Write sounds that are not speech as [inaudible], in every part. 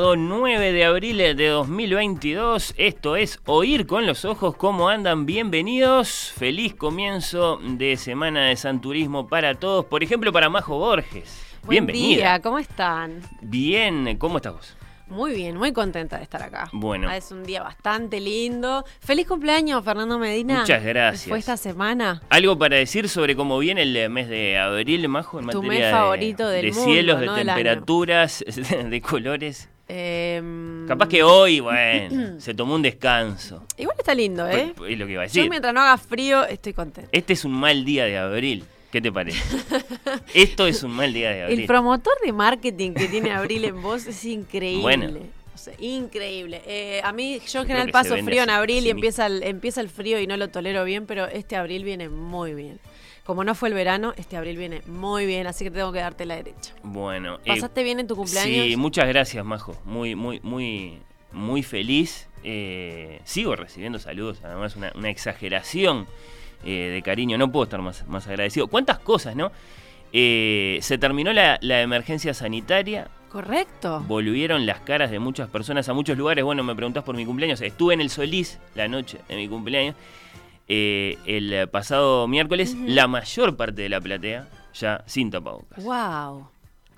Sábado 9 de abril de 2022, esto es Oír con los Ojos, ¿cómo andan? Bienvenidos, feliz comienzo de Semana de San Turismo para todos, por ejemplo para Majo Borges. Buen Bienvenida. día, ¿cómo están? Bien, ¿cómo estás vos? Muy bien, muy contenta de estar acá. Bueno. Ah, Es un día bastante lindo. Feliz cumpleaños, Fernando Medina. Muchas gracias. Fue esta semana. ¿Algo para decir sobre cómo viene el mes de abril, Majo, en Tu materia mes de- favorito del de, mundo, cielos, de temperaturas, [laughs] de colores? Em, Capaz que hoy, bueno, [clears throat] se tomó un descanso. Igual está lindo, ¿eh? Es lo que iba a Yo mientras no haga frío, estoy contenta. Este es un mal día de abril. ¿Qué te parece? [laughs] Esto es un mal día de abril. El promotor de marketing que tiene Abril en voz es increíble. Bueno. O sea, increíble. Eh, a mí, yo en general paso frío en abril y empieza el, empieza el frío y no lo tolero bien, pero este abril viene muy bien. Como no fue el verano, este abril viene muy bien, así que tengo que darte la derecha. Bueno. eh, ¿Pasaste bien en tu cumpleaños? Sí, muchas gracias, Majo. Muy, muy, muy, muy feliz. Eh, sigo recibiendo saludos, además una, una exageración eh, de cariño. No puedo estar más, más agradecido. ¿Cuántas cosas, no? Eh, se terminó la, la emergencia sanitaria. Correcto. Volvieron las caras de muchas personas a muchos lugares. Bueno, me preguntás por mi cumpleaños. Estuve en el Solís la noche de mi cumpleaños. Eh, el pasado miércoles, la mayor parte de la platea ya sin tapabocas. Wow.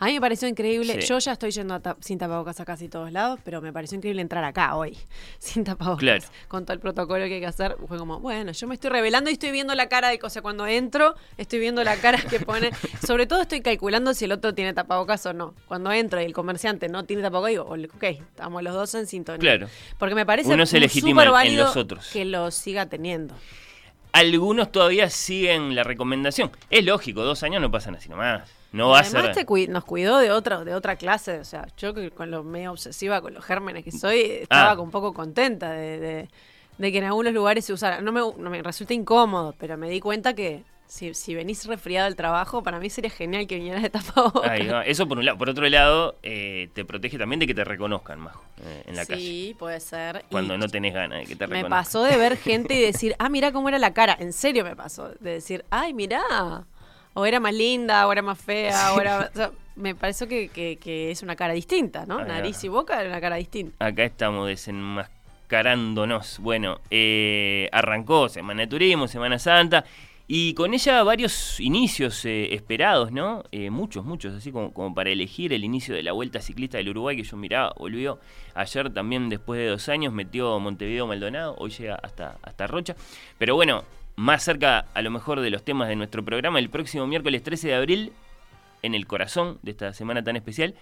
A mí me pareció increíble. Sí. Yo ya estoy yendo ta- sin tapabocas a casi todos lados, pero me pareció increíble entrar acá hoy [laughs] sin tapabocas. Claro. Con todo el protocolo que hay que hacer. Fue como, bueno, yo me estoy revelando y estoy viendo la cara de cosa. Cuando entro, estoy viendo la cara que pone. [laughs] Sobre todo estoy calculando si el otro tiene tapabocas o no. Cuando entro y el comerciante no tiene tapabocas, digo, ok, estamos los dos en sintonía. Claro. Porque me parece Uno se legitima en- los otros. que lo siga teniendo. Algunos todavía siguen la recomendación. Es lógico, dos años no pasan así nomás. No va a Además ser. te nos cuidó de otra, de otra clase, o sea, yo que con lo medio obsesiva con los gérmenes que soy, estaba Ah. un poco contenta de, de- de que en algunos lugares se usara. No me, no me resulta incómodo, pero me di cuenta que si, si venís resfriado del trabajo, para mí sería genial que vinieras de tapabocas. Va. Eso por un lado. Por otro lado, eh, te protege también de que te reconozcan, Majo, eh, en la calle. Sí, puede ser. Y Cuando no tenés ganas de que te me reconozcan. pasó de ver [laughs] gente y decir, ah, mira cómo era la cara. En serio me pasó. De decir, ay, mirá. O era más linda, o era más fea, o era. o sea, me pareció que, que- que es una cara distinta, ¿no? Nariz y boca era una cara distinta. Acá estamos desenmascarándonos. Bueno, eh, arrancó Semana de Turismo, Semana Santa. Y con ella varios inicios eh, esperados, ¿no? Eh, muchos, muchos, así como, como para elegir el inicio de la Vuelta Ciclista del Uruguay, que yo miraba, volvió ayer también después de dos años, metió Montevideo Maldonado, hoy llega hasta, hasta Rocha. Pero bueno, más cerca a lo mejor de los temas de nuestro programa, el próximo miércoles 13 de abril, en el corazón de esta semana tan especial,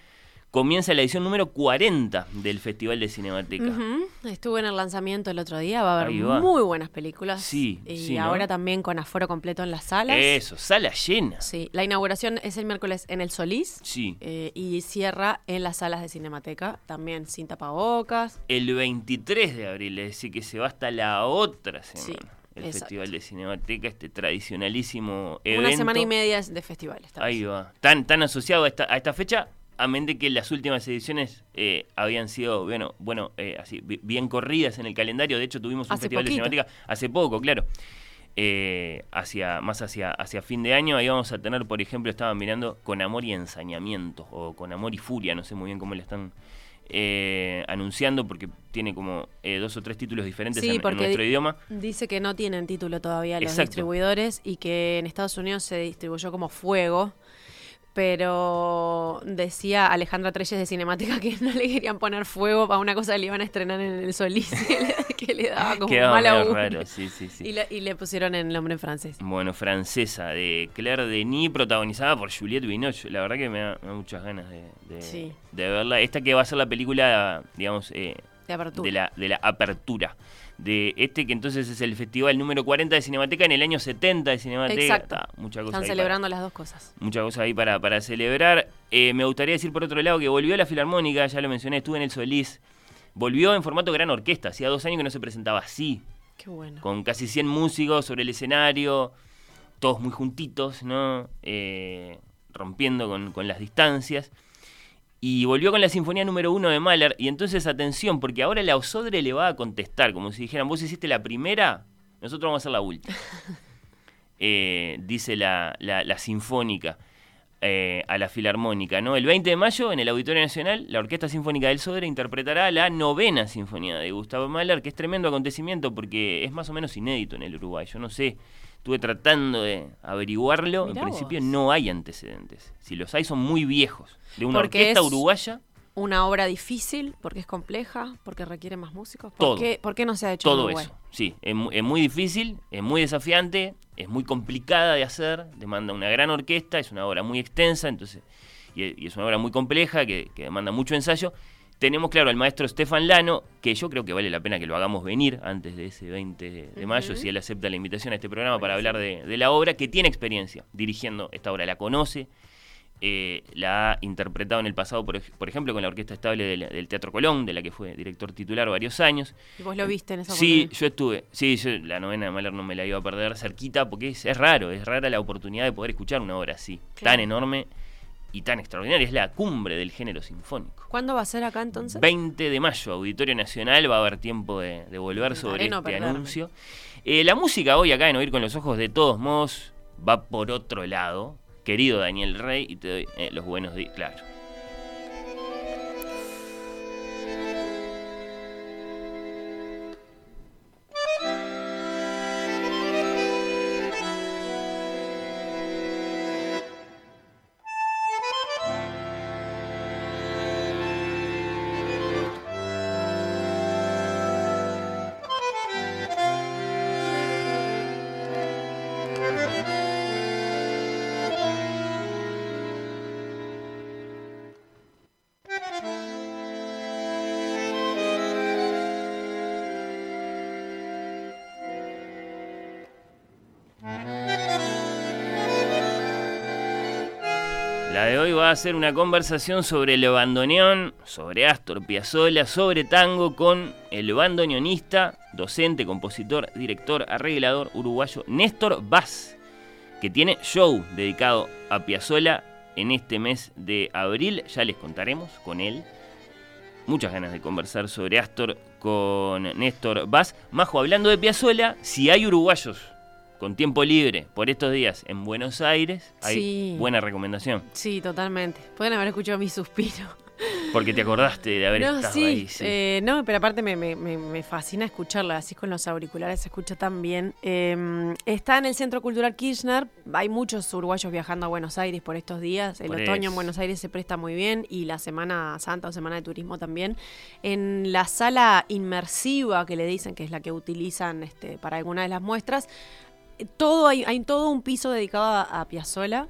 comienza la edición número 40 del Festival de Cinemateca. Ujú. Estuve en el lanzamiento el otro día, va a haber va. muy buenas películas. Sí, Y sí, ¿no? ahora también con aforo completo en las salas. Eso, sala llena. Sí, la inauguración es el miércoles en el Solís. Sí. eh, y cierra en las salas de Cinemateca, también sin tapabocas. El 23 de abril, es decir, que se va hasta la otra semana. Sí, el exacto. Festival de Cinemateca, este tradicionalísimo evento. Una semana y media de festival. esta Ahí vez. va. Tan, tan asociado a esta, a esta fecha, amén de que las últimas ediciones eh, habían sido, bueno, bueno eh, así, bi- bien corridas en el calendario. De hecho, tuvimos un Hace festival poquito. de cinemática hace poco, claro. Eh, hacia, más hacia, hacia fin de año, ahí vamos a tener, por ejemplo, estaban mirando Con Amor y Ensañamiento, o Con Amor y Furia, no sé muy bien cómo le están eh, anunciando, porque tiene como eh, dos o tres títulos diferentes Sí, en- nuestro di- idioma. Dice que no tienen título todavía los Exacto. distribuidores y que en Estados Unidos se distribuyó como Fuego. Pero decía Alejandra Treyes de Cinemática que no le querían poner fuego a una cosa que le iban a estrenar en el Solís, [laughs] que le, daba como Quedaba mal medio augurio. raro, sí, sí, sí. Y, le, y le pusieron el nombre en francés. Bueno, francesa, de Claire Denis, protagonizada por Juliette Binoche. La verdad que me da, me da muchas ganas de, de- verla. Esta que va a ser la película, digamos, eh, De apertura. de la, de la apertura. De este que entonces es el festival número 40 de Cinemateca en el año 70 de Cinemateca. Exacto. Está, mucha cosa Están celebrando las dos cosas. mucha cosa ahí para, para celebrar. Eh, me gustaría decir por otro lado que volvió la Filarmónica, ya lo mencioné, estuve en el Solís. Volvió en formato gran orquesta, hacía dos años que no se presentaba así, Qué bueno. con casi 100 músicos sobre el escenario, todos muy juntitos, ¿no? Eh, rompiendo con, con las distancias. Y volvió con la sinfonía número uno de Mahler. Y entonces, atención, porque ahora la Osodre le va a contestar, como si dijeran, vos hiciste la primera, nosotros vamos a hacer la última. [laughs] Eh, dice la, la- la sinfónica eh, a la filarmónica, ¿no? El 20 de mayo, en el Auditorio Nacional, la Orquesta Sinfónica del Sodre interpretará la novena sinfonía de Gustavo Mahler, que es tremendo acontecimiento porque es más o menos inédito en el Uruguay. Yo no sé, estuve tratando de averiguarlo. Mirá en principio vos. no hay antecedentes. Si los hay, son muy viejos. De una Porque orquesta es- uruguaya, Una obra difícil, porque es compleja, porque requiere más músicos. ¿Por, Todo. Qué, por qué no se ha hecho todo eso. Sí, es muy difícil, es muy desafiante, es muy complicada de hacer, demanda una gran orquesta, es una obra muy extensa, entonces y, y es una obra muy compleja que, que demanda mucho ensayo. Tenemos, claro, al maestro Stefan Lano, que yo creo que vale la pena que lo hagamos venir antes de ese 20 de, mayo, si él acepta la invitación a este programa para hablar de, de la obra, que tiene experiencia dirigiendo esta obra, la conoce, eh, la ha interpretado en el pasado, por, por ejemplo, con la Orquesta Estable del, del Teatro Colón, de la que fue director titular varios años. Y vos lo viste en esa Sí, oportunidad. yo estuve. Sí, yo la novena de Mahler no me la iba a perder cerquita porque es, es raro, es rara la oportunidad de poder escuchar una obra así, Claro. tan enorme y tan extraordinaria. Es la cumbre del género sinfónico. ¿Cuándo va a ser acá entonces? 20 de mayo, Auditorio Nacional, va a haber tiempo de, de volver sobre no este perderme. anuncio. Eh, la música hoy acá en Oír con los Ojos, de todos modos, va por otro lado. Querido Daniel Rey, y te doy eh, los buenos días, claro. Va a ser una conversación sobre el bandoneón, sobre Astor Piazzolla, sobre tango con el bandoneonista, docente, compositor, director, arreglador uruguayo Néstor Vaz, que tiene show dedicado a Piazzolla en este mes de abril. Ya les contaremos con él. Muchas ganas de conversar sobre Astor con Néstor Vaz. Majo, hablando de Piazzolla, si hay uruguayos con tiempo libre por estos días en Buenos Aires, hay Sí. buena recomendación. Sí, totalmente. Pueden haber escuchado mi suspiro. Porque te acordaste de haber no, estado sí, ahí. sí. eh, no, pero aparte me, me- fascina escucharla, así con los auriculares se escucha tan bien. Eh, está en el Centro Cultural Kirchner, hay muchos uruguayos viajando a Buenos Aires por estos días, el Por otoño eso. en Buenos Aires se presta muy bien y la Semana Santa o Semana de Turismo también. En la sala inmersiva que le dicen que es la que utilizan este, para alguna de las muestras, todo hay, hay todo un piso dedicado a, a Piazzolla.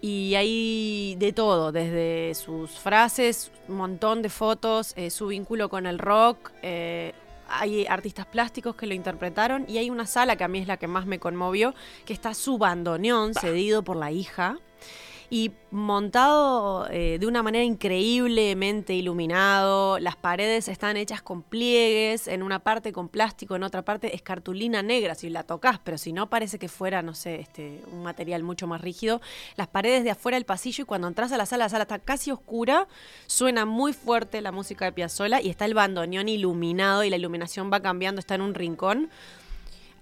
Y hay de todo, desde sus frases, un montón de fotos, eh, su vínculo con el rock. eh, hay artistas plásticos que lo interpretaron y hay una sala que a mí es la que más me conmovió, que está su bandoneón cedido por la hija y montado eh, de una manera increíblemente iluminado. Las paredes están hechas con pliegues, en una parte con plástico, en otra parte es cartulina negra si la tocas, pero si no parece que fuera, no sé, este, un material mucho más rígido. Las paredes de afuera del pasillo y cuando entras a la sala, la sala está casi oscura, suena muy fuerte la música de Piazzolla y está el bandoneón iluminado y la iluminación va cambiando, está en un rincón.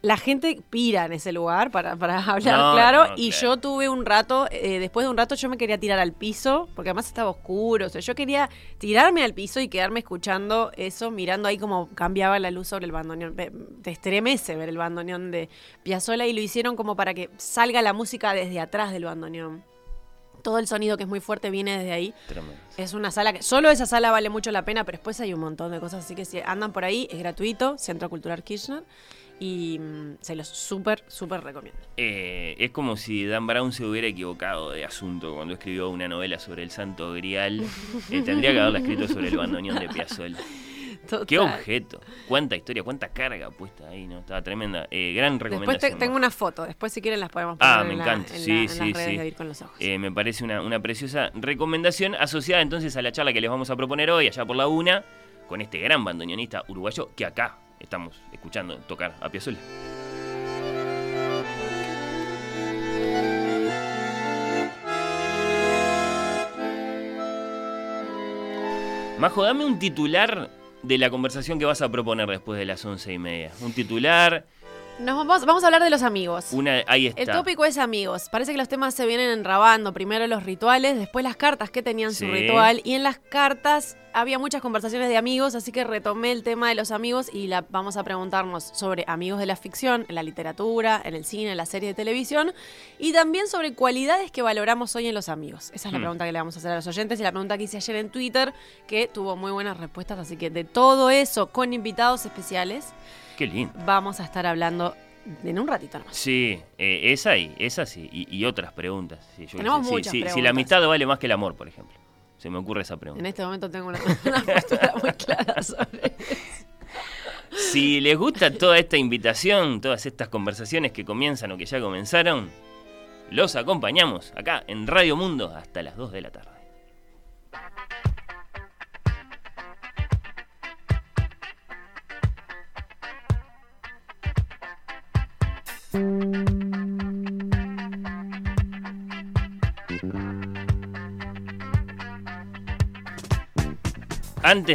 La gente pira en ese lugar, para, para [laughs] hablar No, claro, y yo tuve un rato, eh, después de un rato yo me quería tirar al piso, porque además estaba oscuro, o sea, yo quería tirarme al piso y quedarme escuchando eso, mirando ahí cómo cambiaba la luz sobre el bandoneón. Te estremece ver el bandoneón de Piazzolla y lo hicieron como para que salga la música desde atrás del bandoneón. Todo el sonido que es muy fuerte viene desde ahí. Tremendo. Es una sala que solo esa sala vale mucho la pena, pero después hay un montón de cosas, así que si andan por ahí es gratuito, Centro Cultural Kirchner y mm, se los súper súper recomiendo. Eh, es como si Dan Brown se hubiera equivocado de asunto cuando escribió una novela sobre el Santo Grial. Eh, tendría que haberla escrito sobre el bandoneón de Piazzolla. [laughs] Total. Qué objeto, cuánta historia, cuánta carga puesta ahí, ¿no? Estaba tremenda. Eh, gran Después recomendación. te- tengo una foto, después si quieren las podemos poner Ah, en, me la- encanta. en la- Sí, en sí, las redes sí. de Vivir con los Ojos. Eh, me parece una, una preciosa recomendación asociada entonces a la charla que les vamos a proponer hoy, allá por la una, con este gran bandoneonista uruguayo que acá estamos escuchando tocar a Piazzolla. Majo, dame un titular de la conversación que vas a proponer después de las once y media. Un titular, Nos vamos, vamos a hablar de los amigos. una, ahí está. El tópico es amigos. Parece que los temas se vienen enrabando. Primero los rituales, después las cartas que tenían Sí. su ritual. Y en las cartas había muchas conversaciones de amigos, así que retomé el tema de los amigos y la, vamos a preguntarnos sobre amigos de la ficción, en la literatura, en el cine, en la serie de televisión. Y también sobre cualidades que valoramos hoy en los amigos. Esa es la Hmm. pregunta que le vamos a hacer a los oyentes y la pregunta que hice ayer en Twitter, que tuvo muy buenas respuestas. Así que de todo eso, con invitados especiales, Qué lindo. vamos a estar hablando en un ratito nomás. Sí, eh, esa y esa sí, y, y otras preguntas. Sí, yo Tenemos sí, muchas sí, Si preguntas. la amistad vale más que el amor, por ejemplo. Se me ocurre esa pregunta. En este momento tengo una, [laughs] una postura muy clara sobre eso. Si les gusta toda esta invitación, todas estas conversaciones que comienzan o que ya comenzaron, los acompañamos acá en Radio Mundo hasta las 2 de la tarde. Antes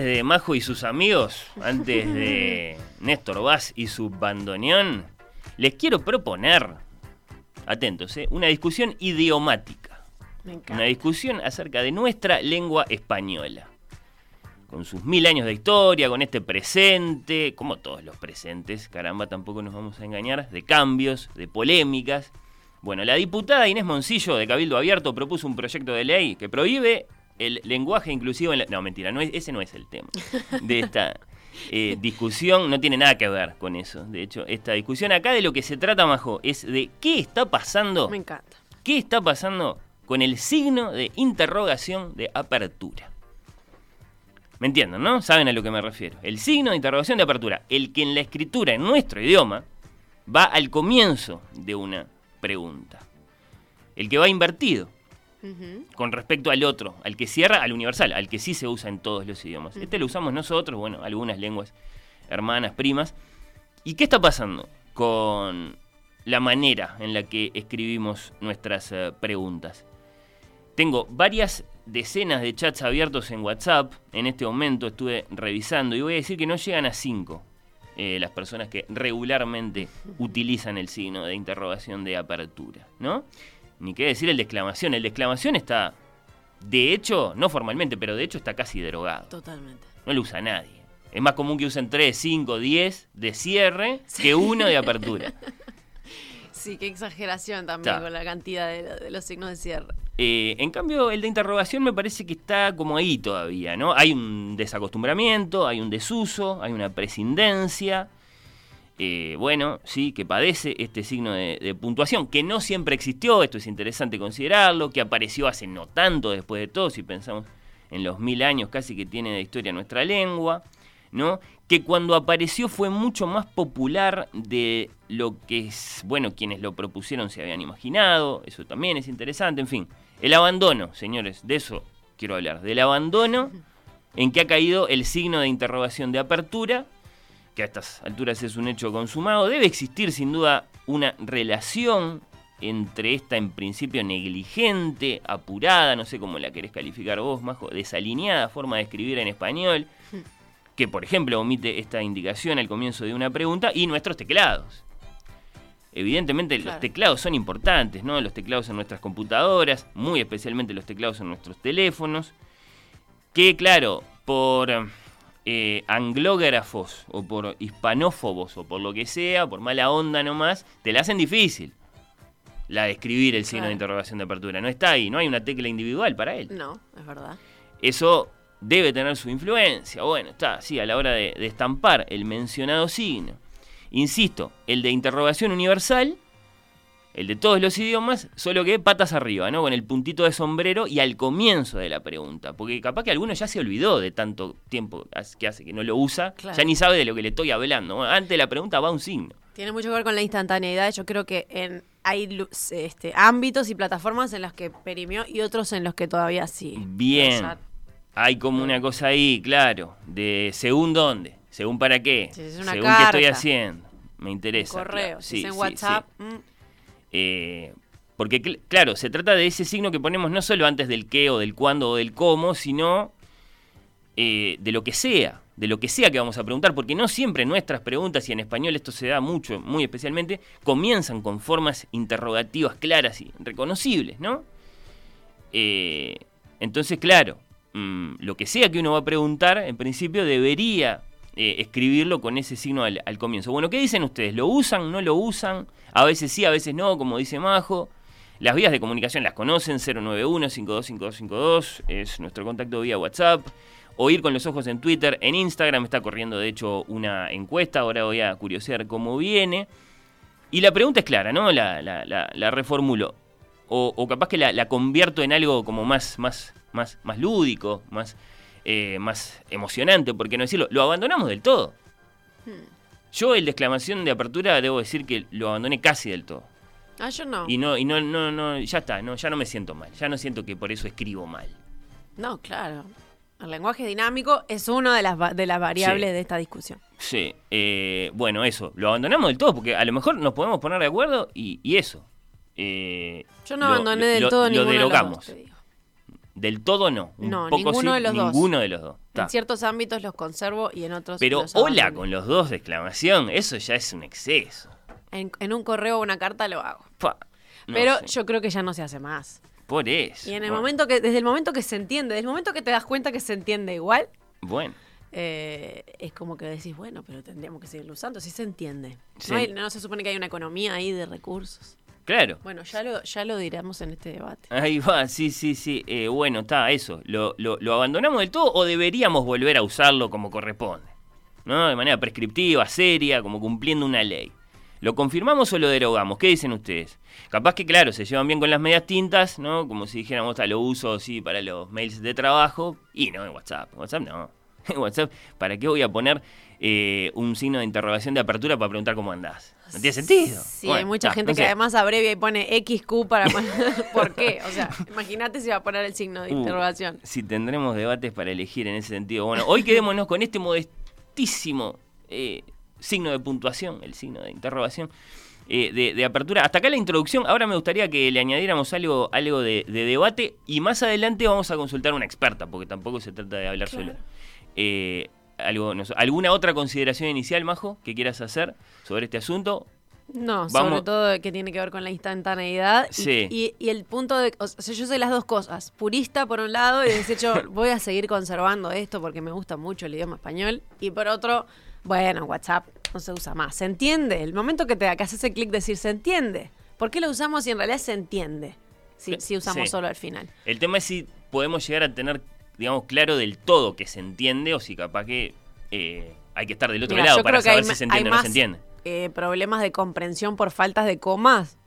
de Majo y sus amigos, antes de [laughs] Néstor Vaz y su bandoneón, les quiero proponer, atentos, ¿eh? una discusión idiomática. Me Una discusión acerca de nuestra lengua española. Con sus mil años de historia, con este presente, como todos los presentes, caramba, tampoco nos vamos a engañar, de cambios, de polémicas. Bueno, la diputada Inés Moncillo de Cabildo Abierto propuso un proyecto de ley que prohíbe el lenguaje inclusivo en la... No, mentira, no es- ese no es el tema de esta [laughs] eh, discusión, no tiene nada que ver con eso. De hecho, esta discusión acá de lo que se trata, Majo, es de qué está pasando Me encanta. ¿Qué está pasando con el signo de interrogación de apertura? ¿Me entienden, no? Saben a lo que me refiero. El signo de interrogación de apertura, el que en la escritura en nuestro idioma va al comienzo de una pregunta. El que va invertido con respecto al otro, al que cierra, al universal, al que sí se usa en todos los idiomas. Este lo usamos nosotros, bueno, algunas lenguas hermanas, primas. ¿Y qué está pasando con la manera en la que escribimos nuestras eh, preguntas? Tengo varias decenas de chats abiertos en WhatsApp. En este momento estuve revisando y voy a decir que no llegan a cinco eh, las personas que regularmente utilizan el signo de interrogación de apertura, ¿no? Ni qué decir el de exclamación. El de exclamación está, de hecho, no formalmente, pero de hecho está casi derogado. Totalmente. No lo usa nadie. Es más común que usen 3, 5, 10 de cierre que uno de apertura. [laughs] Sí, qué exageración también Ta. con la cantidad de, de los signos de cierre. Eh, en cambio, el de interrogación me parece que está como ahí todavía, ¿no? Hay un desacostumbramiento, hay un desuso, hay una prescindencia. eh, bueno, sí, que padece este signo de, de puntuación, que no siempre existió, esto es interesante considerarlo, que apareció hace no tanto después de todo, si pensamos en los mil años casi que tiene de historia nuestra lengua, ¿no? Que cuando apareció fue mucho más popular de lo que, es, bueno, quienes lo propusieron se habían imaginado, eso también es interesante, en fin. El abandono, señores, de eso quiero hablar, del abandono en que ha caído el signo de interrogación de apertura, que a estas alturas es un hecho consumado, debe existir sin duda una relación entre esta en principio negligente, apurada, no sé cómo la querés calificar vos, Majo, desalineada forma de escribir en español, que por ejemplo omite esta indicación al comienzo de una pregunta, y nuestros teclados. Evidentemente Claro. los teclados son importantes, ¿no? Los teclados en nuestras computadoras, muy especialmente los teclados en nuestros teléfonos, que claro, por eh, anglógrafos o por hispanófobos o por lo que sea, por mala onda nomás, te la hacen difícil la de escribir el signo Claro. de interrogación de apertura. No está ahí, no hay una tecla individual para él. No, es verdad. Eso debe tener su influencia. Bueno, está, sí, a la hora de, de estampar el mencionado signo. Insisto, el de interrogación universal el de todos los idiomas, solo que patas arriba, ¿no? Con el puntito de sombrero y al comienzo de la pregunta. Porque capaz que alguno ya se olvidó de tanto tiempo que hace que no lo usa, Claro. ya ni sabe de lo que le estoy hablando. Bueno, antes de la pregunta va un signo. Tiene mucho que ver con la instantaneidad. Yo creo que en, hay este, ámbitos y plataformas en los que perimió y otros en los que todavía sí. Bien. O sea, Hay como una cosa ahí, claro, de según dónde, según para qué, Si es una según qué estoy haciendo. Me interesa. correo, claro. si Sí, es en sí, WhatsApp. sí. mm, Eh, porque, cl- claro, se trata de ese signo que ponemos no solo antes del qué o del cuándo o del cómo, sino eh, de lo que sea, de lo que sea que vamos a preguntar, porque no siempre nuestras preguntas, y en español esto se da mucho, muy especialmente, comienzan con formas interrogativas claras y reconocibles, ¿no? Eh, entonces, claro, mm, lo que sea que uno va a preguntar, en principio debería eh, escribirlo con ese signo al, comienzo. Bueno, ¿qué dicen ustedes? ¿Lo usan? ¿No lo usan? A veces sí, a veces no, como dice Majo. Las vías de comunicación las conocen, 091-525252 es nuestro contacto vía WhatsApp. Oír con los ojos en Twitter, en Instagram está corriendo de hecho una encuesta, ahora voy a curiosear cómo viene. Y la pregunta es clara, ¿no? La, reformulo. O, o capaz que la, la convierto en algo como más, más, más, más lúdico, más, eh, más emocionante, ¿por qué no decirlo? Lo abandonamos del todo. Yo el de exclamación de apertura debo decir que lo abandoné casi del todo. Ah, yo no. Y no, y no, no, no, ya está, no, ya no me siento mal. Ya no siento que por eso escribo mal. No, claro. El lenguaje dinámico es una de las, de las variables Sí. de esta discusión. Sí, eh, bueno, eso, lo abandonamos del todo, porque a lo mejor nos podemos poner de acuerdo y, y eso. Eh, Yo no lo- abandoné lo- del lo- todo lo ninguno derogamos. de Del todo no. Un No, poco ninguno sí, de los dos. ninguno de los dos. Ta. En ciertos ámbitos los conservo y en otros Pero los hola abandono. con los dos de exclamación, eso ya es un exceso. En, en un correo o una carta lo hago. Pa, no Pero sé, yo creo que ya no se hace más. por eso. Y en el bueno, momento que, desde el momento que se entiende, desde el momento que te das cuenta que se entiende igual, Bueno, eh, es como que decís, bueno, pero tendríamos que seguirlo usando, si se entiende. Sí. No, hay- no se supone que hay una economía ahí de recursos. Claro. Bueno, ya lo, ya lo diremos en este debate. Ahí va, sí, sí, sí. Eh, bueno, está, eso. ¿Lo, lo, lo abandonamos del todo o deberíamos volver a usarlo como corresponde? ¿No? De manera prescriptiva, seria, como cumpliendo una ley. ¿Lo confirmamos o lo derogamos? ¿Qué dicen ustedes? Capaz que, claro, se llevan bien con las medias tintas, ¿no? Como si dijéramos, "Ta, lo uso, sí, para los mails de trabajo. Y no en WhatsApp. En WhatsApp no. [laughs] En WhatsApp, ¿para qué voy a poner eh, un signo de interrogación de apertura para preguntar cómo andás? No tiene sentido. Sí, Bueno, hay mucha gente no que además abrevia y pone XQ para [laughs] poner... [laughs] ¿Por qué? O sea, imagínate si va a poner el signo de Uh, interrogación. si tendremos debates para elegir en ese sentido. Bueno, hoy quedémonos con este modestísimo eh, signo de puntuación, el signo de interrogación. eh, de, de apertura. Hasta acá la introducción. Ahora me gustaría que le añadiéramos algo, algo de, de debate y más adelante vamos a consultar a una experta, porque tampoco se trata de hablar Claro. solo. Eh, algo, no ¿Alguna otra consideración inicial, Majo, que quieras hacer sobre este asunto? No, sobre todo que tiene que ver con la instantaneidad. Sí. Y, y el punto de. O sea, yo soy las dos cosas. Purista por un lado y decir, yo [laughs] voy a seguir conservando esto porque me gusta mucho el idioma español. Y por otro, bueno, WhatsApp no se usa más. ¿Se entiende? El momento que te que haces ese clic, decir, se entiende. ¿Por qué lo usamos si en realidad se entiende? Si, si usamos Sí. solo al final. El tema es si podemos llegar a tener, digamos, claro del todo que se entiende o si capaz que eh, hay que estar del otro Mira, lado para saber si se entiende o no se entiende. eh, problemas de comprensión por faltas de comas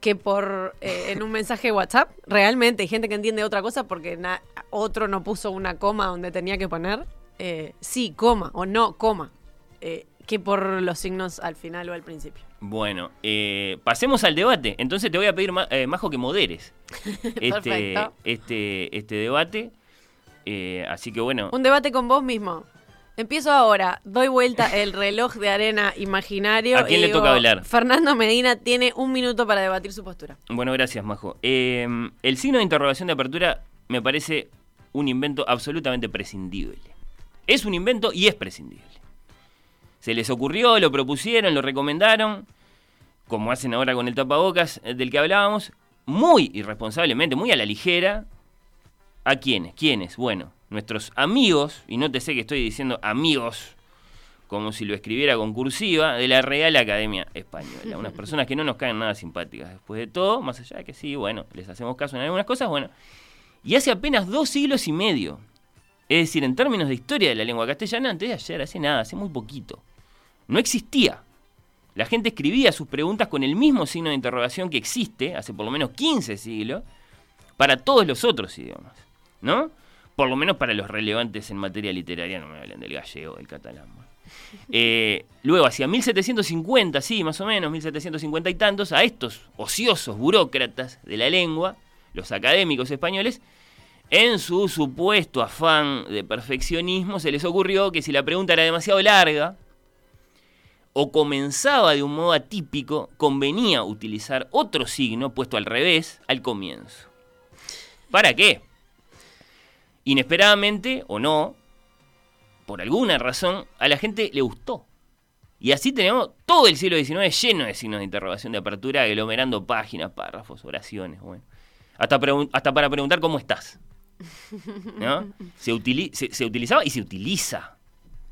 que por eh, en un mensaje de WhatsApp. Realmente hay gente que entiende otra cosa porque na- otro no puso una coma donde tenía que poner eh, sí, coma o no, coma. eh, que por los signos al final o al principio. Bueno, eh, pasemos al debate. Entonces te voy a pedir, eh, Majo, que moderes [laughs] este, este, este debate. Eh, así que bueno, Un debate con vos mismo. Empiezo ahora, doy vuelta el [laughs] reloj de arena imaginario. ¿A quién y le toca hablar? Fernando Medina tiene un minuto para debatir su postura. bueno, gracias, Majo. Eh, el signo de interrogación de apertura me parece un invento absolutamente prescindible. Es un invento y es prescindible. Se les ocurrió, lo propusieron, lo recomendaron, como hacen ahora con el tapabocas eh, del que hablábamos, muy irresponsablemente, muy a la ligera. ¿A quiénes? ¿Quiénes? Bueno, nuestros amigos, y no te sé que estoy diciendo amigos, como si lo escribiera con cursiva, de la Real Academia Española. Unas personas que no nos caen nada simpáticas después de todo, más allá de que sí, bueno, les hacemos caso en algunas cosas, bueno. Y hace apenas dos siglos y medio. Es decir, en términos de historia de la lengua castellana, antes de ayer, hace nada, hace muy poquito. No existía. La gente escribía sus preguntas con el mismo signo de interrogación que existe hace por lo menos 15 siglos para todos los otros idiomas, ¿no? Por lo menos para los relevantes en materia literaria, no me hablen del gallego, del catalán. [laughs] Eh, luego, hacia 1750, sí, más o menos, 1750 y tantos, a estos ociosos burócratas de la lengua, los académicos españoles, en su supuesto afán de perfeccionismo, se les ocurrió que si la pregunta era demasiado larga o comenzaba de un modo atípico, convenía utilizar otro signo puesto al revés al comienzo. ¿Para qué? Inesperadamente o no, por alguna razón, a la gente le gustó. Y así tenemos todo el siglo XIX lleno de signos de interrogación de apertura, aglomerando páginas, párrafos, oraciones, bueno. Hasta, hasta para preguntar cómo estás. ¿No? Se, se, utilizaba y se utiliza.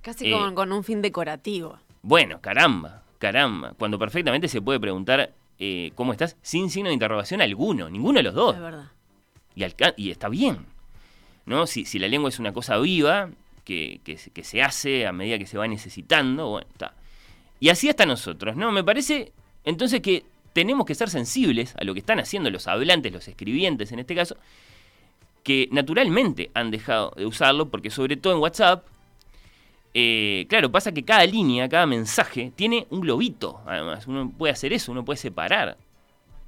Casi eh, con un fin decorativo. Bueno, caramba, caramba. Cuando perfectamente se puede preguntar eh, cómo estás sin signo de interrogación alguno, ninguno de los dos. Es verdad. Y, y está bien. ¿no? Si, si la lengua es una cosa viva, que, se hace a medida que se va necesitando. Bueno, está. Y así hasta nosotros, ¿no? Me parece entonces que tenemos que ser sensibles a lo que están haciendo los hablantes, los escribientes en este caso, que naturalmente han dejado de usarlo, porque sobre todo en WhatsApp, eh, claro, pasa que cada línea, cada mensaje tiene un globito, además. Uno puede hacer eso, uno puede separar.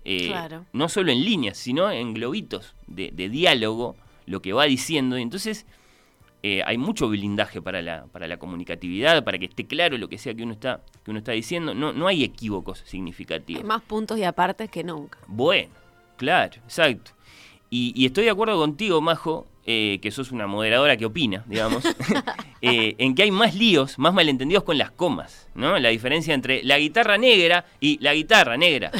Eh, no solo en líneas, sino en globitos de, de diálogo, lo que va diciendo. Y entonces eh, hay mucho blindaje para la, para la comunicatividad, para que esté claro lo que sea que uno está, que uno está diciendo. No, no hay equívocos significativos. Hay más puntos y apartes que nunca. Bueno, claro, exacto. Y, estoy de acuerdo contigo, Majo, eh, que sos una moderadora que opina, digamos, [laughs] eh, en que hay más líos, más malentendidos con las comas, ¿no? La diferencia entre la guitarra negra y la guitarra negra,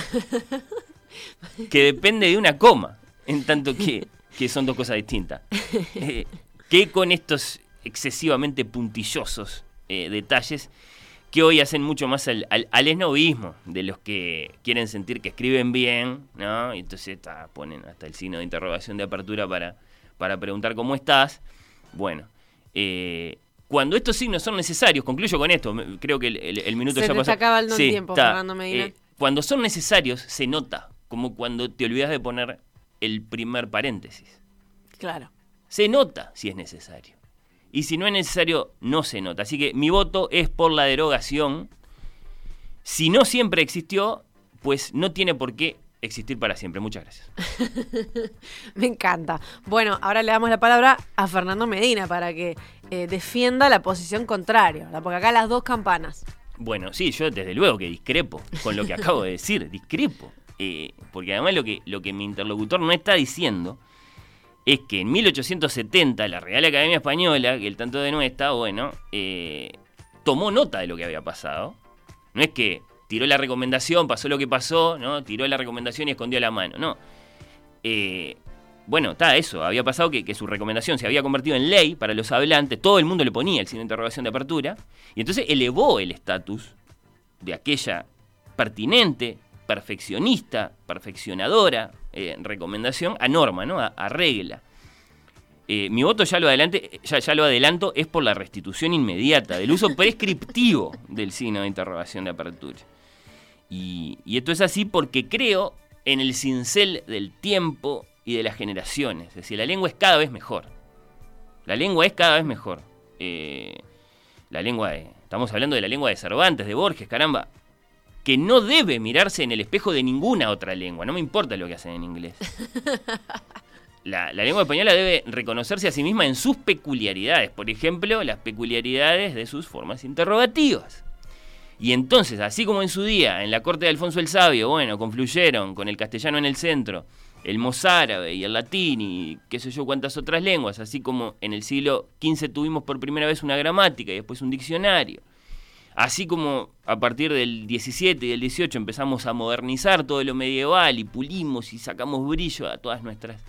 que depende de una coma, en tanto que, que son dos cosas distintas que con estos excesivamente puntillosos eh, detalles que hoy hacen mucho más al, al, esnovismo de los que quieren sentir que escriben bien, ¿no? Y entonces ponen hasta el signo de interrogación de apertura para, para preguntar cómo estás. Bueno, eh, cuando estos signos son necesarios, concluyo con esto, creo que el, minuto ya pasó. Se acaba el tiempo, Fernando Medina. Eh, cuando son necesarios, se nota, como cuando te olvidas de poner el primer paréntesis. Claro se nota si es necesario. Y si no es necesario, no se nota. Así que mi voto es por la derogación. Si no siempre existió, pues no tiene por qué existir para siempre. Muchas gracias. [laughs] Me encanta. Bueno, ahora le damos la palabra a Fernando Medina para que eh, defienda la posición contraria, porque acá las dos campanas. Bueno, sí, yo desde luego que discrepo con lo que acabo de decir, [laughs] discrepo. Eh, porque además lo que, lo que mi interlocutor no está diciendo es que en 1870 la Real Academia Española, que el tanto de nuestra, bueno, eh, tomó nota de lo que había pasado. No es que tiró la recomendación, pasó lo que pasó, ¿no? Tiró la recomendación y escondió la mano, no. Eh, bueno, está eso, había pasado que, su recomendación se había convertido en ley para los hablantes, todo el mundo le ponía el signo de interrogación de apertura, y entonces elevó el estatus de aquella pertinente, perfeccionista, perfeccionadora eh, recomendación a norma, ¿no? a, regla. Eh, mi voto, ya lo, adelante, ya, lo adelanto, es por la restitución inmediata del uso prescriptivo del signo de interrogación de apertura. Y, esto es así porque creo en el cincel del tiempo y de las generaciones. Es decir, la lengua es cada vez mejor. La lengua es cada vez mejor. Eh, la lengua de, estamos hablando de la lengua de Cervantes, de Borges, caramba que no debe mirarse en el espejo de ninguna otra lengua, no me importa lo que hacen en inglés. [laughs] La, lengua española debe reconocerse a sí misma en sus peculiaridades, por ejemplo, las peculiaridades de sus formas interrogativas. Y entonces, así como en su día, en la corte de Alfonso el Sabio, bueno, confluyeron con el castellano en el centro, el mozárabe y el latín y qué sé yo cuántas otras lenguas, así como en el siglo XV tuvimos por primera vez una gramática y después un diccionario. Así como a partir del 17 y del 18 empezamos a modernizar todo lo medieval y pulimos y sacamos brillo a todas nuestras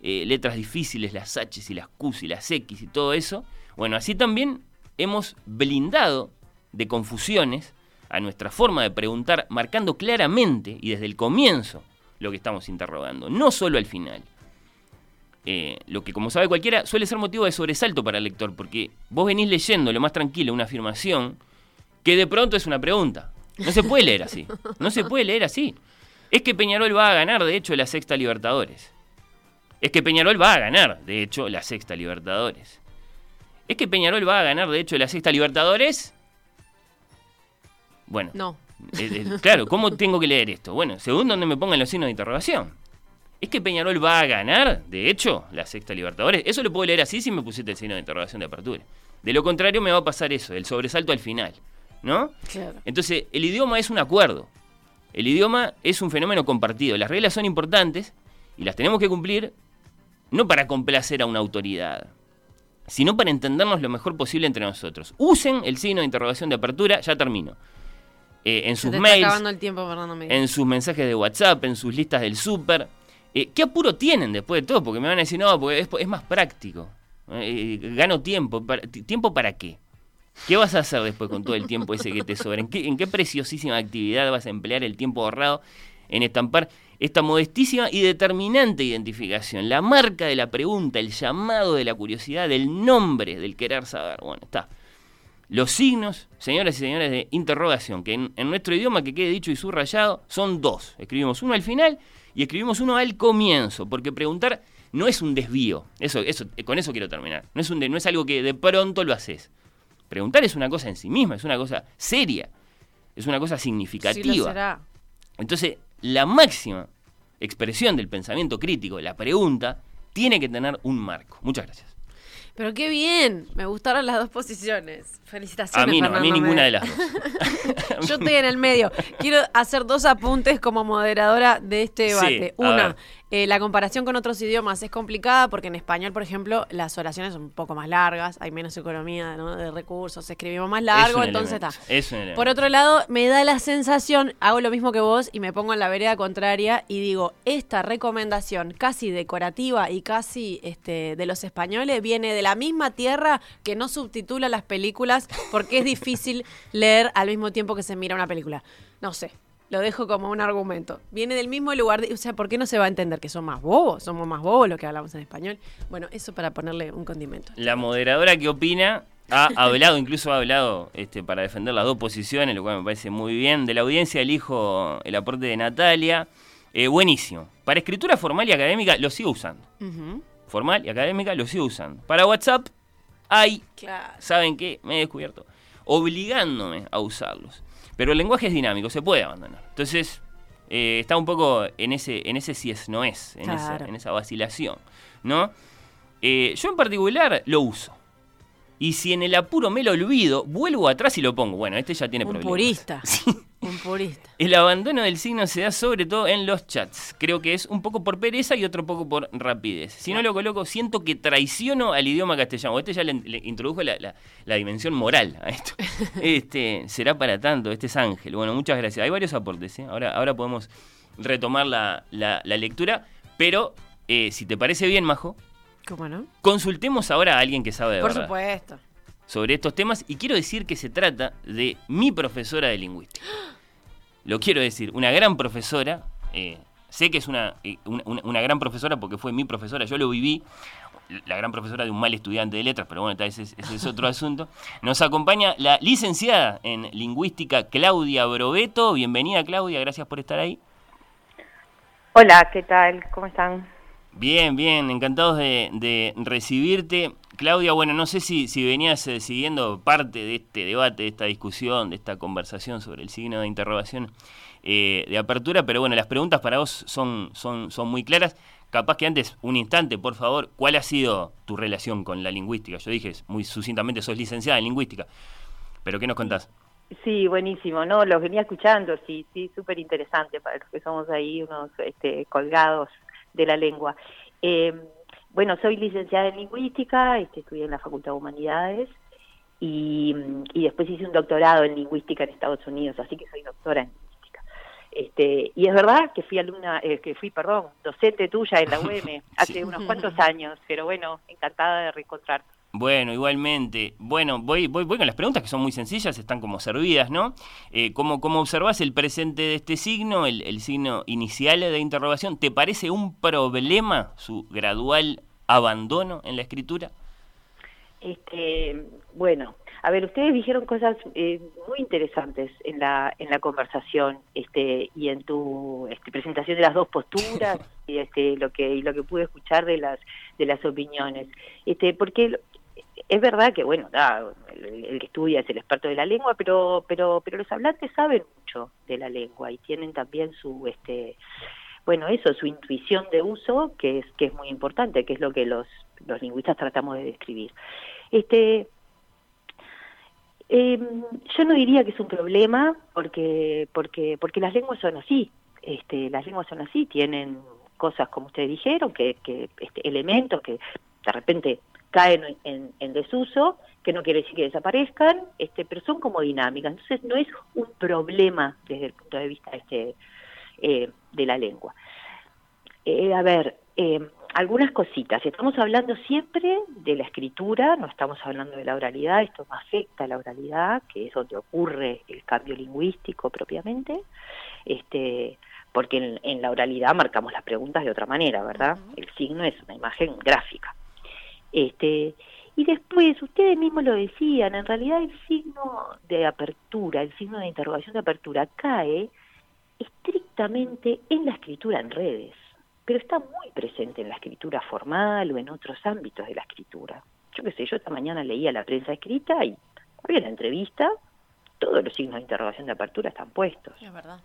eh, letras difíciles, las H y las Q y las X y todo eso, bueno, así también hemos blindado de confusiones a nuestra forma de preguntar, marcando claramente y desde el comienzo lo que estamos interrogando, no solo al final. Eh, lo que, como sabe cualquiera, suele ser motivo de sobresalto para el lector, porque vos venís leyendo lo más tranquilo una afirmación, que de pronto es una pregunta. No se puede leer así. No se puede leer así. Es que Peñarol va a ganar, de hecho, la sexta Libertadores. Es que Peñarol va a ganar, de hecho, la sexta Libertadores. Es que Peñarol va a ganar, de hecho, la sexta Libertadores. Bueno. No. eh, eh, claro, ¿cómo tengo que leer esto? Bueno, según donde me pongan los signos de interrogación. Es que Peñarol va a ganar, de hecho, la sexta Libertadores. Eso lo puedo leer así si me pusiste el signo de interrogación de apertura. De lo contrario, me va a pasar eso, el sobresalto al final. ¿No? Claro. Entonces, el idioma es un acuerdo. El idioma es un fenómeno compartido. Las reglas son importantes y las tenemos que cumplir no para complacer a una autoridad, sino para entendernos lo mejor posible entre nosotros. Usen el signo de interrogación de apertura, ya termino. Eh, en Se sus te mails, acabando el tiempo, Fernando Miguel. en sus mensajes de WhatsApp, en sus listas del súper. Eh, ¿Qué apuro tienen después de todo? Porque me van a decir, no, porque es, es más práctico. Eh, gano tiempo. Para- ¿Tiempo para qué? ¿Qué vas a hacer después con todo el tiempo ese que te sobra? ¿En qué, en qué preciosísima actividad vas a emplear el tiempo ahorrado en estampar esta modestísima y determinante identificación? La marca de la pregunta, el llamado de la curiosidad, el nombre del querer saber. Bueno, está. Los signos, señoras y señores, de interrogación, que en, en nuestro idioma, que quede dicho y subrayado, son dos. Escribimos uno al final y escribimos uno al comienzo, porque preguntar no es un desvío. Eso, eso, eh, con eso quiero terminar. No es, un de- no es algo que de pronto lo haces. Preguntar es una cosa en sí misma, es una cosa seria, es una cosa Sí lo significativa. será. Entonces, la máxima expresión del pensamiento crítico, la pregunta, tiene que tener un marco. Muchas gracias. Pero qué bien. Me gustaron las dos posiciones. Felicitaciones. A mí no, a mí ninguna de las dos. [laughs] Yo estoy en el medio. Quiero hacer dos apuntes como moderadora de este Sí, debate. a Una, eh, la comparación con otros idiomas es complicada porque en español, por ejemplo, las oraciones son un poco más largas, hay menos economía ¿no? de recursos, escribimos más largo, Es entonces está. es. Por otro lado, me da la sensación, hago lo mismo que vos y me pongo en la vereda contraria y digo, esta recomendación casi decorativa y casi este, de los españoles viene de la misma tierra que no subtitula las películas porque es difícil leer al mismo tiempo que se mira una película. No sé. Lo dejo como un argumento. Viene del mismo lugar. de- o sea, ¿por qué no se va a entender que son más bobos? Somos más bobos los que hablamos en español. Bueno, eso para ponerle un condimento. La moderadora que opina ha hablado, incluso ha hablado este, para defender las dos posiciones, lo cual me parece muy bien. De la audiencia elijo el aporte de Natalia. Eh, buenísimo. Para escritura formal y académica lo sigo usando. Formal y académica lo sigo usando. Para WhatsApp hay, Claro. ¿saben qué? Me he descubierto. Obligándome a usarlos. Pero el lenguaje es dinámico, se puede abandonar. Entonces, eh, está un poco en ese, en ese si es, no es, en, esa, Claro. en esa vacilación, ¿no? Eh, yo en particular lo uso. Y si en el apuro me lo olvido, vuelvo atrás y lo pongo. Bueno, este ya tiene Un problemas. purista. [laughs] Sí. Un purista. El abandono del signo se da sobre todo en los chats. Creo que es un poco por pereza y otro poco por rapidez. Si no lo coloco, siento que traiciono al idioma castellano. Este ya le, le introdujo la, la- la dimensión moral a esto. [laughs] Este, será para tanto, este es Ángel. Bueno, muchas gracias. Hay varios aportes, ¿eh? ahora, ahora podemos retomar la, la- la lectura. Pero, eh, si te parece bien, Majo, ¿Cómo no? consultemos ahora a alguien que sabe de Por verdad supuesto. sobre estos temas y quiero decir que se trata de mi profesora de lingüística. [gasps] Lo quiero decir, una gran profesora, eh, sé que es una, eh, una, una- una gran profesora porque fue mi profesora, yo lo viví, la gran profesora de un mal estudiante de letras, pero bueno, tal vez ese, ese es otro [laughs] asunto. Nos acompaña la licenciada en lingüística Claudia Brobeto. Bienvenida Claudia, gracias por estar ahí. Hola, ¿qué tal? ¿Cómo están? Bien, bien, encantados de, de recibirte. Claudia, bueno, no sé si, venías eh, siguiendo parte de este debate, de esta discusión, de esta conversación sobre el signo de interrogación eh, de apertura, pero bueno, las preguntas para vos son, son, son muy claras. Capaz que antes, un instante, por favor, ¿cuál ha sido tu relación con la lingüística? Yo dije muy sucintamente, sos licenciada en lingüística, pero ¿qué nos contás? Sí, buenísimo, ¿no? Los venía escuchando, sí, sí, súper interesante para los que somos ahí unos este, colgados de la lengua. Eh, bueno, soy licenciada en lingüística, este, estudié en la Facultad de Humanidades y, y después hice un doctorado en lingüística en Estados Unidos, así que soy doctora en lingüística. Este, y es verdad que fui alumna, eh, que fui, perdón, docente tuya en la [laughs] UM hace unos cuantos [laughs] años, pero bueno, encantada de reencontrarte. Bueno, igualmente. Bueno, voy, voy, voy con las preguntas que son muy sencillas, están como servidas, ¿no? Eh, ¿cómo, ¿Cómo observas el presente de este signo, el, el signo inicial de interrogación? ¿Te parece un problema su gradual abandono en la escritura? Este, bueno, a ver, ustedes dijeron cosas eh, muy interesantes en la en la conversación, este, y en tu este, presentación de las dos posturas [laughs] y este lo que y lo que pude escuchar de las de las opiniones, este, porque es verdad que bueno, el, el, que estudia es el experto de la lengua, pero pero pero los hablantes saben mucho de la lengua y tienen también su este bueno, eso, su intuición de uso, que es, que es muy importante, que es lo que los, los lingüistas tratamos de describir. Este, eh, yo no diría que es un problema, porque, porque, porque las lenguas son así, este, las lenguas son así, tienen cosas como ustedes dijeron, que, que este, elementos que de repente caen en, en, desuso, que no quiere decir que desaparezcan, este, pero son como dinámicas. Entonces no es un problema desde el punto de vista este, eh, de la lengua. Eh, a ver, eh, algunas cositas. Estamos hablando siempre de la escritura, no estamos hablando de la oralidad, esto no afecta a la oralidad, que es donde ocurre el cambio lingüístico propiamente, este, porque en, la oralidad marcamos las preguntas de otra manera, ¿verdad? El signo es una imagen gráfica. Este, y después, ustedes mismos lo decían, en realidad el signo de apertura, el signo de interrogación de apertura cae estrictamente en la escritura en redes, pero está muy presente en la escritura formal o en otros ámbitos de la escritura. Yo qué sé, yo esta mañana leía la prensa escrita y había la entrevista, todos los signos de interrogación de apertura están puestos. Es verdad.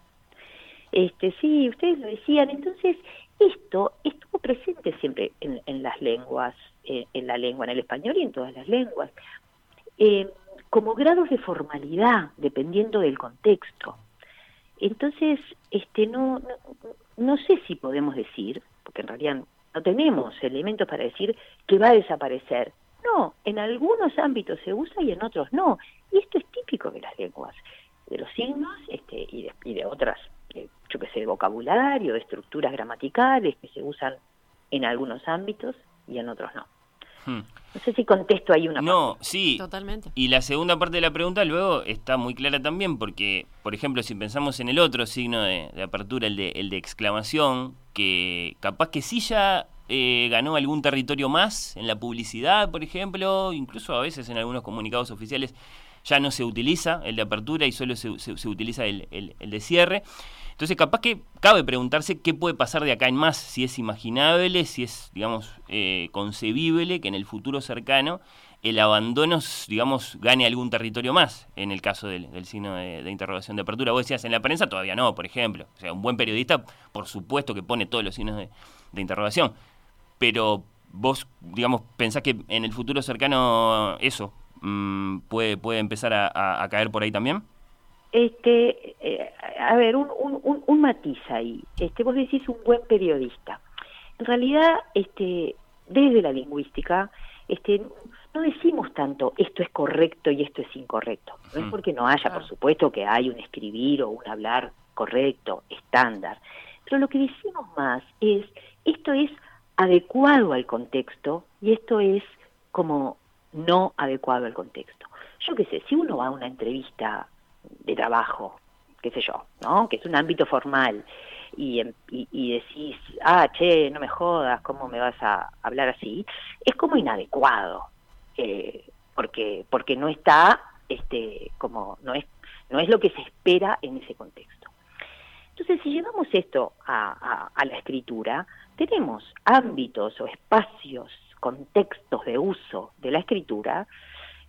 Este, sí, ustedes lo decían, entonces esto estuvo presente siempre en, las lenguas, eh, en la lengua, en el español y en todas las lenguas, eh, como grados de formalidad, dependiendo del contexto. Entonces, este, no, no, sé si podemos decir, porque en realidad no tenemos elementos para decir que va a desaparecer. No, en algunos ámbitos se usa y en otros no. Y esto es típico de las lenguas, de los signos este, y, de, y de otras, eh, yo que sé, de vocabulario, de estructuras gramaticales que se usan en algunos ámbitos y en otros no. Hmm. No sé si contesto ahí una No, sí. Totalmente. Y la segunda parte de la pregunta luego está muy clara también, porque, por ejemplo, si pensamos en el otro signo de, apertura, el de, el de exclamación, que capaz que sí ya eh, ganó algún territorio más en la publicidad, por ejemplo, incluso a veces en algunos comunicados oficiales ya no se utiliza el de apertura y solo se, se, utiliza el, el de cierre. Entonces, capaz que cabe preguntarse qué puede pasar de acá en más, si es imaginable, si es, digamos, eh, concebible que en el futuro cercano el abandono, digamos, gane algún territorio más, en el caso del, signo de, interrogación de apertura. Vos decías, en la prensa todavía no, por ejemplo. O sea, un buen periodista, por supuesto que pone todos los signos de, interrogación. Pero vos, digamos, pensás que en el futuro cercano eso mm, puede, puede empezar a caer por ahí también? Este, eh, a ver, un, un, un, matiz ahí. Este, vos decís un buen periodista. En realidad, este, desde la lingüística, este, no decimos tanto esto es correcto y esto es incorrecto. No es porque no haya, por supuesto, que hay un escribir o un hablar correcto, estándar. Pero lo que decimos más es esto es adecuado al contexto y esto es como no adecuado al contexto. Yo qué sé, si uno va a una entrevista de trabajo, qué sé yo, ¿no? Que es un ámbito formal y, em, y, decís, ah, che, no me jodas, ¿cómo me vas a hablar así? Es como inadecuado, eh, porque, porque no está, este, como, no es, no es lo que se espera en ese contexto. Entonces, si llevamos esto a, a la escritura, tenemos ámbitos o espacios, contextos de uso de la escritura,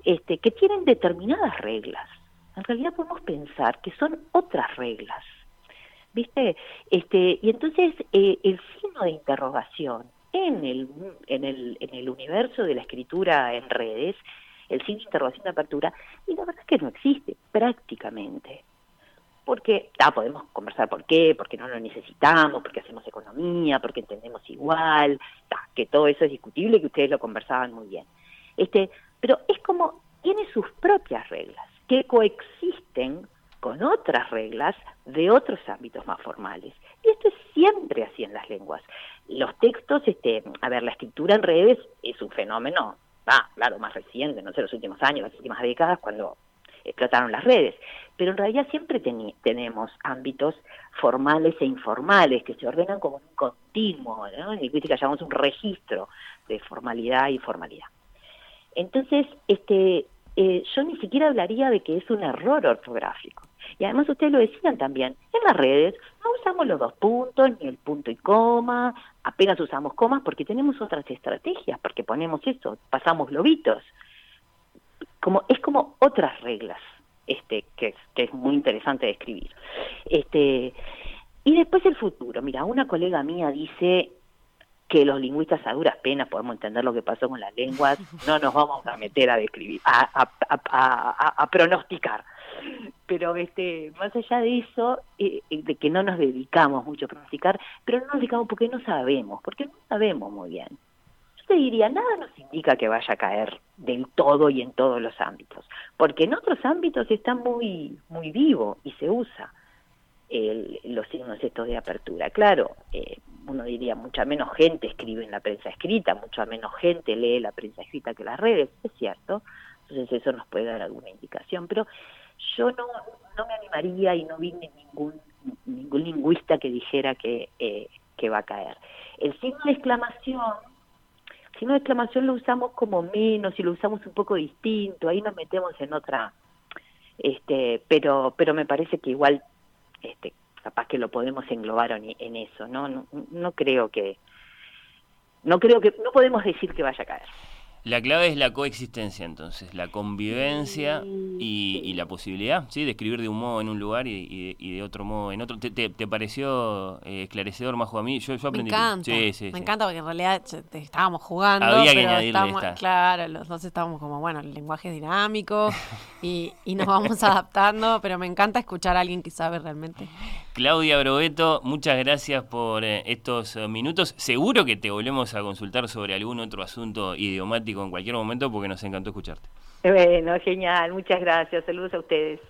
este, que tienen determinadas reglas en realidad podemos pensar que son otras reglas. ¿Viste? Este, y entonces eh, el signo de interrogación en el, en, el, en el universo de la escritura en redes, el signo de interrogación de apertura, y la verdad es que no existe prácticamente. Porque ah, podemos conversar por qué, porque no lo necesitamos, porque hacemos economía, porque entendemos igual, que todo eso es discutible que ustedes lo conversaban muy bien. Este, pero es como tiene sus propias reglas que coexisten con otras reglas de otros ámbitos más formales. Y esto es siempre así en las lenguas. Los textos, este, a ver, la escritura en redes es un fenómeno, claro, más reciente, no sé, los últimos años, las últimas décadas, cuando explotaron las redes. Pero en realidad siempre tenemos ámbitos formales e informales que se ordenan como un continuo, ¿no? en lingüística llamamos un registro de formalidad y formalidad. Entonces, este, eh, yo ni siquiera hablaría de que es un error ortográfico. Y además ustedes lo decían también, en las redes no usamos los dos puntos, ni el punto y coma, apenas usamos comas porque tenemos otras estrategias, porque ponemos eso, pasamos lobitos. Como, es como otras reglas, este, que que es muy interesante de escribir. Este, y después el futuro. Mira, una colega mía dice que los lingüistas a duras penas podemos entender lo que pasó con las lenguas, no nos vamos a meter a describir, a, pronosticar. Pero este, más allá de eso, eh, eh, de que no nos dedicamos mucho a pronosticar, pero no nos dedicamos porque no sabemos, porque no sabemos muy bien. Yo te diría, nada nos indica que vaya a caer del todo y en todos los ámbitos, porque en otros ámbitos está muy, muy vivo y se usa el, los signos estos de apertura. Claro, eh, uno diría, mucha menos gente escribe en la prensa escrita, mucha menos gente lee la prensa escrita que las redes, es cierto, entonces eso nos puede dar alguna indicación, pero yo no, no me animaría y no vi ningún, ningún lingüista que dijera que, eh, que va a caer. El signo de exclamación, el signo de exclamación lo usamos como menos y lo usamos un poco distinto, ahí nos metemos en otra, este, pero, pero me parece que igual este, capaz que lo podemos englobar en, eso, ¿no? ¿no? No creo que no creo que no podemos decir que vaya a caer. La clave es la coexistencia, entonces, la convivencia y, la posibilidad, ¿sí? De escribir de un modo en un lugar y, de otro modo en otro. ¿Te, te, pareció eh, esclarecedor, Majo, a mí? Yo, yo aprendí. Me encanta, sí, sí, me encanta porque en realidad estábamos jugando. Había que añadirle estábamos, esta. Claro, los dos estábamos como, bueno, el lenguaje es dinámico y, y nos vamos [laughs] adaptando, pero me encanta escuchar a alguien que sabe realmente. Claudia Brobeto, muchas gracias por eh, estos eh, minutos. Seguro que te volvemos a consultar sobre algún otro asunto idiomático en cualquier momento porque nos encantó escucharte. Bueno, genial, muchas gracias. Saludos a ustedes.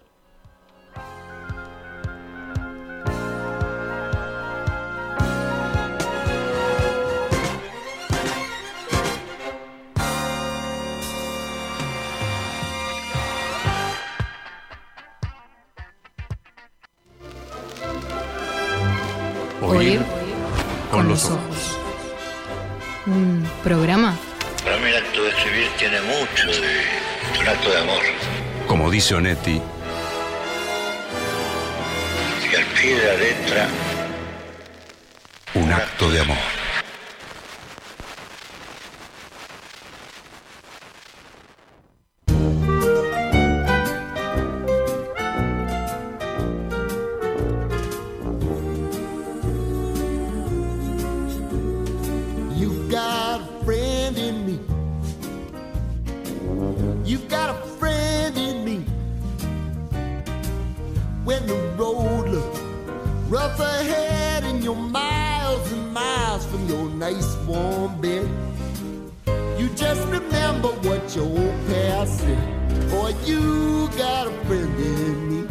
Oír con los ojos. Un programa tiene mucho de un acto de amor. Como dice Onetti, Y al pie de la letra, un acto de amor. Road looks rough ahead and you're miles and miles from your nice warm bed, you just remember what your old past said. Boy, you got a friend in me.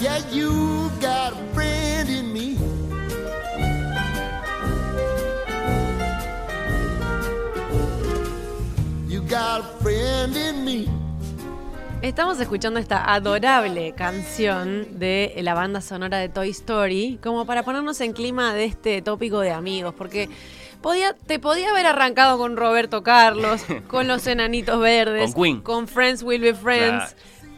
Yeah, you got a friend in me. You got a friend in me. Estamos escuchando esta adorable canción de la banda sonora de Toy Story, como para ponernos en clima de este tópico de amigos, porque podía, te podía haber arrancado con Roberto Carlos, con los enanitos verdes, Con Queen. con Friends Will Be Friends.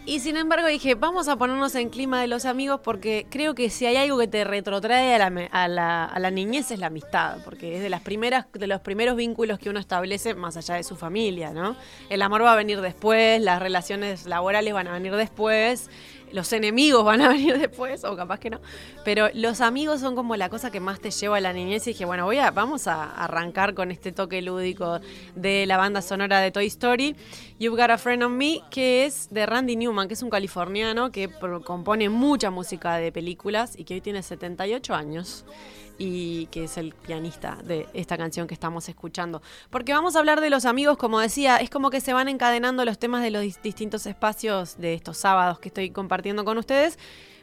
Y sin embargo dije, vamos a ponernos en clima de los amigos porque creo que si hay algo que te retrotrae a la, a la, a la niñez es la amistad, porque es de las primeras, de los primeros vínculos que uno establece más allá de su familia, ¿no? El amor va a venir después, las relaciones laborales van a venir después, los enemigos van a venir [laughs] después, o capaz que no. Pero los amigos son como la cosa que más te lleva a la niñez. Y dije, bueno, voy a, vamos a arrancar con este toque lúdico de la banda sonora de Toy Story. You've Got a Friend on Me, que es de Randy Newman, que es un californiano que compone mucha música de películas y que hoy tiene 78 años y que es el pianista de esta canción que estamos escuchando. Porque vamos a hablar de los amigos, como decía, es como que se van encadenando los temas de los dis- distintos espacios de estos sábados que estoy compartiendo con ustedes.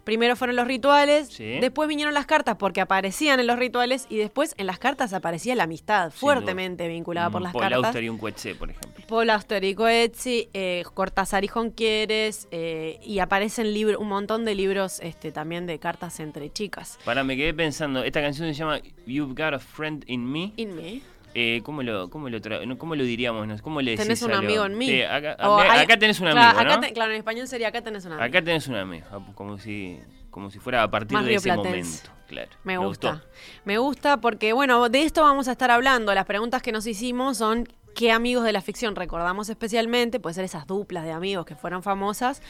Primero fueron los rituales, Sí. después vinieron las cartas porque aparecían en los rituales y después en las cartas aparecía la amistad, Sin fuertemente vinculada por Un las Paul cartas. Auster y un Coetzee, por ejemplo. Paul Auster y Coetzee, eh, Cortázar y Jonquieres, eh, y aparecen libro, un montón de libros este, también de cartas entre chicas. Para, me quedé pensando, esta canción se llama You've Got a Friend in Me. In me. Eh, ¿cómo, lo, cómo, lo tra- ¿Cómo lo diríamos? ¿Cómo le decís Tenés un amigo en mí. Sí, acá, O acá- hay- acá tenés un amigo, claro, acá ¿no? te- claro, en español sería acá tenés un amigo. Acá tenés un amigo, ah, como si, como si fuera a partir Más de ese momento. Claro. Me gusta. gustó. Me gusta porque, bueno, de esto vamos a estar hablando. Las preguntas que nos hicimos son qué amigos de la ficción recordamos especialmente, puede ser esas duplas de amigos que fueron famosas.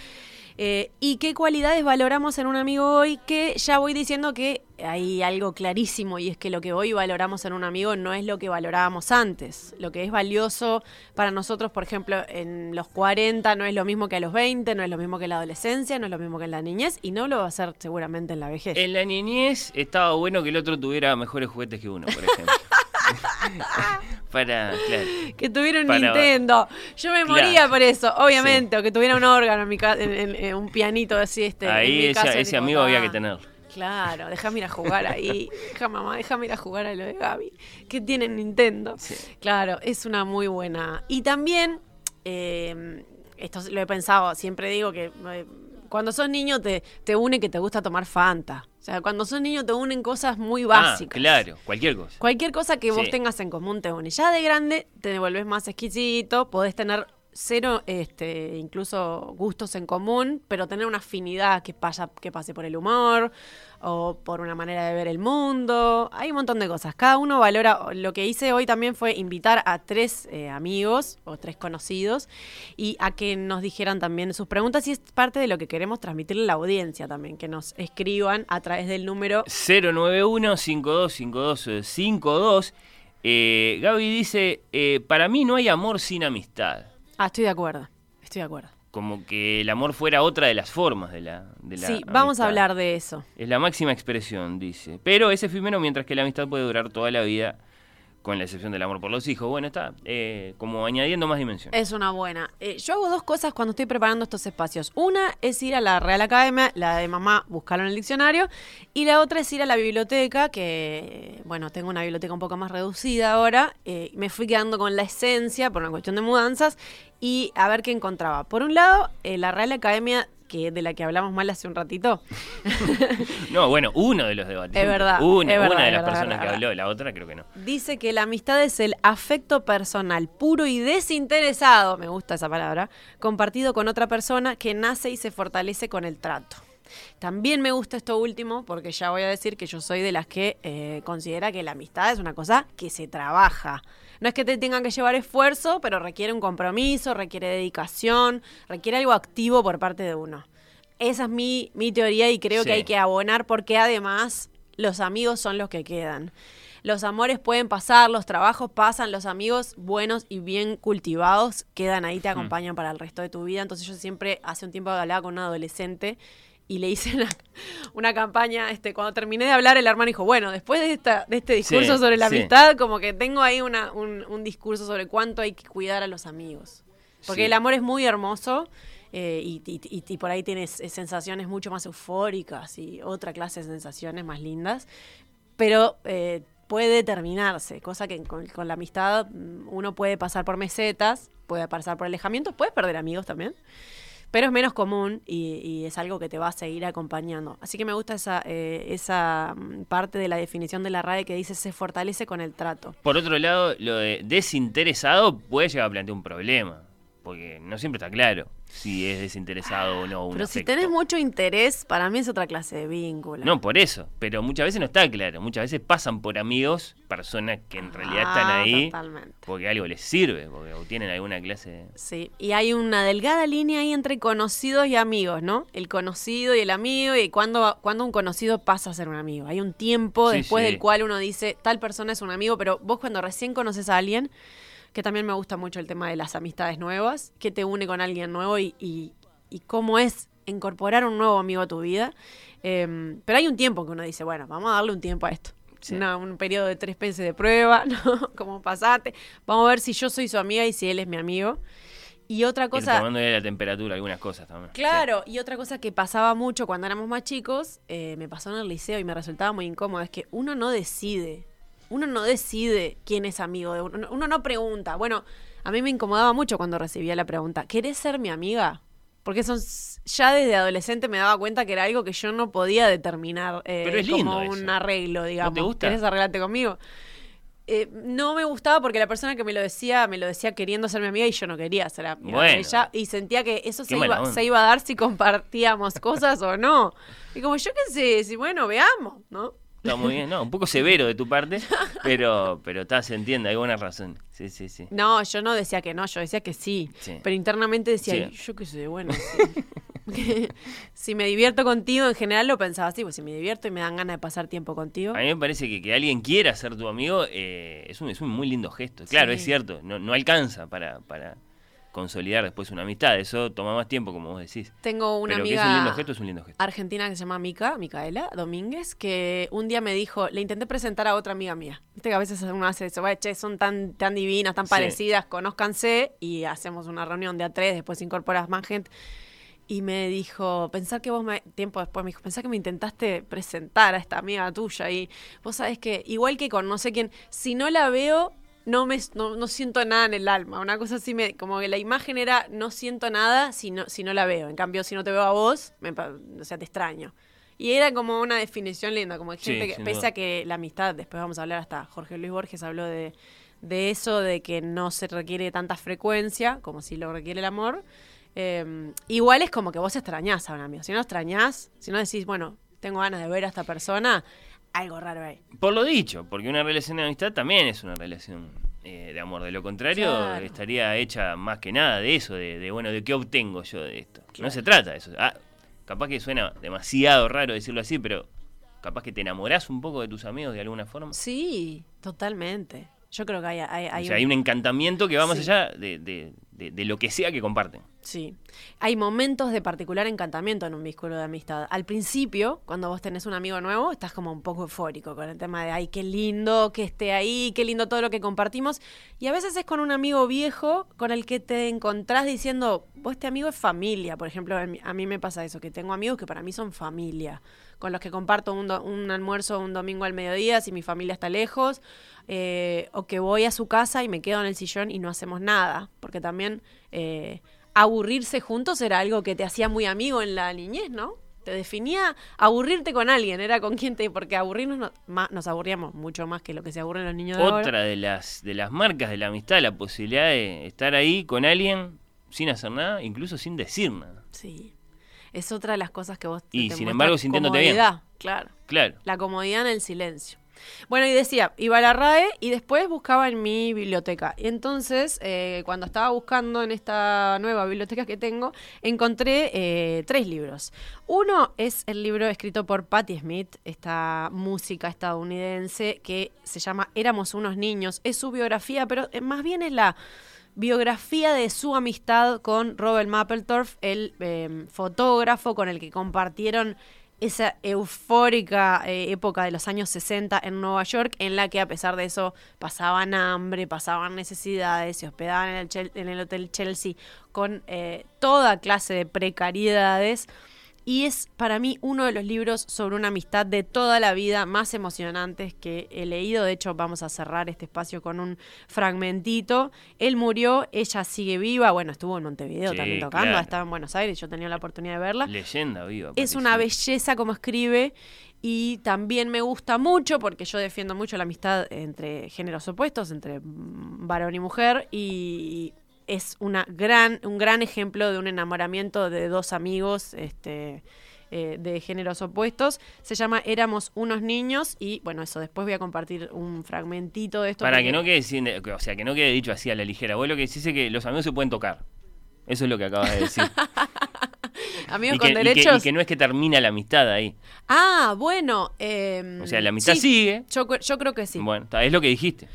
Eh, y qué cualidades valoramos en un amigo hoy, que ya voy diciendo que hay algo clarísimo y es que lo que hoy valoramos en un amigo no es lo que valorábamos antes. Lo que es valioso para nosotros, por ejemplo, en los 40 no es lo mismo que a los 20, no es lo mismo que en la adolescencia, no es lo mismo que en la niñez y no lo va a ser seguramente en la vejez. En la niñez estaba bueno que el otro tuviera mejores juguetes que uno, por ejemplo. [laughs] [laughs] Para, claro. Que tuviera un Para- Nintendo. Yo me Claro. moría por eso, obviamente. O que tuviera un órgano en mi casa, un pianito así, este. en Ahí mi ese, casa, ese tipo, amigo había ah, que tener. Claro, [laughs] déjame ir a jugar ahí. Deja, mamá, déjame ir a jugar a lo de Gaby. Que tiene en Nintendo. Sí. Claro, es una muy buena. Y también, eh, esto lo he pensado, siempre digo que eh, cuando sos niño te, te une que te gusta tomar Fanta. O sea, cuando sos niño te unen cosas muy básicas. Ah, claro, cualquier cosa. Cualquier cosa que vos Sí. tengas en común te une. Ya de grande te volvés más exquisito, podés tener cero, este, incluso gustos en común, pero tener una afinidad que, pasa, que pase por el humor o por una manera de ver el mundo. Hay un montón de cosas. Cada uno valora. Lo que hice hoy también fue invitar a tres eh, amigos o tres conocidos y a que nos dijeran también sus preguntas y es parte de lo que queremos transmitirle a la audiencia también, que nos escriban a través del número 091-525252. Eh, Gaby dice, eh, para mí no hay amor sin amistad. Ah, estoy de acuerdo. Estoy de acuerdo. Como que el amor fuera otra de las formas de la, de la Sí, vamos a hablar de eso. Es la máxima expresión, dice. Pero es efímero mientras que la amistad puede durar toda la vida, con la excepción del amor por los hijos. Bueno, está eh, como añadiendo más dimensiones. Es una buena. Eh, yo hago dos cosas cuando estoy preparando estos espacios. Una es ir a la Real Academia, la de mamá, buscarlo en el diccionario. Y la otra es ir a la biblioteca, que, bueno, tengo una biblioteca un poco más reducida ahora. eh, me fui quedando con la esencia por una cuestión de mudanzas y a ver qué encontraba. Por un lado, eh, la Real Academia, que de la que hablamos mal hace un ratito. [laughs] No, bueno, uno de los debates. Es verdad, Una, es verdad, una de las verdad, personas que habló, la otra creo que no. Dice que la amistad es el afecto personal puro y desinteresado, me gusta esa palabra, compartido con otra persona que nace y se fortalece con el trato. También me gusta esto último porque ya voy a decir que yo soy de las que eh, considera que la amistad es una cosa que se trabaja. No es que te tengan que llevar esfuerzo, pero requiere un compromiso, requiere dedicación, requiere algo activo por parte de uno. Esa es mi, mi teoría y creo Sí. que hay que abonar porque además los amigos son los que quedan. Los amores pueden pasar, los trabajos pasan, los amigos buenos y bien cultivados quedan ahí, te acompañan para el resto de tu vida. Entonces yo siempre, hace un tiempo hablaba con un adolescente y le hice [laughs] una, una campaña, este, cuando terminé de hablar, el hermano dijo, bueno, después de, esta, de este discurso Sí, sobre la sí. amistad, como que tengo ahí una, un, un discurso sobre cuánto hay que cuidar a los amigos. Porque Sí. el amor es muy hermoso eh, y, y- y- y por ahí tienes eh, sensaciones mucho más eufóricas y otra clase de sensaciones más lindas, pero eh, puede terminarse, cosa que con, con la amistad mm, uno puede pasar por mesetas, puede pasar por alejamientos, puedes perder amigos también, pero es menos común y, y es algo que te va a seguir acompañando. Así que me gusta esa, eh, esa mm, parte de la definición de la RAE que dice se fortalece con el trato. Por otro lado, lo de desinteresado puede llegar a plantear un problema. Porque no siempre está claro si es desinteresado o no. Un Pero si tenés mucho interés, para mí es otra clase de vínculo. No, por eso. Pero muchas veces no está claro. Muchas veces pasan por amigos, personas que en realidad Ah, están ahí Totalmente. porque algo les sirve, porque o tienen alguna clase de... Sí, y hay una delgada línea ahí entre conocidos y amigos, ¿no? El conocido y el amigo, y cuando, cuando un conocido pasa a ser un amigo. Hay un tiempo Sí, después sí. del cual uno dice, tal persona es un amigo, pero vos cuando recién conoces a alguien, que también me gusta mucho el tema de las amistades nuevas, que te une con alguien nuevo y, y- y cómo es incorporar un nuevo amigo a tu vida. Eh, pero hay un tiempo que uno dice, bueno, vamos a darle un tiempo a esto. Sí. Una- un periodo de tres meses de prueba, [laughs] ¿no? Como pasate. Vamos a ver si yo soy su amiga y si él es mi amigo. Y otra cosa, tomándole la temperatura, algunas cosas también. claro, y otra cosa que pasaba mucho cuando éramos más chicos, eh, me pasó en el liceo y me resultaba muy incómodo, es que uno no decide, uno no decide quién es amigo de uno, uno no pregunta. Bueno, a mí me incomodaba mucho cuando recibía la pregunta, ¿querés ser mi amiga? Porque son, ya desde adolescente me daba cuenta que era algo que yo no podía determinar eh, Pero es lindo como eso. un arreglo, digamos. te gusta? ¿Querés arreglarte conmigo? eh, no me gustaba porque la persona que me lo decía, me lo decía queriendo ser mi amiga y yo no quería ser amiga Bueno. de ella. Y sentía que eso iba, se iba a dar si compartíamos cosas o no. Y como yo qué sé, si bueno, veamos, ¿no? Está muy bien, no, un poco severo de tu parte, pero, pero está, se entiende, hay buena razón. Sí, sí, sí. No, yo no decía que no, yo decía que sí. Sí. Pero internamente decía, Sí. "Ay, yo qué sé, bueno, sí". [laughs] Si me divierto contigo, en general lo pensaba así, pues si me divierto y me dan ganas de pasar tiempo contigo. A mí me parece que que alguien quiera ser tu amigo eh, es, un, es un muy lindo gesto. Claro, es cierto, no, no alcanza para, para consolidar después una amistad, eso toma más tiempo, como vos decís. Tengo una pero que amiga es un lindo gesto, es un lindo gesto. argentina que se llama Mica, Micaela Domínguez, que un día me dijo, le intenté presentar a otra amiga mía. Viste que a veces uno hace eso, "Vaya, che, son tan, tan divinas, tan Sí. parecidas, conózcanse y hacemos una reunión de a tres, después incorporas más gente. Y me dijo, pensar que vos me, tiempo después me dijo, pensar que me intentaste presentar a esta amiga tuya y vos sabés que igual que con no sé quién, si no la veo, no me no, no siento nada en el alma. Una cosa así, me, como que la imagen era, no siento nada si no, si no la veo. En cambio, si no te veo a vos, me, o sea, te extraño. Y era como una definición linda, como Sí, gente que, pese duda. a que la amistad, después vamos a hablar hasta Jorge Luis Borges habló de, de eso, de que no se requiere tanta frecuencia, como si lo requiere el amor. Eh, igual es como que vos extrañás a un amigo. Si no extrañás, si no decís, bueno, tengo ganas de ver a esta persona, algo raro ahí. Por lo dicho, porque una relación de amistad también es una relación eh, de amor. De lo contrario, Claro. estaría hecha más que nada de eso, de, de, bueno, de qué obtengo yo de esto. No se trata de eso. Ah, capaz que suena demasiado raro decirlo así, pero capaz que te enamorás un poco de tus amigos de alguna forma. Sí, totalmente. Yo creo que hay, hay, hay o sea, un- hay un encantamiento que va más Sí. allá de, de- de- de lo que sea que comparten. Sí. Hay momentos de particular encantamiento en un vínculo de amistad. Al principio, cuando vos tenés un amigo nuevo, estás como un poco eufórico con el tema de, ay, qué lindo que esté ahí, qué lindo todo lo que compartimos. Y a veces es con un amigo viejo con el que te encontrás diciendo, vos este amigo es familia. Por ejemplo, a mí me pasa eso, que tengo amigos que para mí son familia, con los que comparto un, do- un almuerzo un domingo al mediodía si mi familia está lejos, eh, o que voy a su casa y me quedo en el sillón y no hacemos nada, porque también eh, aburrirse juntos era algo que te hacía muy amigo en la niñez, ¿no? Te definía aburrirte con alguien, era con quien te... Porque aburrirnos no- ma- nos aburríamos mucho más que lo que se aburren los niños de ahora. Otra de las, de las marcas de la amistad, la posibilidad de estar ahí con alguien sin hacer nada, incluso sin decir nada. Sí. Es otra de las cosas que vos Y te sin embargo, sintiéndote bien. comodidad, Claro. Claro. La comodidad en el silencio. Bueno, y decía, iba a la RAE y después buscaba en mi biblioteca. Y entonces, eh, cuando estaba buscando en esta nueva biblioteca que tengo, encontré eh, tres libros. Uno es el libro escrito por Patti Smith, esta música estadounidense que se llama Éramos unos niños. Es su biografía, pero eh, más bien es la biografía de su amistad con Robert Mapplethorpe, el eh, fotógrafo con el que compartieron esa eufórica eh, época de los años 60 en Nueva York, en la que a pesar de eso pasaban hambre, pasaban necesidades, se hospedaban en el, en el Hotel Chelsea con eh, toda clase de precariedades. Y es para mí uno de los libros sobre una amistad de toda la vida más emocionantes que he leído. De hecho, vamos a cerrar este espacio con un fragmentito. Él murió, ella sigue viva. Bueno, estuvo en Montevideo Sí, también tocando, claro. estaba en Buenos Aires, yo tenía la oportunidad de verla. Leyenda viva. Es una belleza como escribe y también me gusta mucho porque yo defiendo mucho la amistad entre géneros opuestos, entre varón y mujer y es una gran, un gran ejemplo de un enamoramiento de dos amigos este, eh, de géneros opuestos. Se llama Éramos unos niños y bueno, eso después voy a compartir un fragmentito de esto. Para que no quede sin- o sea, que no quede dicho así a la ligera. Vos lo que decís es que los amigos se pueden tocar. Eso es lo que acabas de decir. [laughs] Amigos y, con que, y que- derechos. y que no es que termina la amistad ahí. Ah, bueno. em, O sea, la amistad sí, sigue. Yo, yo creo que sí. Bueno, es lo que dijiste.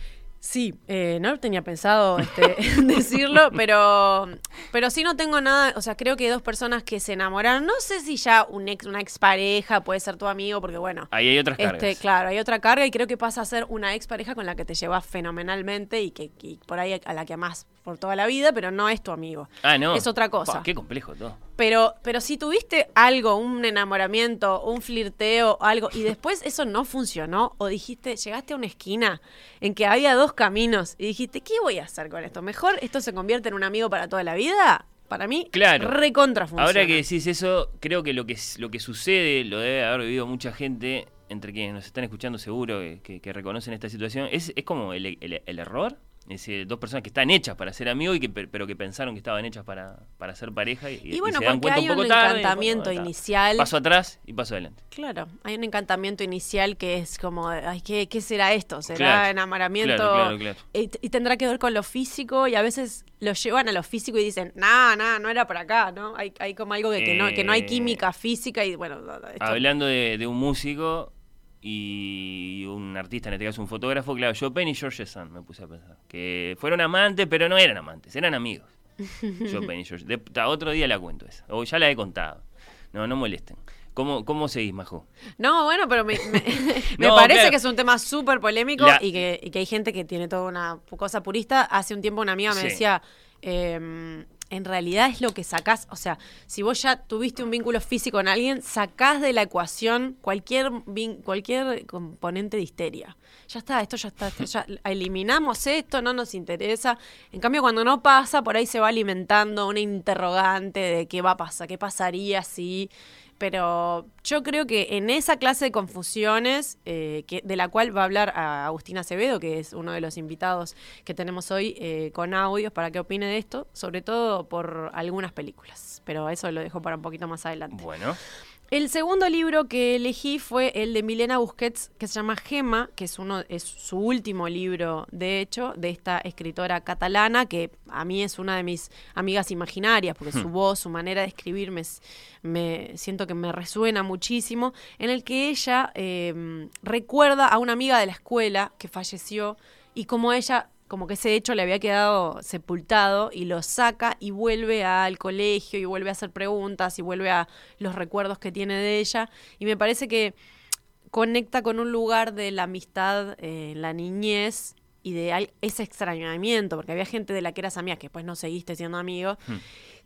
Sí, eh, no tenía pensado este, [laughs] decirlo, pero, pero sí no tengo nada, o sea, creo que dos personas que se enamoraron, no sé si ya un ex, una expareja puede ser tu amigo, porque bueno, Ahí hay otras cargas. este, claro, hay otra carga y creo que pasa a ser una expareja con la que te llevas fenomenalmente y que y por ahí a la que amás por toda la vida, pero no es tu amigo. Ah, no. Es otra cosa. Pa, qué complejo todo. Pero, pero si tuviste algo, un enamoramiento, un flirteo, algo, y después eso no funcionó, o dijiste, llegaste a una esquina en que había dos caminos, y dijiste, ¿qué voy a hacer con esto? ¿Mejor esto se convierte en un amigo para toda la vida? Para mí, Claro. recontra funciona. Ahora que decís eso, creo que lo que lo que sucede, lo debe haber vivido mucha gente, entre quienes nos están escuchando seguro que, que- reconocen esta situación, es, es como el, el- el error. Es dos personas que están hechas para ser amigos y que pe- pero que pensaron que estaban hechas para, para ser pareja y, Y bueno, se dan cuenta hay un poco un tarde. y, encantamiento inicial. Paso atrás y paso adelante. Claro, hay un encantamiento inicial que es como, ay, ¿qué, qué será esto? ¿Será Claro, enamoramiento? claro, claro, claro. Y, y tendrá que ver con lo físico y a veces lo llevan a lo físico y dicen, no, no, no era por acá, ¿no? Hay, hay como algo que, no, que no hay Eh, química física y bueno, esto- Hablando de, de un músico y un artista, en este caso un fotógrafo, claro, Chopin y George Sand, me puse a pensar. Que fueron amantes, pero no eran amantes, eran amigos. [laughs] Chopin y George. De- ta, otro día la cuento esa. O ya la he contado. No, no molesten. ¿Cómo, cómo seguís, Majo? No, bueno, pero me, me- [laughs] [laughs] me No, parece claro. que es un tema súper polémico La- y, que, y que hay gente que tiene toda una cosa purista. Hace un tiempo una amiga me Sí. decía, em, en realidad es lo que sacás, o sea, si vos ya tuviste un vínculo físico con alguien, sacás de la ecuación cualquier, cualquier componente de histeria. Ya está, esto ya está, ya eliminamos esto, no nos interesa. En cambio, cuando no pasa, por ahí se va alimentando una interrogante de qué va a pasar, qué pasaría si pero yo creo que en esa clase de confusiones, eh, que, de la cual va a hablar a Agustina Acevedo, que es uno de los invitados que tenemos hoy eh, con audios para que opine de esto, sobre todo por algunas películas. Pero eso lo dejo para un poquito más adelante. Bueno, El segundo libro que elegí fue el de Milena Busquets, que se llama Gema, que es uno, es su último libro, de hecho, de esta escritora catalana, que a mí es una de mis amigas imaginarias, porque su voz, su manera de escribir me, me siento que me resuena muchísimo, en el que ella eh, recuerda a una amiga de la escuela que falleció y como ella como que ese hecho le había quedado sepultado y lo saca y vuelve al colegio y vuelve a hacer preguntas y vuelve a los recuerdos que tiene de ella. Y me parece que conecta con un lugar de la amistad eh, en la niñez y de ese extrañamiento, porque había gente de la que eras amiga que después no seguiste siendo amigo,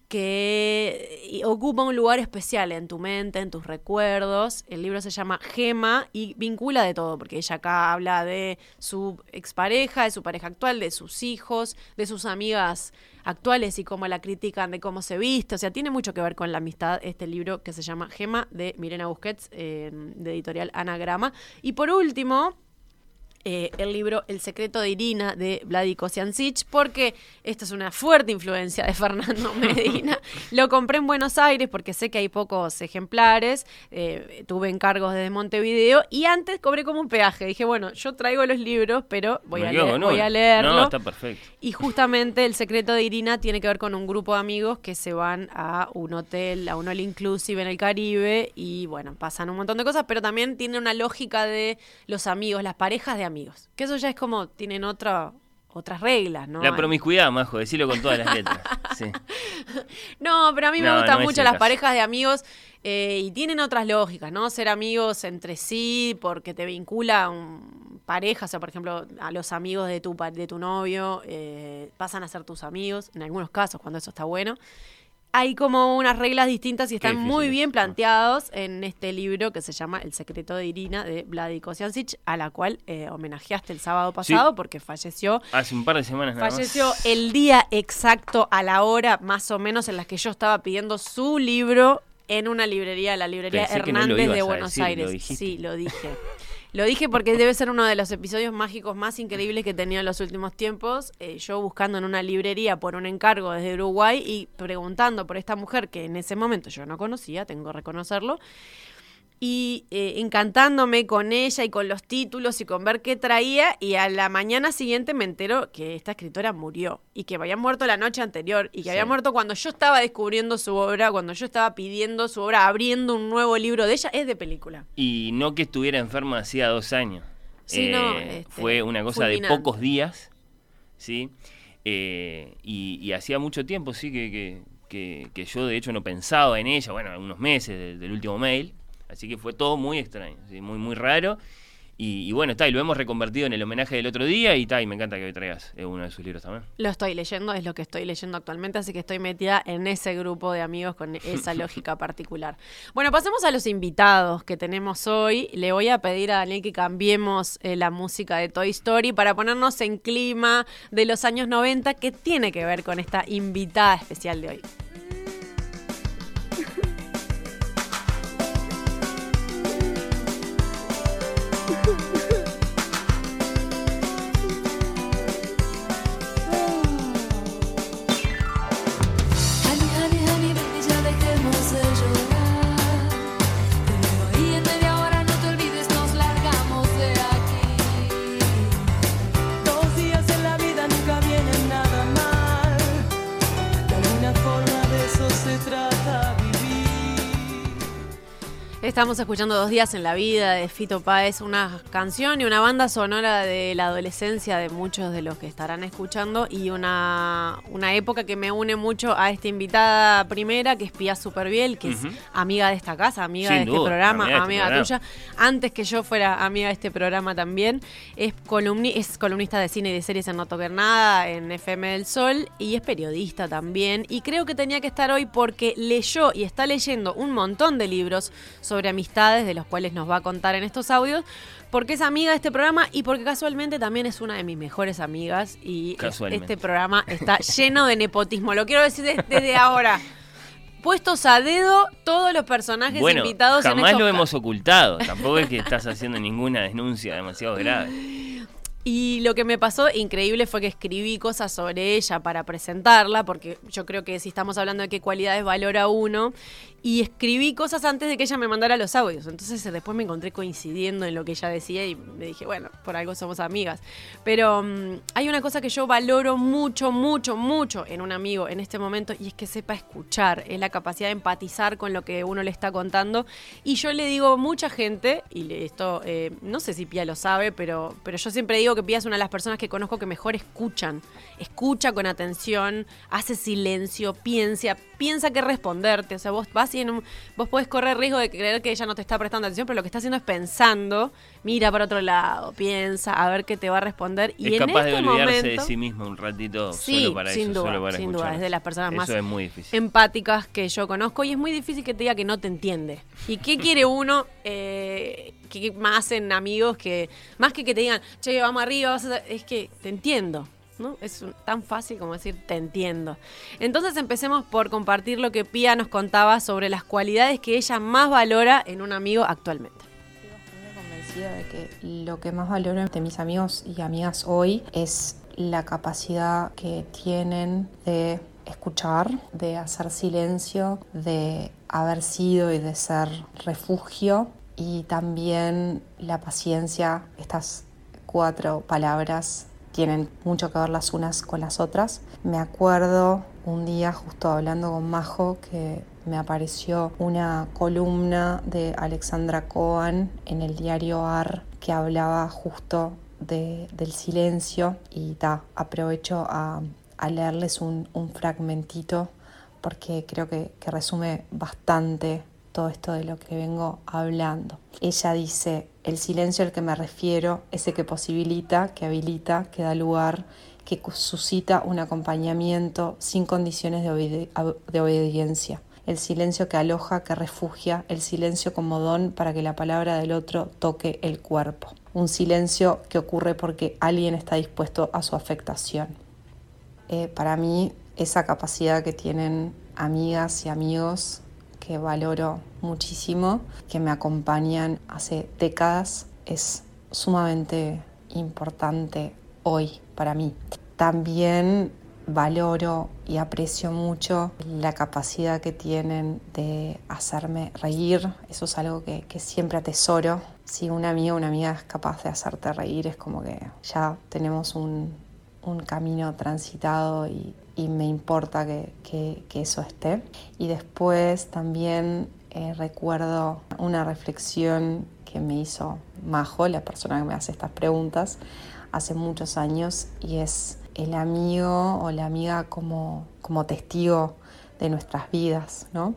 que ocupa un lugar especial en tu mente, en tus recuerdos. El libro se llama Gema y vincula de todo, porque ella acá habla de su expareja, de su pareja actual, de sus hijos, de sus amigas actuales y cómo la critican, de cómo se viste. O sea, tiene mucho que ver con la amistad este libro que se llama Gema de Mirena Busquets, eh, de editorial Anagrama. Y por último, eh, el libro El secreto de Irina de Vladi Kosiancic, porque esta es una fuerte influencia de Fernando [laughs] Medina. Lo compré en Buenos Aires porque sé que hay pocos ejemplares, eh, tuve encargos desde Montevideo y antes cobré como un peaje. Dije, bueno, yo traigo los libros, pero voy, me a, leer- voy a leerlo. No, está perfecto. Y justamente el secreto de Irina tiene que ver con un grupo de amigos que se van a un hotel, a un all inclusive en el Caribe y bueno, pasan un montón de cosas, pero también tiene una lógica de los amigos, las parejas de amigos. Que eso ya es como, tienen otra, otras reglas, ¿no? La promiscuidad, Majo, decirlo con todas las letras. [laughs] Sí. No, pero a mí me No, gustan no mucho las caso. parejas de amigos eh, y tienen otras lógicas, ¿no? Ser amigos entre sí porque te vincula un pareja, o sea, por ejemplo, a los amigos de tu, de tu novio eh, pasan a ser tus amigos, en algunos casos, cuando eso está bueno. Hay como unas reglas distintas y están muy bien planteados en este libro que se llama El secreto de Irina de Vladi Kosiancic, a la cual eh, homenajeaste el sábado pasado porque falleció Hace un par de semanas nada más. Falleció el día exacto a la hora más o menos en la que yo estaba pidiendo su libro en una librería, la librería Pensé que no lo Hernández de Buenos decir, lo Aires. dijiste. sí, lo dije. Lo dije porque debe ser uno de los episodios mágicos más increíbles que he tenido en los últimos tiempos. Eh, yo buscando en una librería por un encargo desde Uruguay y preguntando por esta mujer que en ese momento yo no conocía, tengo que reconocerlo, y eh, encantándome con ella y con los títulos y con ver qué traía y a la mañana siguiente me entero que esta escritora murió y que había muerto la noche anterior y que había muerto cuando yo estaba descubriendo su obra, cuando yo estaba pidiendo su obra, abriendo un nuevo libro de ella, es de película. Y no que estuviera enferma hacía dos años. Sí, Eh, no, este, fue una cosa fulminante. de pocos días, ¿sí? Eh, y, y hacía mucho tiempo, sí, que, que, que- que yo de hecho no pensaba en ella, bueno, unos meses del, del último mail. Así que fue todo muy extraño, ¿sí? muy, muy raro. Y, y bueno, está, y lo hemos reconvertido en el homenaje del otro día y está, y me encanta que hoy traigas eh, uno de sus libros también. Lo estoy leyendo, es lo que estoy leyendo actualmente, así que estoy metida en ese grupo de amigos con esa [laughs] lógica particular. Bueno, pasemos a los invitados que tenemos hoy. Le voy a pedir a Daniel que cambiemos eh, la música de Toy Story para ponernos en clima de los años 90 que tiene que ver con esta invitada especial de hoy. Estamos escuchando Dos días en la vida de Fito Páez, una canción y una banda sonora de la adolescencia de muchos de los que estarán escuchando y una, una época que me une mucho a esta invitada primera, que es Pía Superbiel, que es amiga de esta casa, amiga Sin de este duda, programa, amiga este tuya, antes que yo fuera amiga de este programa también. Es, columni es columnista de cine y de series en No Tocar Nada, en FM del Sol, y es periodista también. Y creo que tenía que estar hoy porque leyó y está leyendo un montón de libros sobre amistades, de los cuales nos va a contar en estos audios, porque es amiga de este programa y porque casualmente también es una de mis mejores amigas y este programa está lleno de nepotismo. Lo quiero decir de- desde ahora. Puestos a dedo todos los personajes Bueno, invitados en jamás lo hemos ocultado. Tampoco es que estás haciendo ninguna denuncia demasiado grave. [laughs] Y lo que me pasó increíble fue que escribí cosas sobre ella para presentarla, porque yo creo que si estamos hablando de qué cualidades valora uno, y escribí cosas antes de que ella me mandara los audios. Entonces eh, después me encontré coincidiendo en lo que ella decía y me dije, bueno, por algo somos amigas. Pero mm, hay una cosa que yo valoro mucho, mucho, mucho en un amigo en este momento y es que sepa escuchar, es la capacidad de empatizar con lo que uno le está contando. Y yo le digo a mucha gente, y esto eh, no sé si Pía lo sabe, pero, pero yo siempre digo que Pía es una de las personas que conozco que mejor escuchan. Escucha con atención, hace silencio, piensa, piensa qué responderte. O sea, vos vas y en un- vos podés correr riesgo de creer que ella no te está prestando atención, pero lo que está haciendo es pensando, mira para otro lado, piensa, a ver qué te va a responder. Y es en capaz este de olvidarse momento, de sí mismo un ratito Sí, solo para sin eso, duda, solo para sin duda, es de las personas más es muy empáticas que yo conozco y es muy difícil que te diga que no te entiende. ¿Y qué [laughs] quiere uno eh, que más en amigos que, más que que te digan, che, vamos arriba, vas a hacer-", es que te entiendo. ¿No? Es tan fácil como decir te entiendo. Entonces empecemos por compartir lo que Pía nos contaba sobre las cualidades que ella más valora en un amigo actualmente. convencida de que lo que más valoro de mis amigos y amigas hoy es la capacidad que tienen de escuchar, de hacer silencio, de haber sido y de ser refugio y también la paciencia, estas cuatro palabras tienen mucho que ver las unas con las otras. Me acuerdo un día justo hablando con Majo que me apareció una columna de Alexandra Cohen en el diario AR que hablaba justo de- del silencio y ta, aprovecho a, leerles un, fragmentito porque creo que resume bastante todo esto de lo que vengo hablando. Ella dice, el silencio al que me refiero es el que posibilita, que habilita, que da lugar, que suscita un acompañamiento sin condiciones de obediencia. El silencio que aloja, que refugia, el silencio como don para que la palabra del otro toque el cuerpo. Un silencio que ocurre porque alguien está dispuesto a su afectación. Eh, para mí, esa capacidad que tienen amigas y amigos que valoro muchísimo, que me acompañan hace décadas, es sumamente importante hoy para mí. También valoro y aprecio mucho la capacidad que tienen de hacerme reír. Eso es algo que, siempre atesoro. Si un amigo o una amiga es capaz de hacerte reír, es como que ya tenemos un camino transitado y, y me importa que, que- eso esté. Y después también eh, recuerdo una reflexión que me hizo Majo, la persona que me hace estas preguntas, hace muchos años y es el amigo o la amiga como, como testigo de nuestras vidas, ¿no?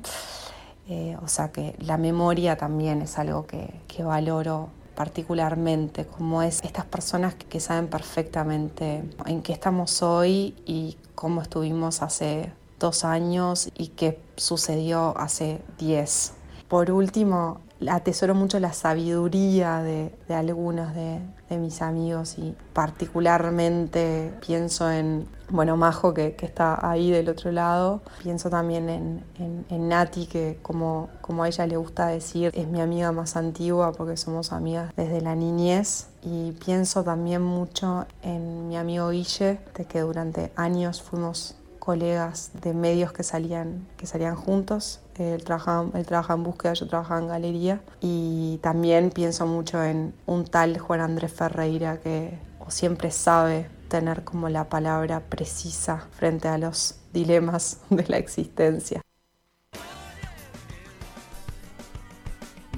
Eh, o sea que la memoria también es algo que, que valoro particularmente, como es estas personas que, que saben perfectamente en qué estamos hoy y cómo estuvimos hace dos años y qué sucedió hace diez. Por último, atesoro mucho la sabiduría de, de algunos de, mis amigos y particularmente pienso en, bueno, Majo que, que está ahí del otro lado, pienso también en, en- en Nati que como, como a ella le gusta decir es mi amiga más antigua porque somos amigas desde la niñez y pienso también mucho en mi amigo Guille de que durante años fuimos colegas de medios que salían, que salían juntos. Él trabajaba, él trabajaba en búsqueda, yo trabajaba en galería. Y también pienso mucho en un tal Juan Andrés Ferreira que siempre sabe tener como la palabra precisa frente a los dilemas de la existencia.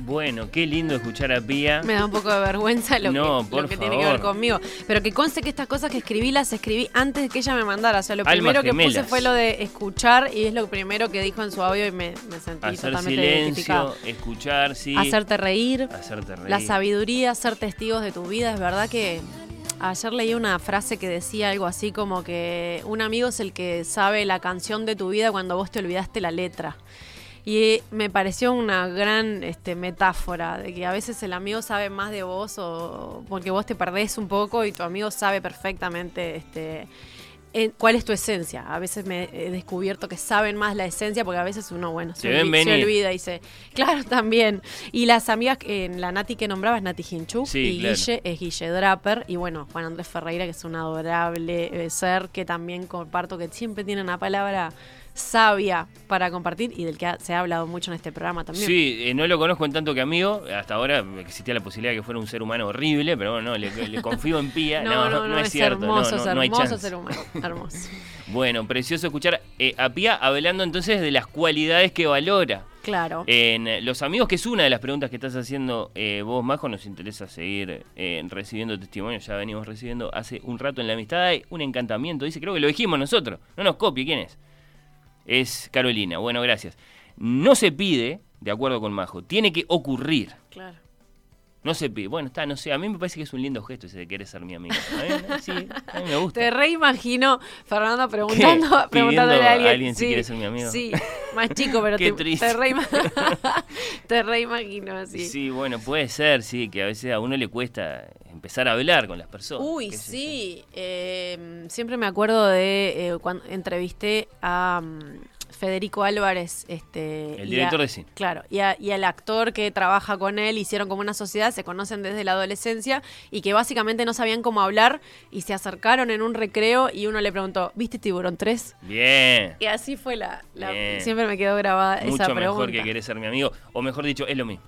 Bueno, qué lindo escuchar a Pía. Me da un poco de vergüenza lo No, que, por lo que tiene que ver conmigo. Pero que conste que estas cosas que escribí las escribí antes de que ella me mandara. O sea, lo Almas primero que puse fue lo de escuchar y es lo primero que dijo en su audio y me, me sentí Hacer totalmente silencio, escuchar, sí. Hacerte reír, hacerte reír. la sabiduría, ser testigos de tu vida. Es verdad que ayer leí una frase que decía algo así como que un amigo es el que sabe la canción de tu vida cuando vos te olvidaste la letra. Y me pareció una gran este, metáfora de que a veces el amigo sabe más de vos o porque vos te perdés un poco y tu amigo sabe perfectamente este, en- cuál es tu esencia. A veces me he descubierto que saben más la esencia porque a veces uno, bueno, se, olvida y se... Claro, también. Y las amigas, que- en la Nati que nombraba es Nati Hinchuk Sí, y claro. Guille es Guille Draper y bueno, Juan Andrés Ferreira que es un adorable eh, ser que también comparto que siempre tiene una palabra sabia para compartir y del que ha- se ha hablado mucho en este programa también. Sí, eh, no lo conozco en tanto que amigo. Hasta ahora existía la posibilidad de que fuera un ser humano horrible, pero bueno, no, le, le confío en Pía. [laughs] No, no, no, es, es, cierto. hermoso, no, no hermoso ser humano, [laughs] hermoso. Bueno, precioso escuchar eh, a Pía hablando entonces de las cualidades que valora. Claro. En eh, los amigos, que es una de las preguntas que estás haciendo eh, vos, Majo, nos interesa seguir eh, recibiendo testimonios. Ya venimos recibiendo hace un rato en la amistad. Hay un encantamiento, dice, creo que lo dijimos nosotros. No nos copie, ¿quién es? Es Carolina. Bueno, gracias. No se pide, de acuerdo con Majo, tiene que ocurrir. Claro. No se pide. Bueno, está, no sé. A mí me parece que es un lindo gesto ese de querer ser mi amigo. A sí, a mí me gusta. Te reimagino Fernando preguntando, preguntándole ¿Pidiendo a a alguien, alguien si quiere ser mi amigo? Sí, más chico, pero [laughs] Qué te, te, reima- [laughs] [laughs] te reimagino así. Sí, bueno, puede ser, sí, que a veces a uno le cuesta empezar a hablar con las personas. Uy, sí. eh, siempre me acuerdo de eh, cuando entrevisté a mm, Federico Álvarez, este, El director a- de cine. Claro, y, a- y al actor que trabaja con él, hicieron como una sociedad, se conocen desde la adolescencia y que básicamente no sabían cómo hablar y se acercaron en un recreo y uno le preguntó, ¿viste Tiburón 3? Bien. Y así fue la... siempre me quedó grabada esa Mucho pregunta. mejor que querer ser mi amigo. O mejor dicho, es lo mismo.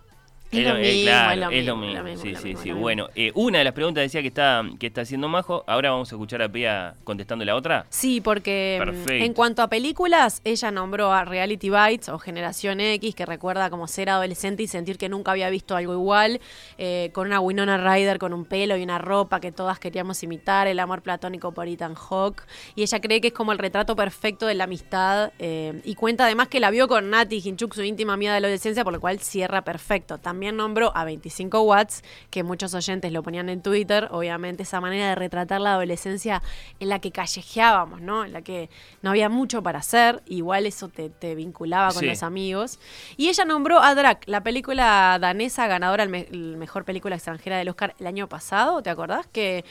Es lo mismo, claro, es lo mismo, mismo. lo mismo, Sí, sí, sí. Bueno, eh, una de las preguntas decía que está, que está haciendo Majo. Ahora vamos a escuchar a Pia contestando la otra. Sí, porque mm, Perfecto. en cuanto a películas, ella nombró a Reality Bites o Generación X, que recuerda como ser adolescente y sentir que nunca había visto algo igual, eh, con una Winona Ryder con un pelo y una ropa que todas queríamos imitar, el amor platónico por Ethan Hawke, y ella cree que es como el retrato perfecto de la amistad, eh, y cuenta además que la vio con Nati Hinchuk, su íntima amiga de la adolescencia, por lo cual cierra perfecto. También nombró a 25 Watts, que muchos oyentes lo ponían en Twitter, obviamente esa manera de retratar la adolescencia en la que callejeábamos, ¿no? En la que no había mucho para hacer, igual eso te, te vinculaba con Sí. los amigos. Y ella nombró a Drac, la película danesa ganadora, el, me- mejor película extranjera del Oscar el año pasado, ¿te acordás? Que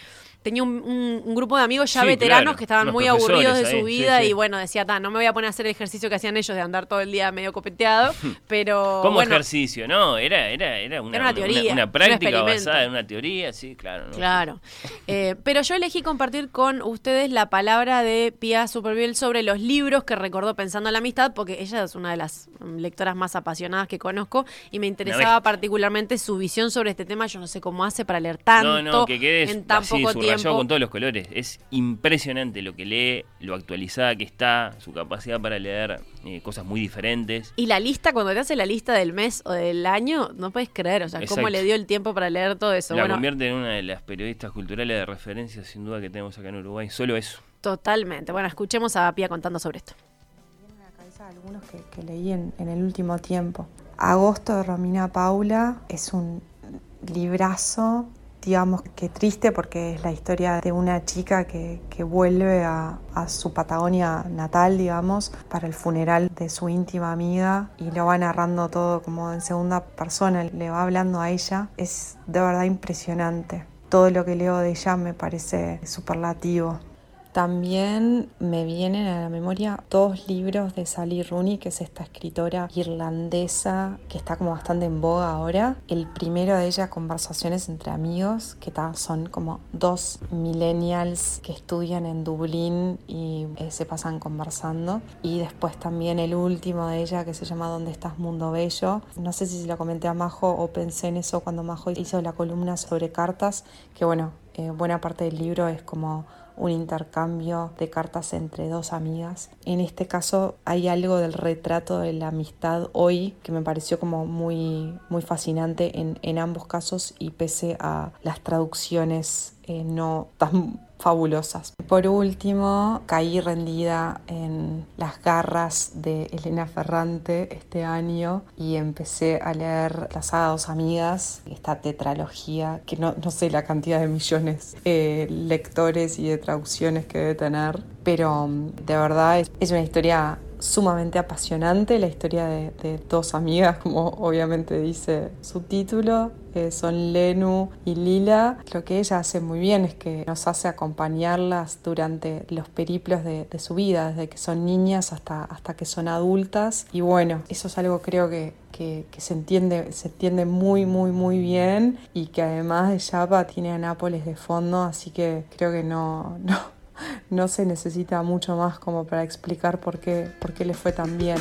tenía un, un- un grupo de amigos ya Sí, veteranos claro, que estaban muy aburridos de su vida sí. y bueno, decía, "Ta, no me voy a poner a hacer el ejercicio que hacían ellos de andar todo el día medio copeteado, [laughs] pero Como bueno, ejercicio, ¿no? Era, era, era, una, Era una teoría, una, un práctica basada en una teoría, sí, claro. ¿no? Claro. Eh, pero yo elegí compartir con ustedes la palabra de Pia Superviel sobre los libros que recordó pensando en la amistad, porque ella es una de las lectoras más apasionadas que conozco y me interesaba particularmente su visión sobre este tema. Yo no sé cómo hace para leer tanto No, no, que quede en tan así, poco subrayado tiempo. con todos los colores. Es impresionante lo que lee, lo actualizada que está, su capacidad para leer eh, cosas muy diferentes. Y la lista, cuando te hace la lista del mes o del año, no puedes creer, o sea, cómo le dio el tiempo para leer todo eso. La bueno, convierte en una de las periodistas culturales de referencia, sin duda, que tenemos acá en Uruguay. Solo eso. totalmente. Bueno, escuchemos a Pia contando sobre esto. a la cabeza algunos que, que leí en, en el último tiempo. Agosto de Romina Paula es un librazo, digamos que triste porque es la historia de una chica que, que vuelve a, a su Patagonia natal, digamos, para el funeral de su íntima amiga y lo va narrando todo como en segunda persona, le va hablando a ella. Es de verdad impresionante. Todo lo que leo de ella me parece superlativo. También me vienen a la memoria dos libros de Sally Rooney, que es esta escritora irlandesa que está como bastante en boga ahora. El primero de ella, Conversaciones entre amigos, que son como dos millennials que estudian en Dublín y eh, se pasan conversando. Y después también el último de ella, que se llama ¿Dónde estás, Mundo Bello? No sé si se lo comenté a Majo o pensé en eso cuando Majo hizo la columna sobre cartas, que bueno, eh, buena parte del libro es como un intercambio de cartas entre dos amigas. En este caso hay algo del retrato de la amistad hoy que me pareció como muy, muy fascinante en, en ambos casos y pese a las traducciones eh, no tan fabulosas. Por último, caí rendida en las garras de Elena Ferrante este año y empecé a leer La saga Dos Amigas, esta tetralogía que no, no sé la cantidad de millones de lectores y de traducciones que debe tener, pero mm, de verdad es, es una historia sumamente apasionante, la historia de, dos amigas, como obviamente dice su título, eh, son Lenu y Lila. Lo que ella hace muy bien es que nos hace acompañarlas durante los periplos de, de su vida, desde que son niñas hasta, hasta que son adultas. Y bueno, eso es algo creo que, que, que, se, entiende, se entiende muy, muy, muy bien y que además de Yapa tiene a Nápoles de fondo, así que creo que no, no, no se necesita mucho más como para explicar por qué, por qué le fue tan bien.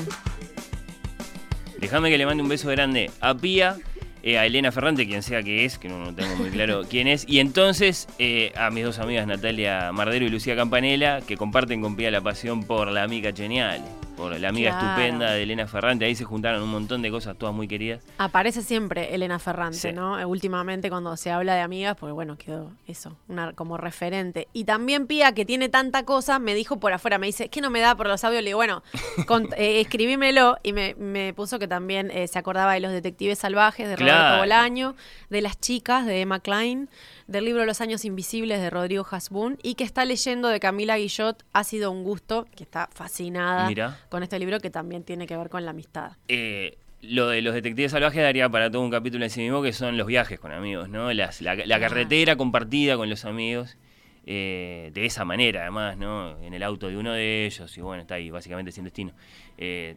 Déjame que le mande un beso grande a Pía, eh, a Elena Ferrante, quien sea que es, que no, no tengo muy claro [laughs] quién es, y entonces eh, a mis dos amigas Natalia Mardero y Lucía Campanella, que comparten con Pía la pasión por la amiga genial por la amiga Claro. estupenda de Elena Ferrante. Ahí se juntaron un montón de cosas, todas muy queridas. Aparece siempre Elena Ferrante, Sí. ¿no? Eh, Últimamente cuando se habla de amigas, porque bueno, quedó eso, una, como referente. Y también Pía, que tiene tanta cosa, me dijo por afuera, me dice, es que no me da por los audios? Le digo, bueno, [laughs] con- eh, escribímelo y me, me puso que también eh, se acordaba de los detectives salvajes de Roberto Claro. Bolaño, de las chicas de Emma Klein, del libro Los años invisibles de Rodrigo Hasbun y que está leyendo de Camila Guillot, Ha sido un gusto, que está fascinada Mirá. Con este libro que también tiene que ver con la amistad. Eh, lo de los detectives salvajes daría para todo un capítulo en sí mismo, que son los viajes con amigos, ¿no? Las- la, la carretera compartida con los amigos. eh, de esa manera, además, ¿no? En el auto de uno de ellos, y bueno, está ahí básicamente sin destino. Eh,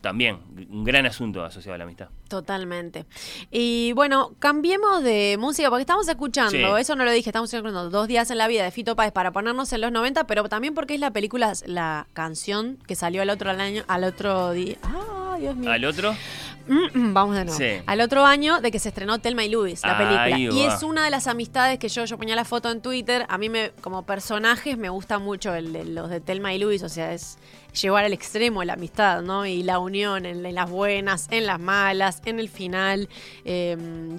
también, un gran asunto asociado a la amistad. Totalmente. Y bueno, cambiemos de música porque estamos escuchando, Sí. eso no lo dije, estamos escuchando Dos días en la vida de Fito Páez para ponernos en los 90, pero también porque es la película, la canción que salió al otro año, al otro día. Ah, Dios mío. Al otro, Vamos de nuevo. Sí. Al otro año de que se estrenó Telma y Luis, la Ahí película. Y va. es una de las amistades que yo, yo ponía la foto en Twitter. A mí me, como personajes, me gusta mucho el los de Telma y Luis. O sea, es llevar al extremo la amistad, ¿no? Y la unión en, en las buenas, en las malas, en el final, eh,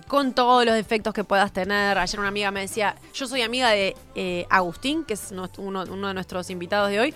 con todos los defectos que puedas tener. Ayer una amiga me decía, yo soy amiga de eh, Agustín, que es uno de nuestros invitados de hoy.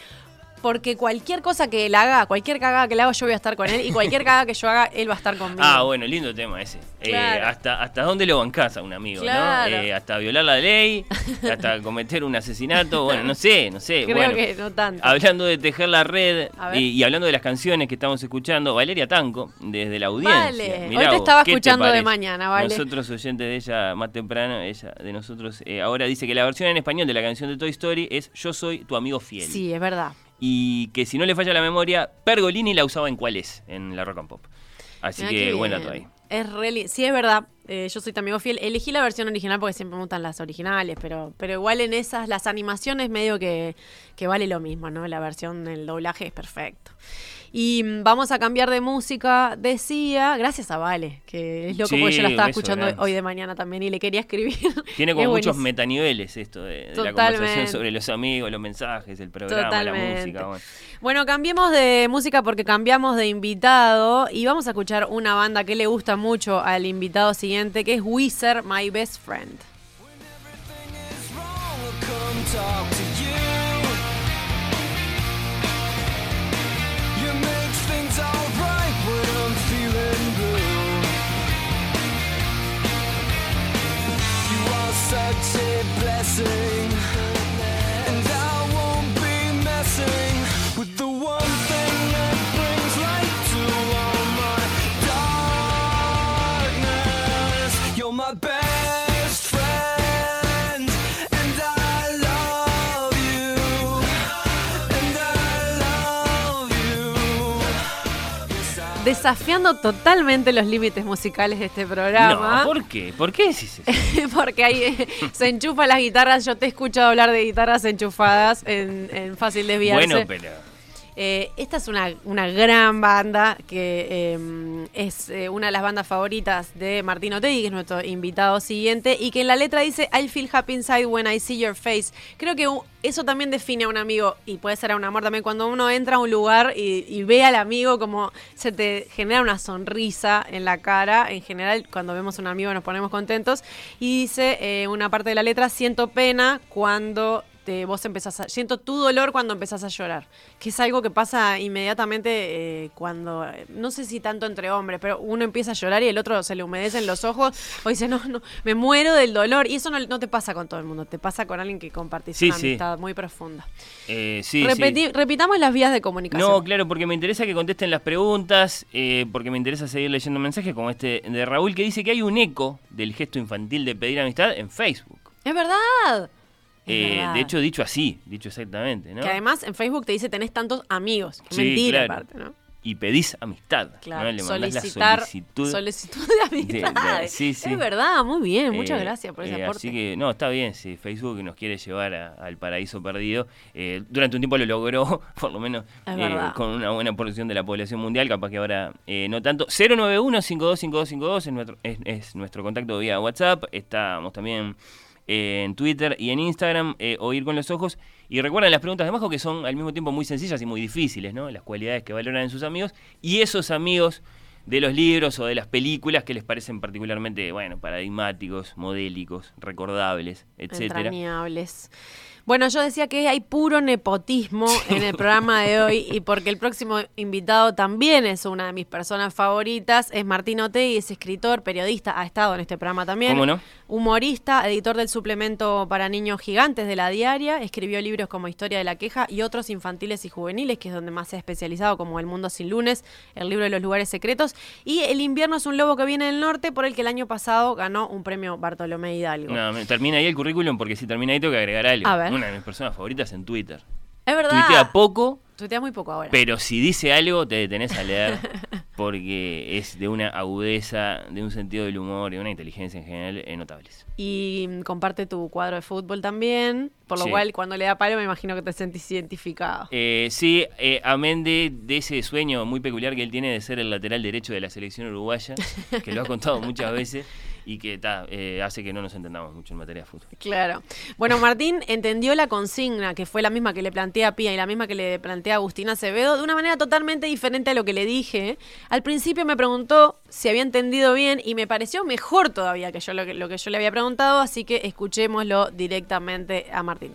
Porque cualquier cosa que él haga, cualquier cagada que le haga, yo voy a estar con él. Y cualquier cagada que yo haga, él va a estar conmigo. Ah, bueno, lindo tema ese. Eh, hasta, ¿Hasta dónde lo bancás a un amigo, Claro. no? Eh, hasta violar la ley, hasta [laughs] cometer un asesinato, bueno, no sé, no sé. Creo bueno, que no tanto. Hablando de tejer la red y, y hablando de las canciones que estamos escuchando, Valeria Tanco, desde la audiencia. Vale, Mirá hoy te vos, estaba ¿qué te escuchando de mañana, Vale. Nosotros, oyentes de ella más temprano, ella de nosotros, eh, ahora dice que la versión en español de la canción de Toy Story es Yo soy tu amigo fiel. Sí, es verdad. Y que si no le falla la memoria, Pergolini la usaba en cuál es, en la rock and pop. Así Mirá que qué buen bien. dato ahí. Es re sí, es verdad. Eh, yo soy amigo fiel. Elegí la versión original porque siempre me gustan las originales, pero, pero igual en esas, las animaciones medio que, que vale lo mismo, ¿no? La versión del doblaje es perfecto. Y mm, vamos a cambiar de música, decía, gracias a Vale, que es loco Sí, porque yo la estaba escuchando grande. hoy de mañana también y le quería escribir. [laughs] Tiene Es como muchos buenísimo. metaniveles esto de, de la conversación sobre los amigos, los mensajes, el programa, Totalmente. la música. Bueno. Bueno, cambiemos de música porque cambiamos de invitado y vamos a escuchar una banda que le gusta mucho al invitado siguiente, que es Weezer, My Best Friend. Blessing, and I won't be messing with the one Desafiando totalmente los límites musicales de este programa. No, ¿por qué? ¿Por qué decís eso? [laughs] Porque ahí eh, se enchufan las guitarras. Yo te he escuchado hablar de guitarras enchufadas en, en Fácil Desviarse. Bueno, pero Eh, esta es una, una gran banda que eh, es eh, una de las bandas favoritas de Martín Otegui, que es nuestro invitado siguiente, y que en la letra dice I feel happy inside when I see your face. Creo que eso también define a un amigo, y puede ser a un amor también, cuando uno entra a un lugar y, y ve al amigo como se te genera una sonrisa en la cara. En general, cuando vemos a un amigo nos ponemos contentos. Y dice eh, una parte de la letra, siento pena cuando te- vos empezás a... Siento tu dolor cuando empezás a llorar. Que es algo que pasa inmediatamente eh, cuando... No sé si tanto entre hombres, pero uno empieza a llorar y el otro se le humedecen los ojos o dice, no, no, me muero del dolor. Y eso no, no te pasa con todo el mundo, te pasa con alguien que compartís Sí, una sí. amistad muy profunda. Eh, sí, sí. Repitamos las vías de comunicación. No, claro, porque me interesa que contesten las preguntas, eh, porque me interesa seguir leyendo mensajes como este de Raúl que dice que hay un eco del gesto infantil de pedir amistad en Facebook. Es verdad. Eh, de hecho, dicho así, dicho exactamente, ¿no? Que además en Facebook te dice tenés tantos amigos. Sí, mentira, claro. aparte, ¿no? Y pedís amistad, Claro, ¿no? Le mandás solicitar la solicitud. solicitud de amistad. de- sí, sí. Es verdad, muy bien. Muchas Eh, gracias por ese eh, aporte. Así que, no, está bien, si Facebook nos quiere llevar a- al paraíso perdido. eh, durante un tiempo lo logró, [laughs] por lo menos con una buena porción de la población mundial, capaz que ahora eh, no tanto. 091-525252 es nuestro, es, es nuestro contacto vía WhatsApp. Estamos también eh, en Twitter y en Instagram, eh, Oír con los Ojos. Y recuerden las preguntas de Majo que son al mismo tiempo muy sencillas y muy difíciles, ¿no? Las cualidades que valoran en sus amigos y esos amigos de los libros o de las películas que les parecen particularmente, bueno, paradigmáticos, modélicos, recordables, etcétera. Entrañables. Bueno, yo decía que hay puro nepotismo [laughs] en el programa de hoy y porque el próximo invitado también es una de mis personas favoritas, es Martín Otegui, es escritor, periodista, ha estado en este programa también. ¿Cómo no? Humorista, editor del suplemento para niños gigantes de la diaria, escribió libros como Historia de la Queja y otros infantiles y juveniles, que es donde más se ha especializado, como El Mundo Sin Lunes, El Libro de los Lugares Secretos, y El Invierno es un lobo que viene del norte, por el que el año pasado ganó un premio Bartolomé Hidalgo. No, termina ahí el currículum porque si termina ahí tengo que agregar algo. A ver. Una de mis personas favoritas en Twitter. Es verdad. Tuitea poco, Tuitea muy poco ahora. pero si dice algo te detenés a leer [laughs] porque es de una agudeza, de un sentido del humor y una inteligencia en general eh, notables. Y comparte tu cuadro de fútbol también, por lo Sí. cual cuando le da palo me imagino que te sentís identificado. Eh, sí, eh, amén de, de ese sueño muy peculiar que él tiene de ser el lateral derecho de la selección uruguaya, que lo ha contado muchas veces y que eh, hace que no nos entendamos mucho en materia de fútbol. Claro. Bueno, Martín entendió la consigna, que fue la misma que le plantea Pía y la misma que le plantea Agustina Acevedo, de una manera totalmente diferente a lo que le dije. Al principio me preguntó si había entendido bien y me pareció mejor todavía que yo lo que, lo que yo le había preguntado, así que escuchémoslo directamente a Martín.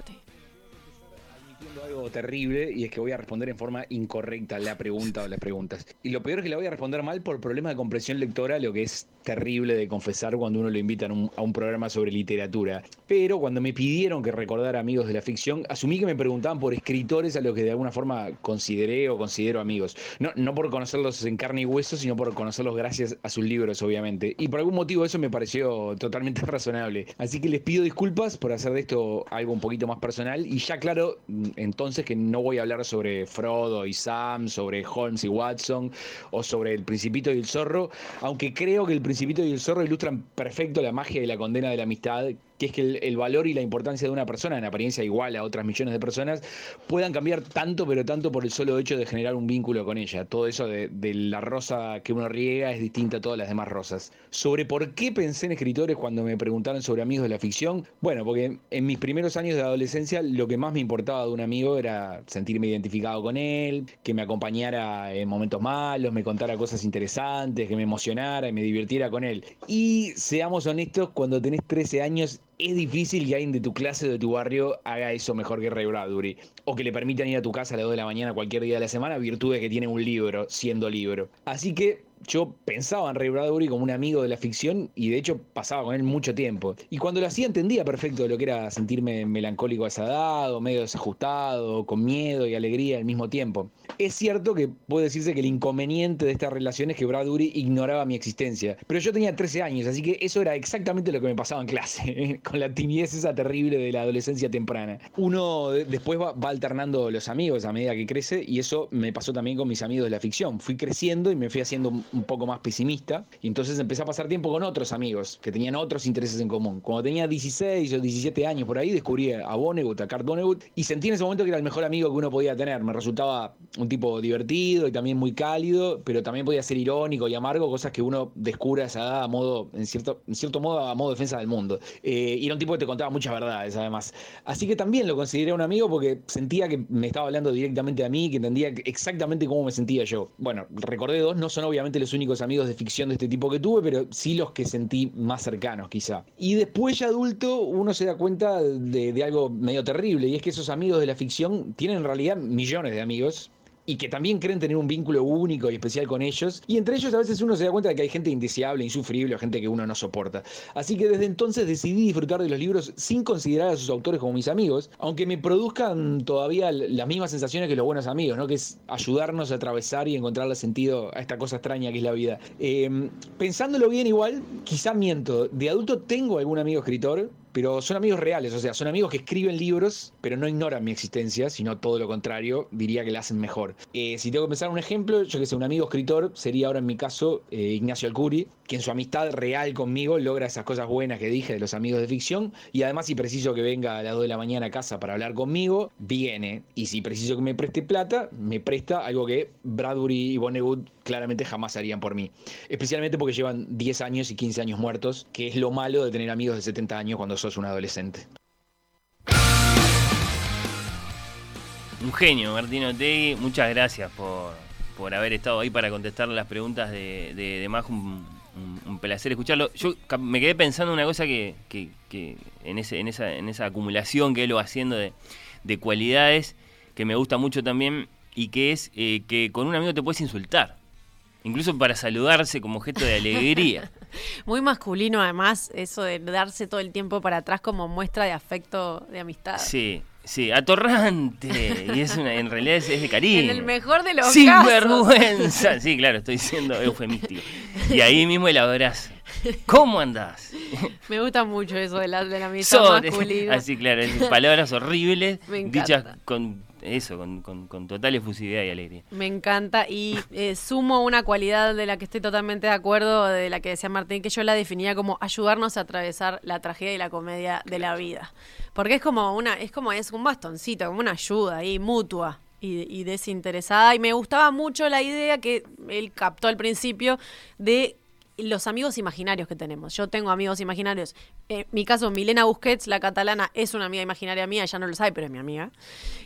Terrible y es que voy a responder en forma incorrecta la pregunta o las preguntas. Y lo peor es que la voy a responder mal por problemas de comprensión lectora, lo que es terrible de confesar cuando uno lo invita a un, programa sobre literatura. Pero cuando me pidieron que recordara amigos de la ficción, asumí que me preguntaban por escritores a los que de alguna forma consideré o considero amigos. No, no por conocerlos en carne y hueso, sino por conocerlos gracias a sus libros, obviamente. Y por algún motivo eso me pareció totalmente [laughs] razonable. Así que les pido disculpas por hacer de esto algo un poquito más personal. Y ya claro, mm, entonces que no voy a hablar sobre Frodo y Sam, sobre Holmes y Watson, o sobre el Principito y el Zorro, aunque creo que el Principito y el Zorro ilustran perfecto la magia y la condena de la amistad que es que el, valor y la importancia de una persona, en apariencia igual a otras millones de personas, puedan cambiar tanto, pero tanto por el solo hecho de generar un vínculo con ella. Todo eso de, de la rosa que uno riega es distinta a todas las demás rosas. Sobre por qué pensé en escritores cuando me preguntaron sobre amigos de la ficción, bueno, porque en mis primeros años de adolescencia lo que más me importaba de un amigo era sentirme identificado con él, que me acompañara en momentos malos, me contara cosas interesantes, que me emocionara y me divirtiera con él. Y seamos honestos, cuando tenés 13 años es difícil que alguien de tu clase o de tu barrio haga eso mejor que Ray Bradbury. O que le permitan ir a tu casa a las 2 de la mañana cualquier día de la semana, virtud de que tiene un libro, siendo libro. Así que yo pensaba en Ray Bradbury como un amigo de la ficción y de hecho pasaba con él mucho tiempo. Y cuando lo hacía entendía perfecto lo que era sentirme melancólico a medio desajustado, con miedo y alegría al mismo tiempo. Es cierto que puede decirse que el inconveniente de esta relación es que Bradbury ignoraba mi existencia. Pero yo tenía 13 años, así que eso era exactamente lo que me pasaba en clase, [laughs] con la timidez esa terrible de la adolescencia temprana. Uno de- después va alternando los amigos a medida que crece y eso me pasó también con mis amigos de la ficción. Fui creciendo y me fui haciendo un poco más pesimista. Y entonces empecé a pasar tiempo con otros amigos que tenían otros intereses en común. Cuando tenía 16 o 17 años por ahí, descubrí a Vonnegut, a Kurt Vonnegut, y sentí en ese momento que era el mejor amigo que uno podía tener. Me resultaba un tipo divertido y también muy cálido, pero también podía ser irónico y amargo, cosas que uno descubre a modo, en cierto, en cierto modo, a modo defensa del mundo. Eh, y era un tipo que te contaba muchas verdades, además. Así que también lo consideré un amigo porque sentía que me estaba hablando directamente a mí, que entendía exactamente cómo me sentía yo. Bueno, recordé dos, no son obviamente los únicos amigos de ficción de este tipo que tuve, pero sí los que sentí más cercanos, quizá. Y después, ya adulto, uno se da cuenta de, de algo medio terrible, y es que esos amigos de la ficción tienen en realidad millones de amigos, y que también creen tener un vínculo único y especial con ellos. Y entre ellos a veces uno se da cuenta de que hay gente indeseable, insufrible o gente que uno no soporta. Así que desde entonces decidí disfrutar de los libros sin considerar a sus autores como mis amigos, aunque me produzcan todavía las mismas sensaciones que los buenos amigos, ¿no? que es ayudarnos a atravesar y encontrarle sentido a esta cosa extraña que es la vida. Eh, pensándolo bien igual, quizá miento. De adulto tengo algún amigo escritor, pero son amigos reales, o sea, son amigos que escriben libros, pero no ignoran mi existencia, sino todo lo contrario, diría que la hacen mejor. Eh, si tengo que pensar un ejemplo, yo que sé, un amigo escritor sería ahora en mi caso eh, Ignacio Alcuri, que en su amistad real conmigo logra esas cosas buenas que dije de los amigos de ficción, y además si preciso que venga a las 2 de la mañana a casa para hablar conmigo, viene, y si preciso que me preste plata, me presta algo que Bradbury y Vonnegut claramente jamás harían por mí. Especialmente porque llevan 10 años y 15 años muertos, que es lo malo de tener amigos de 70 años cuando sos un adolescente. Un genio, Martino Tegui. Muchas gracias por, por haber estado ahí para contestar las preguntas de, de. Un, un- placer escucharlo. Yo me quedé pensando una cosa que, que- que en, ese, en, esa, en esa acumulación que él va haciendo de, de cualidades que me gusta mucho también y que es eh, que con un amigo te puedes insultar. Incluso para saludarse como gesto de alegría. [laughs] Muy masculino, además, eso de darse todo el tiempo para atrás como muestra de afecto, de amistad. Sí, sí, atorrante. Y es una, en realidad es, es de cariño. En el mejor de los Sin casos. vergüenza. Sí, claro, estoy siendo eufemístico. Y ahí mismo el abrazo. ¿Cómo andás? Me gusta mucho eso de la, de la amistad Sobre- masculina. Así, claro, es palabras horribles, Me dichas con eso, con, con- con total efusividad y alegría. Me encanta y eh, sumo una cualidad de la que estoy totalmente de acuerdo, de la que decía Martín, que yo la definía como ayudarnos a atravesar la tragedia y la comedia de la vida. Porque es como una, es como es un bastoncito, como una ayuda ahí mutua y, y desinteresada. Y me gustaba mucho la idea que él captó al principio de los amigos imaginarios que tenemos. Yo tengo amigos imaginarios. En mi caso, Milena Busquets, la catalana, es una amiga imaginaria mía, ella no lo sabe, pero es mi amiga.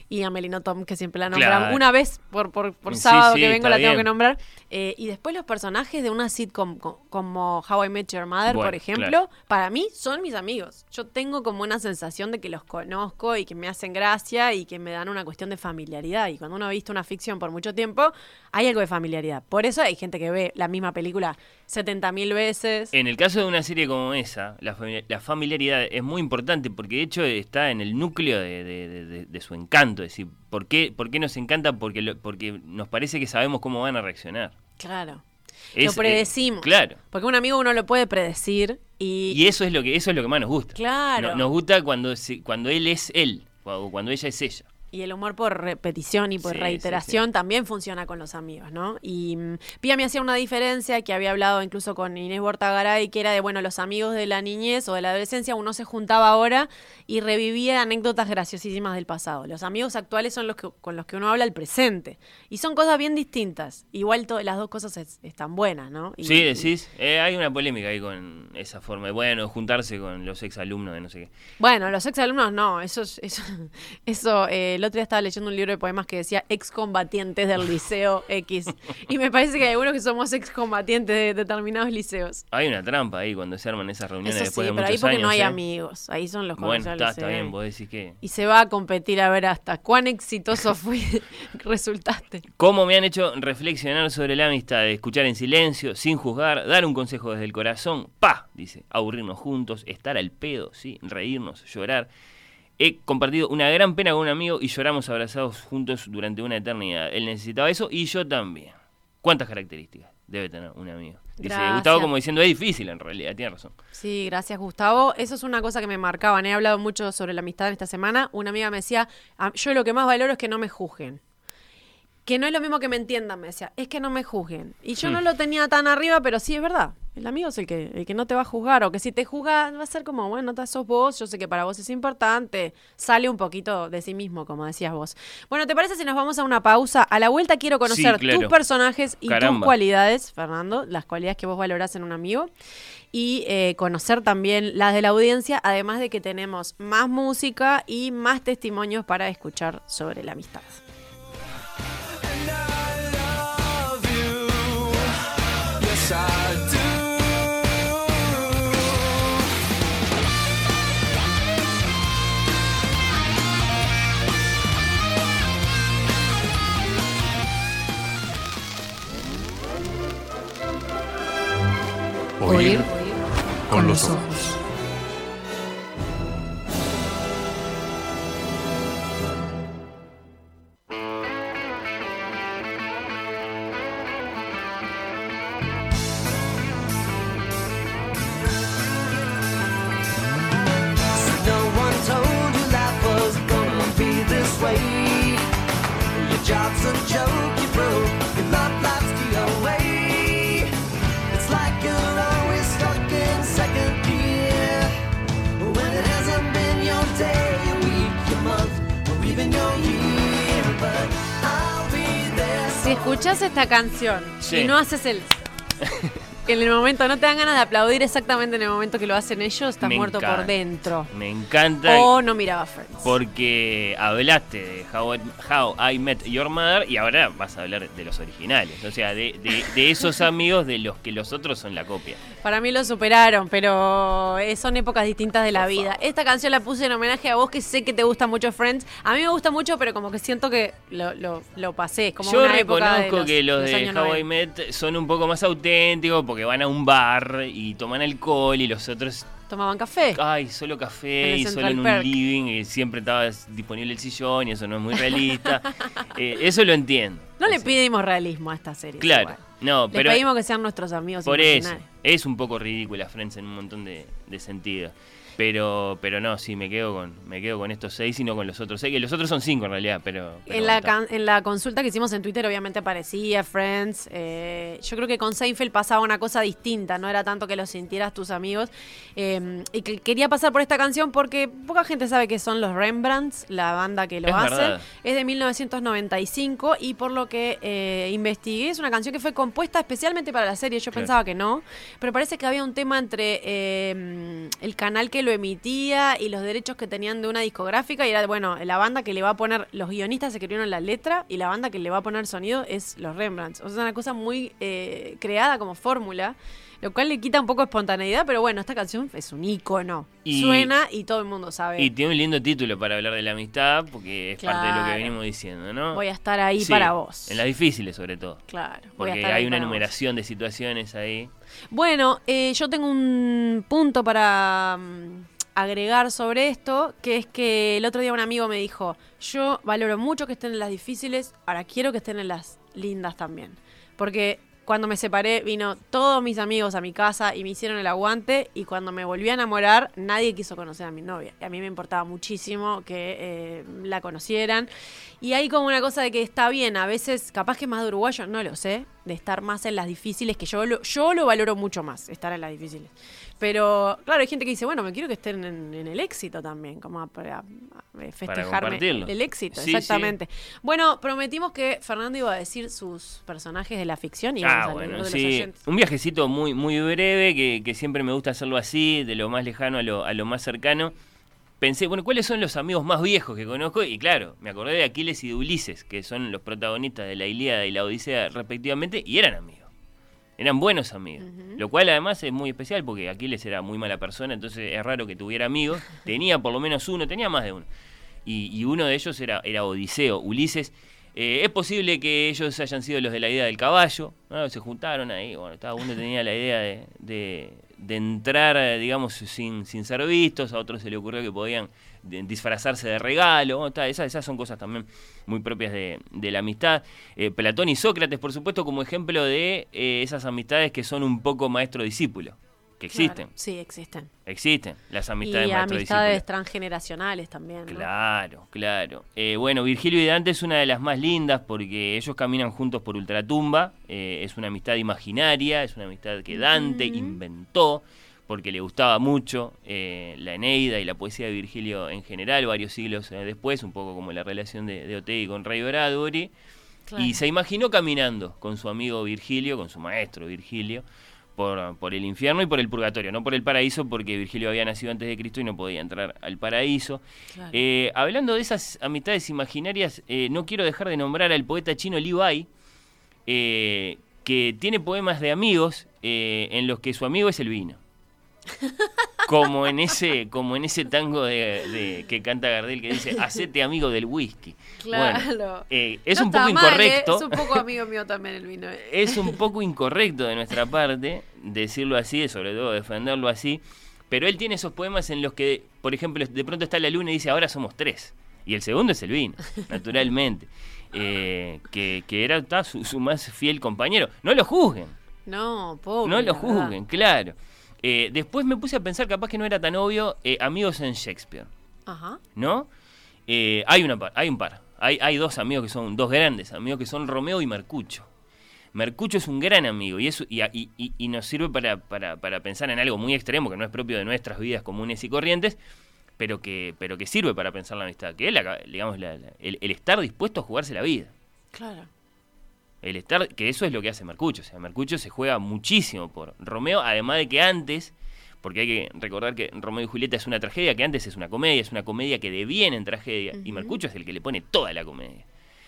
Y Amelino Tom, que siempre la nombramos. Claro. Una vez por, por, por Sí, sábado sí, que vengo la tengo que nombrar. Eh, y después los personajes de una sitcom co- como How I Met Your Mother, Bueno, por ejemplo, claro. para mí son mis amigos. Yo tengo como una sensación de que los conozco y que me hacen gracia y que me dan una cuestión de familiaridad. Y cuando uno ha visto una ficción por mucho tiempo, hay algo de familiaridad. Por eso hay gente que ve la misma película 70 mil veces. En el caso de una serie como esa, la, fami- la familiaridad es muy importante porque de hecho está en el núcleo de, de- de- de- de su encanto. Es decir, ¿por qué, por qué nos encanta? Porque, lo- porque nos parece que sabemos cómo van a reaccionar. Claro. Es, lo eh, predecimos. claro. Porque un amigo uno lo puede predecir y, Y eso es lo que eso es lo que más nos gusta. Claro. No- nos gusta cuando cuando él es él, o cuando ella es ella. Y el humor por repetición y por Sí, sí, reiteración también funciona con los amigos, ¿no? Y mm, Pía me hacía una diferencia que había hablado incluso con Inés Bortagaray, que era de, bueno, los amigos de la niñez o de la adolescencia, uno se juntaba ahora y revivía anécdotas graciosísimas del pasado. Los amigos actuales son los que, con los que uno habla el presente. Y son cosas bien distintas. Igual las dos cosas es- están buenas, ¿no? Y- Sí, decís, eh, hay una polémica ahí con esa forma de, bueno, juntarse con los exalumnos de no sé qué. Bueno, los exalumnos no, eso, es- eso, [laughs] eso eh, el otro día estaba leyendo un libro de poemas que decía excombatientes del liceo X y me parece que hay algunos que somos excombatientes de determinados liceos. Hay una trampa ahí cuando se arman esas reuniones Eso sí, después de pero ahí porque años. no hay ¿eh? amigos, ahí son los Bueno, conocidos del está, está liceo. bien, vos decís que... Y se va a competir a ver hasta cuán exitoso fui, [laughs] resultaste. ¿Cómo me han hecho reflexionar sobre la amistad? Escuchar en silencio, sin juzgar, dar un consejo desde el corazón. ¡Pa! Dice, aburrirnos juntos, estar al pedo, sí, reírnos, llorar. He compartido una gran pena con un amigo y lloramos abrazados juntos durante una eternidad. Él necesitaba eso y yo también. ¿Cuántas características debe tener un amigo? Dice Gracias. Gustavo como diciendo, es difícil en realidad, tiene razón. Sí, gracias Gustavo. Eso es una cosa que me marcaban. He hablado mucho sobre la amistad en esta semana. Una amiga me decía, "Ah, yo lo que más valoro es que no me juzguen. Que no es lo mismo que me entiendan, me decía, es que no me juzguen. Y yo Hmm. no lo tenía tan arriba, pero sí es verdad. El amigo es el que, el que no te va a juzgar, o que si te juzga va a ser como, bueno, ta- sos vos, yo sé que para vos es importante. Sale un poquito de sí mismo, como decías vos. Bueno, ¿te parece si nos vamos a una pausa? A la vuelta quiero conocer claro. tus personajes y tus cualidades, Fernando, las cualidades que vos valorás en un amigo. Y eh, conocer también las de la audiencia, además de que tenemos más música y más testimonios para escuchar sobre la amistad. Oír con los ojos. Escuchás esta canción Sí. y no haces el... que en el momento no te dan ganas de aplaudir exactamente en el momento que lo hacen ellos, estás Me muerto por dentro. Me encanta. O no miraba Friends. Porque hablaste de How I, How I Met Your Mother y ahora vas a hablar de los originales. O sea, de, de- de esos [laughs] amigos de los que los otros son la copia. Para mí lo superaron, pero eh, son épocas distintas de la vida. Esta canción la puse en homenaje a vos que sé que te gusta mucho Friends. A mí me gusta mucho, pero como que siento que lo, lo, lo pasé. Es como Yo una época de reconozco que los los de How I 90. Met son un poco más auténticos porque van a un bar y toman alcohol y los otros Tomaban café. Ay, solo café y solo en un living y siempre estaba disponible el sillón y eso no es muy realista. [laughs] Eh, eso lo entiendo. No le pedimos realismo a esta serie. Claro, igual. no, Les pero pedimos que sean nuestros amigos por eso es un poco ridícula Friends en un montón de, de sentidos. Pero, pero no, sí, me quedo con, me quedo con estos seis y no con los otros seis, que los otros son cinco en realidad, pero. pero En la, can- en la consulta que hicimos en Twitter obviamente aparecía Friends. eh, yo creo que con Seinfeld pasaba una cosa distinta, no era tanto que lo sintieras tus amigos. eh, y que quería pasar por esta canción porque poca gente sabe que son los Rembrandts, la banda que lo Es hace. verdad. Es de 1995 y por lo que eh, investigué es una canción que fue compuesta especialmente para la serie. Yo Claro. pensaba que no, pero parece que había un tema entre eh, el canal que lo emitía y los derechos que tenían de una discográfica y era, bueno, la banda que le va a poner, los guionistas escribieron la letra y la banda que le va a poner sonido es los Rembrandts. O sea, es una cosa muy eh, creada como fórmula. Lo cual le quita un poco de espontaneidad, pero bueno, esta canción es un ícono. Y- Suena y todo el mundo sabe. Y tiene un lindo título para hablar de la amistad, porque es parte de lo que venimos diciendo, ¿no? Voy a estar ahí Sí, para vos. En las difíciles, sobre todo. Claro. voy a Porque ahí hay una enumeración de situaciones ahí. Bueno, eh, yo tengo un punto para mm, agregar sobre esto, que es que el otro día un amigo me dijo, yo valoro mucho que estén en las difíciles, ahora quiero que estén en las lindas también. Porque cuando me separé vino todos mis amigos a mi casa y me hicieron el aguante y cuando me volví a enamorar nadie quiso conocer a mi novia. Y a mí me importaba muchísimo que eh, la conocieran. Y hay como una cosa de que está bien, a veces capaz que más de uruguayo, no lo sé, de estar más en las difíciles, que yo lo, yo lo valoro mucho más, estar en las difíciles. Pero claro, hay gente que dice, bueno, me quiero que estén en, en el éxito también, como para, festejarme compartirlo. el éxito, Sí, sí. exactamente. Bueno, prometimos que Fernando iba a decir sus personajes de la ficción y vamos Ah, a bueno, los sí. oyentes. Un viajecito muy, muy breve, que, que siempre me gusta hacerlo así, de lo más lejano a lo, a lo más cercano. Pensé, bueno, ¿cuáles son los amigos más viejos que conozco? Y claro, me acordé de Aquiles y de Ulises, que son los protagonistas de la Ilíada y la Odisea respectivamente, y eran amigos. Eran buenos amigos. Lo cual además es muy especial porque Aquiles era muy mala persona, entonces es raro que tuviera amigos. [laughs] Tenía por lo menos uno, tenía más de uno. Y, y uno de ellos era, era Odiseo, Ulises. Eh, es posible que ellos hayan sido los de la idea del caballo, ¿no? se juntaron ahí, bueno, cada uno tenía la idea de, de- de entrar, digamos, sin, sin ser vistos, a otros se le ocurrió que podían de- disfrazarse de regalo, está, esas, esas son cosas también muy propias de, de la amistad. Eh, Platón y Sócrates, por supuesto, como ejemplo de eh, esas amistades que son un poco maestro-discípulo. que existen. Claro, Sí, existen. Existen las amistades y maestro amistades transgeneracionales también. ¿no? Claro, claro. Eh, bueno, Virgilio y Dante es una de las más lindas porque ellos caminan juntos por Ultratumba. eh, es una amistad imaginaria, es una amistad que Dante inventó porque le gustaba mucho eh, la Eneida y la poesía de Virgilio en general, varios siglos eh, después, un poco como la relación de, de Otegui con Ray Bradbury. Claro. Y se imaginó caminando con su amigo Virgilio, con su maestro Virgilio, por, por el infierno y por el purgatorio, no por el paraíso, porque Virgilio había nacido antes de Cristo y no podía entrar al paraíso. Claro. Eh, hablando de esas amistades imaginarias, eh, no quiero dejar de nombrar al poeta chino Li Bai, eh, que tiene poemas de amigos en los que su amigo es el vino. Como en ese, como en ese tango de, de- que canta Gardel que dice, hacete amigo del whisky. Claro. Bueno, eh, es No un poco ¿eh? incorrecto. Es un poco amigo mío también el vino. ¿eh? Es un poco incorrecto de nuestra parte decirlo así, sobre todo defenderlo así, pero él tiene esos poemas en los que, por ejemplo, de pronto está la luna y dice, ahora somos tres. Y el segundo es el vino, naturalmente. [laughs] Eh, que, que era su, su más fiel compañero. No lo juzguen, No, pobre. no lo juzguen, claro. Eh, después me puse a pensar, capaz que no era tan obvio, eh, amigos en Shakespeare. Ajá. ¿no? Eh, hay, una par- hay un par. Hay, hay dos amigos que son, dos grandes amigos que son Romeo y Mercucho. Mercucho es un gran amigo y, eso, y, y- y- nos sirve para, para- para pensar en algo muy extremo que no es propio de nuestras vidas comunes y corrientes, pero que, pero que sirve para pensar la amistad. Que es la- digamos, la- la- el, el estar dispuesto a jugarse la vida. Claro. El estar, que eso es lo que hace Mercucho. O sea, Mercucho se juega muchísimo por Romeo, además de que antes, porque hay que recordar que Romeo y Julieta es una tragedia, que antes es una comedia, es una comedia que deviene en tragedia, y Mercucho es el que le pone toda la comedia.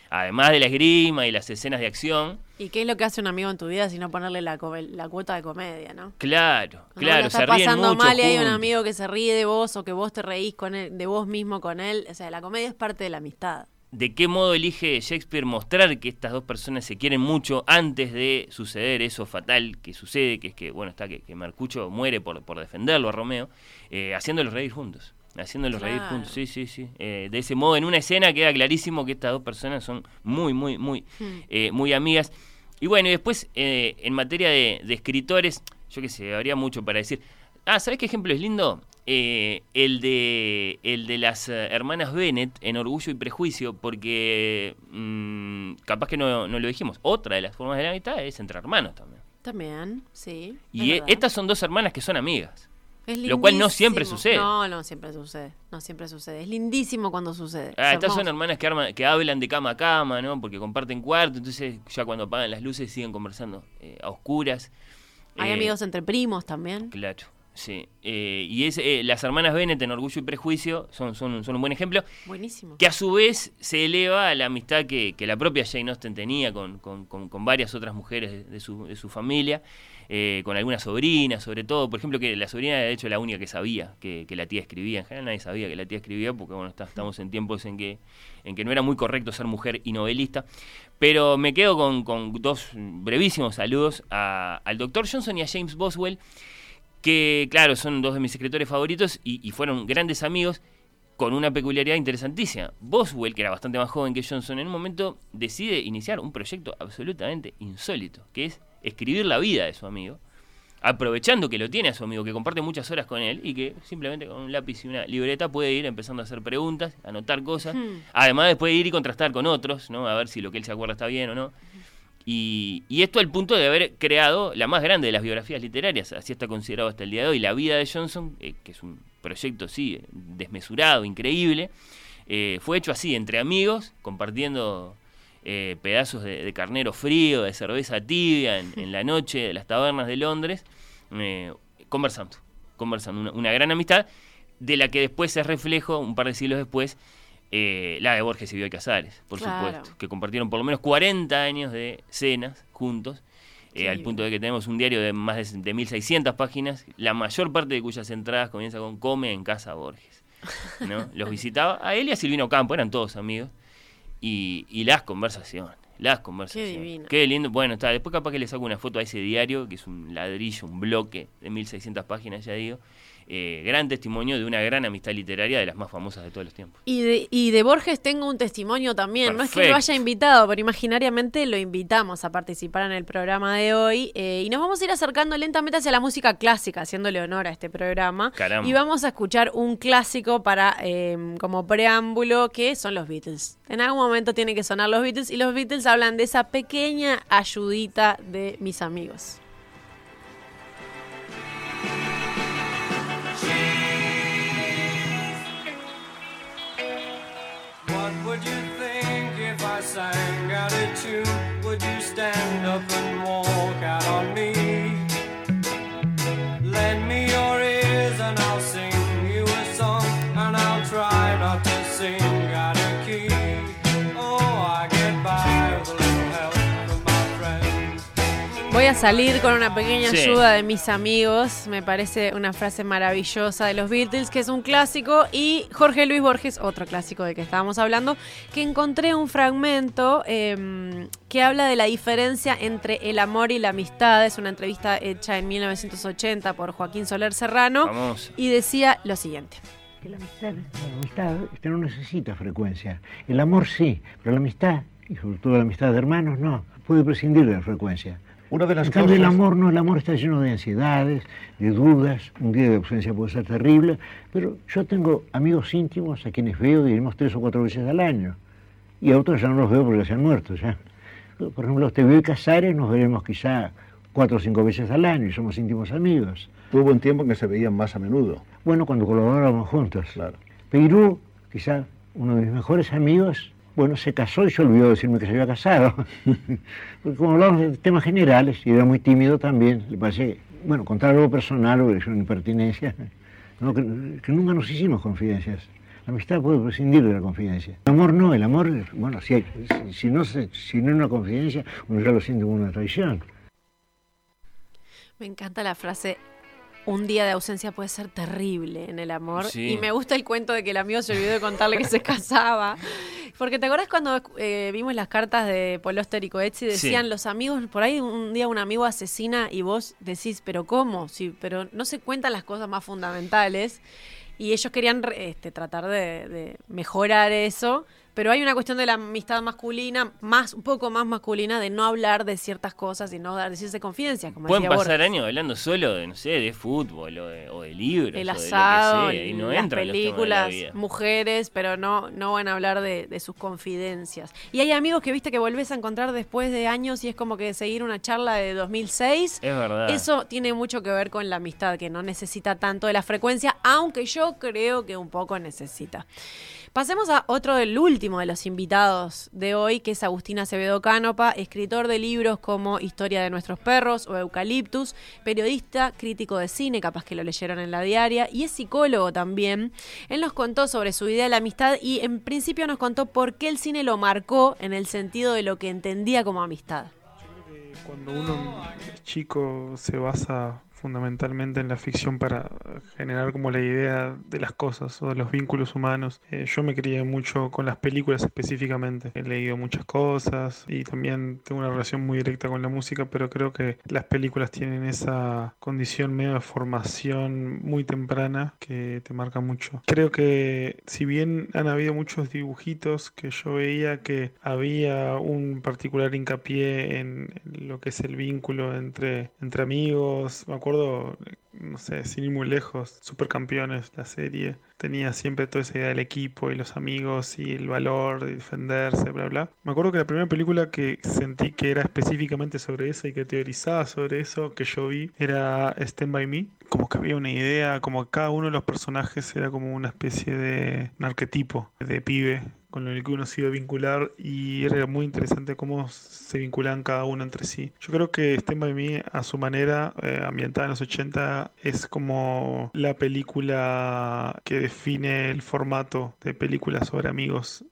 Además de la esgrima y las escenas de acción, ¿Y qué es lo que hace un amigo en tu vida si no ponerle la, cuota de comedia, no? claro, Cuando claro, se ríen pasando mucho mal y hay un amigo que se ríe de vos o que vos te reís con él, de vos mismo con él. O sea, la comedia es parte de la amistad. De qué modo elige Shakespeare mostrar que estas dos personas se quieren mucho antes de suceder eso fatal que sucede, que es que, bueno, está que, que Mercucho muere por, por defenderlo a Romeo, eh, haciéndolos reír juntos. Haciéndolos reír Claro. juntos, sí, sí, sí. Eh, de ese modo, en una escena queda clarísimo que estas dos personas son muy, muy, muy, eh, muy amigas. Y bueno, y después, eh, en materia de, de escritores, yo qué sé, habría mucho para decir. Ah, ¿sabes qué ejemplo es lindo? Eh, el de el de las eh, hermanas Bennett en Orgullo y Prejuicio, porque mm, capaz que no, no lo dijimos. Otra de las formas de la amistad es entre hermanos también. También, sí. Y es e- estas son dos hermanas que son amigas. Es lo cual no siempre sucede. No, no siempre sucede. No siempre sucede. Es lindísimo cuando sucede. Ah, Es estas son hermanas que, arman- que hablan de cama a cama, ¿no? Porque comparten cuarto, entonces ya cuando apagan las luces siguen conversando eh, a oscuras. Hay Eh, amigos entre primos también. Claro, sí. Eh, y es, eh, las hermanas Bennett en Orgullo y Prejuicio son, son, son un buen ejemplo. Buenísimo. Que a su vez se eleva a la amistad que, que la propia Jane Austen tenía con, con- con- con varias otras mujeres de, de su, de su familia, eh, con algunas sobrinas, sobre todo. Por ejemplo, que la sobrina era de hecho la única que sabía que, que la tía escribía. En general nadie sabía que la tía escribía porque bueno, está- estamos en tiempos en que, en que no era muy correcto ser mujer y novelista. Pero me quedo con, con dos brevísimos saludos a- al doctor Johnson y a James Boswell que claro, son dos de mis escritores favoritos y, y fueron grandes amigos con una peculiaridad interesantísima. Boswell, que era bastante más joven que Johnson, en un momento decide iniciar un proyecto absolutamente insólito, que es escribir la vida de su amigo, aprovechando que lo tiene a su amigo, que comparte muchas horas con él y que simplemente con un lápiz y una libreta puede ir empezando a hacer preguntas, anotar cosas, Hmm. además de puede ir y contrastar con otros, ¿no? A ver si lo que él se acuerda está bien o no. Y, y esto al punto de haber creado la más grande de las biografías literarias, así está considerado hasta el día de hoy, La vida de Johnson, eh, que es un proyecto, sí, desmesurado, increíble, eh, fue hecho así, entre amigos, compartiendo eh, pedazos de, de carnero frío, de cerveza tibia en, en la noche de las tabernas de Londres, conversando, conversando, una, una gran amistad, de la que después es reflejo, un par de siglos después, eh, la de Borges y Bioy Casares, por Claro. supuesto, que compartieron por lo menos 40 años de cenas juntos, eh, Qué al punto de que tenemos un diario de más de, de 1600 páginas, la mayor parte de cuyas entradas comienza con Come en casa Borges. ¿no? [laughs] Los visitaba a él y a Silvino Campo, eran todos amigos, y, y las conversaciones. Las conversaciones. divino. Qué lindo. Bueno, está. Después capaz que le saco una foto a ese diario, que es un ladrillo, un bloque de 1600 páginas, ya digo. Eh, gran testimonio de una gran amistad literaria de las más famosas de todos los tiempos. Y de, y de Borges tengo un testimonio también. No es que lo haya invitado, pero imaginariamente lo invitamos a participar en el programa de hoy. eh, y nos vamos a ir acercando lentamente hacia la música clásica, haciéndole honor a este programa. Caramba. Y vamos a escuchar un clásico para eh, como preámbulo, que son los Beatles. En algún momento tienen que sonar los Beatles, y los Beatles hablan de esa pequeña ayudita de mis amigos. What would you think if I sang out a tune? Would you stand up and walk out on me? Lend me your ears and I'll sing Voy a salir con una pequeña Sí. ayuda de mis amigos. Me parece una frase maravillosa de los Beatles, que es un clásico. Y Jorge Luis Borges, otro clásico del que estábamos hablando, que encontré un fragmento em, que habla de la diferencia entre el amor y la amistad. Es una entrevista hecha en 1980 por Joaquín Soler Serrano. Y decía lo siguiente. Que la amistad, la amistad este, no necesita frecuencia. El amor sí, pero la amistad, y sobre todo la amistad de hermanos, no. Puede prescindir de la frecuencia. Una de las en cambio, el cosas- amor no, el amor está lleno de ansiedades, de dudas. Un día de ausencia puede ser terrible, pero yo tengo amigos íntimos a quienes veo, diremos, tres o cuatro veces al año. Y a otros ya no los veo porque se han muerto. Ya. Por ejemplo, te veo y Casares, nos veremos quizá cuatro o cinco veces al año y somos íntimos amigos. Tuvo un tiempo en que se veían más a menudo. Bueno, cuando colaborábamos juntos. Peirú, quizá uno de mis mejores amigos, bueno, se casó y se olvidó de decirme que se había casado. [laughs] Porque como hablamos de temas generales, y era muy tímido también, le parece, bueno, contar algo personal o es una impertinencia, no, que, que nunca nos hicimos confidencias. La amistad puede prescindir de la confidencia. El amor no, el amor, bueno, si, hay- si, si no, se, si no es una confidencia, uno ya lo siente como una traición. Me encanta la frase. Un día de ausencia puede ser terrible en el amor. Sí. Y me gusta el cuento de que el amigo se olvidó de contarle que se [laughs] casaba. Porque te acuerdas cuando eh, vimos las cartas de Poloster y Coetzee, decían Sí. los amigos, por ahí un día un amigo asesina y vos decís, pero ¿cómo? Sí, pero no se cuentan las cosas más fundamentales. Y ellos querían este, tratar de, de mejorar eso. Pero hay una cuestión de la amistad masculina, más, un poco más masculina, de no hablar de ciertas cosas y no dar, decirse confidencias, como Pueden decía pasar Borges. años hablando solo de, no sé, de fútbol o de, o de libros. el o de lo que asado, sea, y no las temas de la películas, mujeres, pero no, no van a hablar de, de sus confidencias. Y hay amigos que viste que volvés a encontrar después de años y es como que seguir una charla de 2006. Es verdad. Eso tiene mucho que ver con la amistad, que no necesita tanto de la frecuencia, aunque yo creo que un poco necesita. Pasemos a otro del último de los invitados de hoy, que es Agustín Acevedo Cánopa, escritor de libros como Historia de nuestros perros o Eucaliptus, periodista, crítico de cine, capaz que lo leyeron en la diaria, y es psicólogo también. Él nos contó sobre su idea de la amistad y en principio nos contó por qué el cine lo marcó en el sentido de lo que entendía como amistad. Cuando uno es chico se basa fundamentalmente en la ficción para generar como la idea de las cosas o de los vínculos humanos. Eh, yo me crié mucho con las películas específicamente. He leído muchas cosas y también tengo una relación muy directa con la música, pero creo que las películas tienen esa condición medio de formación muy temprana que te marca mucho. Creo que si bien han habido muchos dibujitos que yo veía que había un particular hincapié en lo que es el vínculo entre, entre amigos, me acuerdo, no sé, sin ir muy lejos, Supercampeones, la serie, tenía siempre toda esa idea del equipo y los amigos y el valor de defenderse, bla, bla. Me acuerdo que la primera película que sentí que era específicamente sobre eso y que teorizaba sobre eso que yo vi era Stand By Me. Como que había una idea, como cada uno de los personajes era como una especie de un arquetipo de pibe con el que uno se iba a vincular y era muy interesante cómo se vinculaban cada uno entre sí. Yo creo que Stand By Me a su manera, eh, ambientada en los 80, es como la película que define el formato de películas sobre amigos.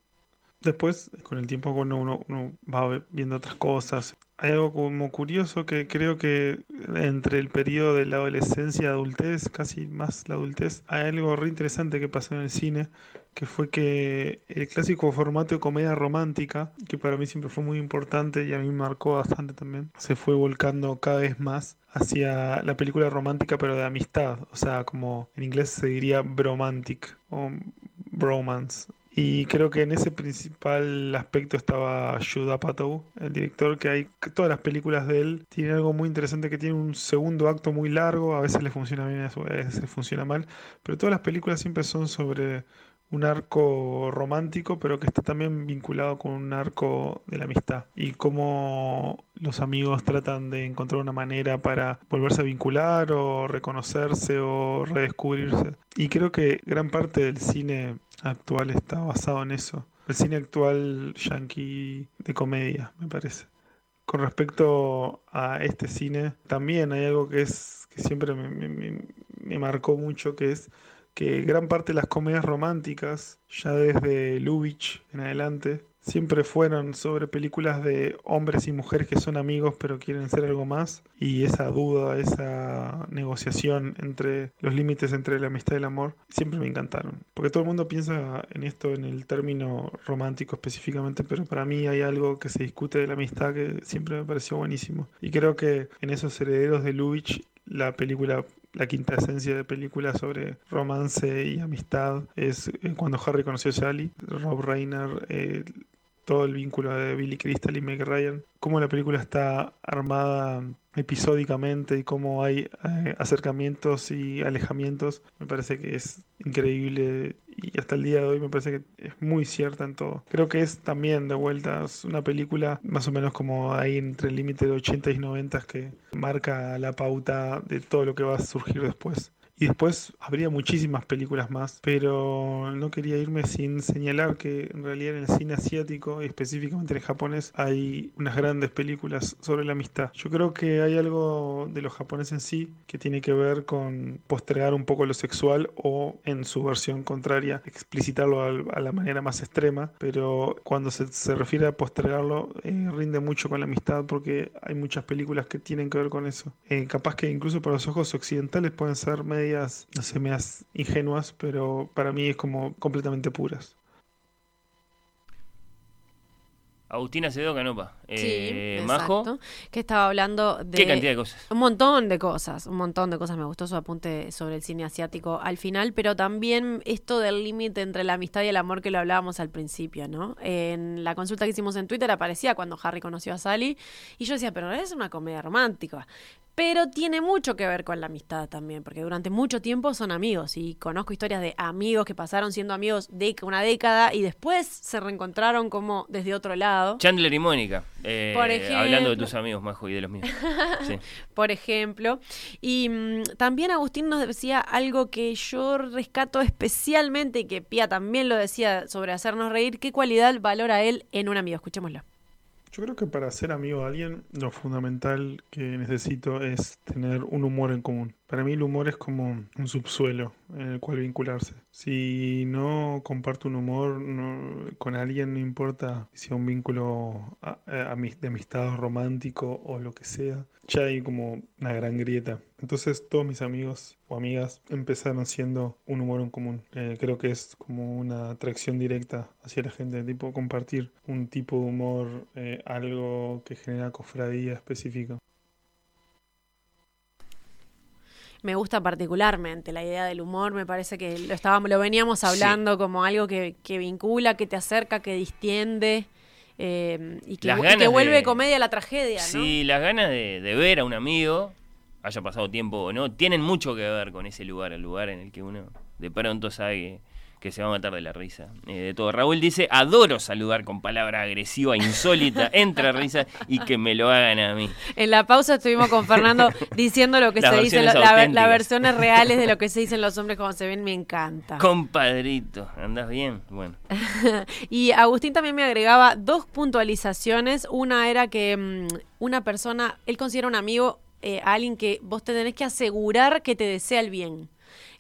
Después, con el tiempo, uno, uno va viendo otras cosas, hay algo como curioso que creo que entre el periodo de la adolescencia y adultez, casi más la adultez, hay algo re interesante que pasó en el cine, que fue que el clásico formato de comedia romántica, que para mí siempre fue muy importante y a mí me marcó bastante también, se fue volcando cada vez más hacia la película romántica pero de amistad, o sea, como en inglés se diría bromantic o bromance. Y creo que en ese principal aspecto estaba Judd Apatow, el director, que hay todas las películas de él tienen algo muy interesante que tiene un segundo acto muy largo, a veces le funciona bien, a veces le funciona mal, pero todas las películas siempre son sobre un arco romántico, pero que está también vinculado con un arco de la amistad. Y cómo los amigos tratan de encontrar una manera para volverse a vincular o reconocerse o redescubrirse. Y creo que gran parte del cine actual está basado en eso. El cine actual yankee de comedia, me parece. Con respecto a este cine, también hay algo que es que siempre me, me- me- marcó mucho, que es que gran parte de las comedias románticas, ya desde Lubitsch en adelante, siempre fueron sobre películas de hombres y mujeres que son amigos pero quieren ser algo más. Y esa duda, esa negociación entre los límites entre la amistad y el amor, siempre me encantaron. Porque todo el mundo piensa en esto en el término romántico específicamente, pero para mí hay algo que se discute de la amistad que siempre me pareció buenísimo. Y creo que en esos herederos de Lubitsch, la película la quinta esencia de película sobre romance y amistad es eh, cuando Harry conoció a Sally, Rob Reiner, eh, todo el vínculo de Billy Crystal y Meg Ryan, cómo la película está armada episódicamente y cómo hay eh, acercamientos y alejamientos, me parece que es increíble y hasta el día de hoy me parece que es muy cierta en todo. Creo que es también de vuelta es una película más o menos como ahí entre el límite de 80 y 90 que marca la pauta de todo lo que va a surgir después. Y después habría muchísimas películas más, pero no quería irme sin señalar que en realidad en el cine asiático, y específicamente en el japonés, hay unas grandes películas sobre la amistad. Yo creo que hay algo de los japoneses en sí que tiene que ver con postergar un poco lo sexual o, en su versión contraria, explicitarlo a, la manera más extrema, pero cuando se, se refiere a postergarlo, eh, rinde mucho con la amistad porque hay muchas películas que tienen que ver con eso. Eh, capaz que incluso para los ojos occidentales pueden ser medias, no sé, medias ingenuas, pero para mí es como completamente puras. Agustina Acevedo Canopa. Sí, Eh, Majo. exacto. Que estaba hablando de... ¿Qué cantidad de cosas? Un montón de cosas, un montón de cosas. Me gustó su apunte sobre el cine asiático al final, pero también esto del límite entre la amistad y el amor que lo hablábamos al principio, ¿no? En la consulta que hicimos en Twitter aparecía cuando Harry conoció a Sally y yo decía, pero no es una comedia romántica. Pero tiene mucho que ver con la amistad también, porque durante mucho tiempo son amigos y conozco historias de amigos que pasaron siendo amigos de una década y después se reencontraron como desde otro lado. Chandler y Mónica. eh, Por hablando de ejemplo. tus amigos, Majo, y de los míos. [laughs] Sí. por ejemplo. Y mm, también Agustín nos decía algo que yo rescato especialmente y que Pia también lo decía sobre hacernos reír, qué cualidad valora él en un amigo. Escuchémoslo. Yo creo que para ser amigo de alguien, lo fundamental que necesito es tener un humor en común. Para mí el humor es como un subsuelo en el cual vincularse. Si no comparto un humor con alguien, no importa si sea un vínculo a- ami- de amistad romántico o lo que sea, ya hay como una gran grieta. Entonces todos mis amigos o amigas empezaron siendo un humor en común. Eh, creo que es como una atracción directa hacia la gente, tipo compartir un tipo de humor, eh, algo que genera cofradía específica. Me gusta particularmente la idea del humor, me parece que lo estábamos, lo veníamos hablando como algo que, que vincula, que te acerca, que distiende eh, y, que, y vuelve de- comedia a la tragedia, ¿no? Sí, las ganas de, de ver a un amigo, haya pasado tiempo o no, tienen mucho que ver con ese lugar, el lugar en el que uno de pronto sabe que, se va a matar de la risa. Eh, de todo. Raúl dice, adoro saludar con palabra agresiva, insólita, [laughs] entre risas y que me lo hagan a mí. En la pausa estuvimos con Fernando [laughs] diciendo lo que Las se dice, la- las auténticas. versiones reales de lo que [laughs] se dicen los hombres cuando se ven, me encanta. Compadrito, ¿andás bien? Bueno. y Agustín también me agregaba dos puntualizaciones. Una era que mm, una persona, él considera un amigo eh, a alguien que vos te tenés que asegurar que te desea el bien.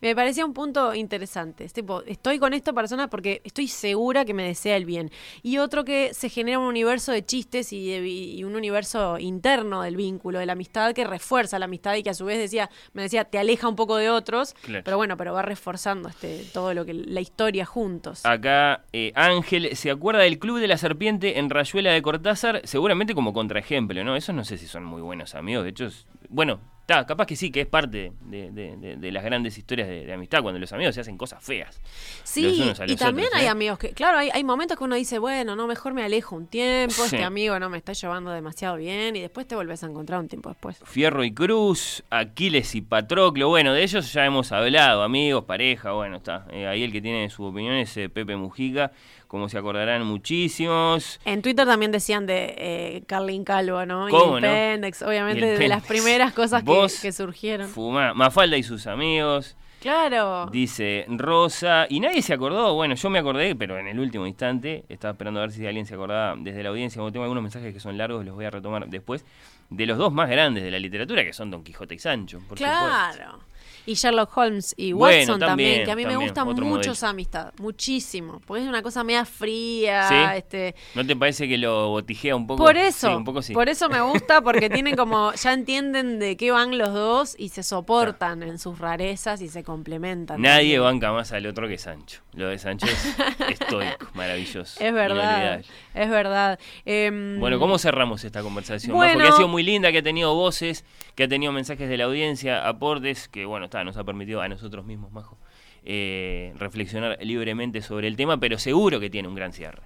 Me parecía un punto interesante. Es tipo, estoy con esta persona porque estoy segura que me desea el bien. Y otro que se genera un universo de chistes y, de y un universo interno del vínculo, de la amistad, que refuerza la amistad y que a su vez decía, me decía, te aleja un poco de otros. Claro. Pero bueno, pero va reforzando este, todo lo que la historia juntos. Acá eh, Ángel se acuerda del Club de la Serpiente en Rayuela de Cortázar, seguramente como contraejemplo, ¿no? Esos no sé si son muy buenos amigos, de hecho, es- bueno, está, capaz que sí, que es parte de, de- de- de las grandes historias de, amistad, cuando los amigos se hacen cosas feas. Sí, a y también otros, hay ¿eh? amigos que, claro, hay, hay momentos que uno dice, bueno, no, mejor me alejo un tiempo, Sí. este amigo no me está llevando demasiado bien y después te volvés a encontrar un tiempo después. Fierro y Cruz, Aquiles y Patroclo, bueno, de ellos ya hemos hablado, amigos, pareja, bueno, está. Eh, ahí el que tiene su opinión es eh, Pepe Mujica, como se acordarán muchísimos. En Twitter también decían de eh, Carlin Calvo, ¿no? ¿Cómo y no? el Pendex, obviamente, el de las primeras cosas que, surgieron. Fuma, Mafalda y sus amigos. Claro. Dice Rosa, y nadie se acordó, bueno, yo me acordé, pero en el último instante, estaba esperando a ver si alguien se acordaba desde la audiencia, como tengo algunos mensajes que son largos, los voy a retomar después, de los dos más grandes de la literatura, que son Don Quijote y Sancho, por supuesto. Y Sherlock Holmes y Bueno, Watson también, también, que a mí me gusta mucho esa amistad, muchísimo, porque es una cosa media fría, ¿Sí? este, ¿No te parece que lo botijea un poco? Por eso, Sí, un poco sí. por eso me gusta, porque tienen como, ya entienden de qué van los dos y se soportan en sus rarezas y se complementan. Nadie también. banca más al otro que Sancho. Lo de Sancho es [laughs] estoico, maravilloso. Es verdad, es verdad. Em, Bueno, ¿cómo cerramos esta conversación? Bueno. Majo, que ha sido muy linda, que ha tenido voces, que ha tenido mensajes de la audiencia, aportes, que bueno, está, nos ha permitido a nosotros mismos, Majo, eh, reflexionar libremente sobre el tema, pero seguro que tiene un gran cierre.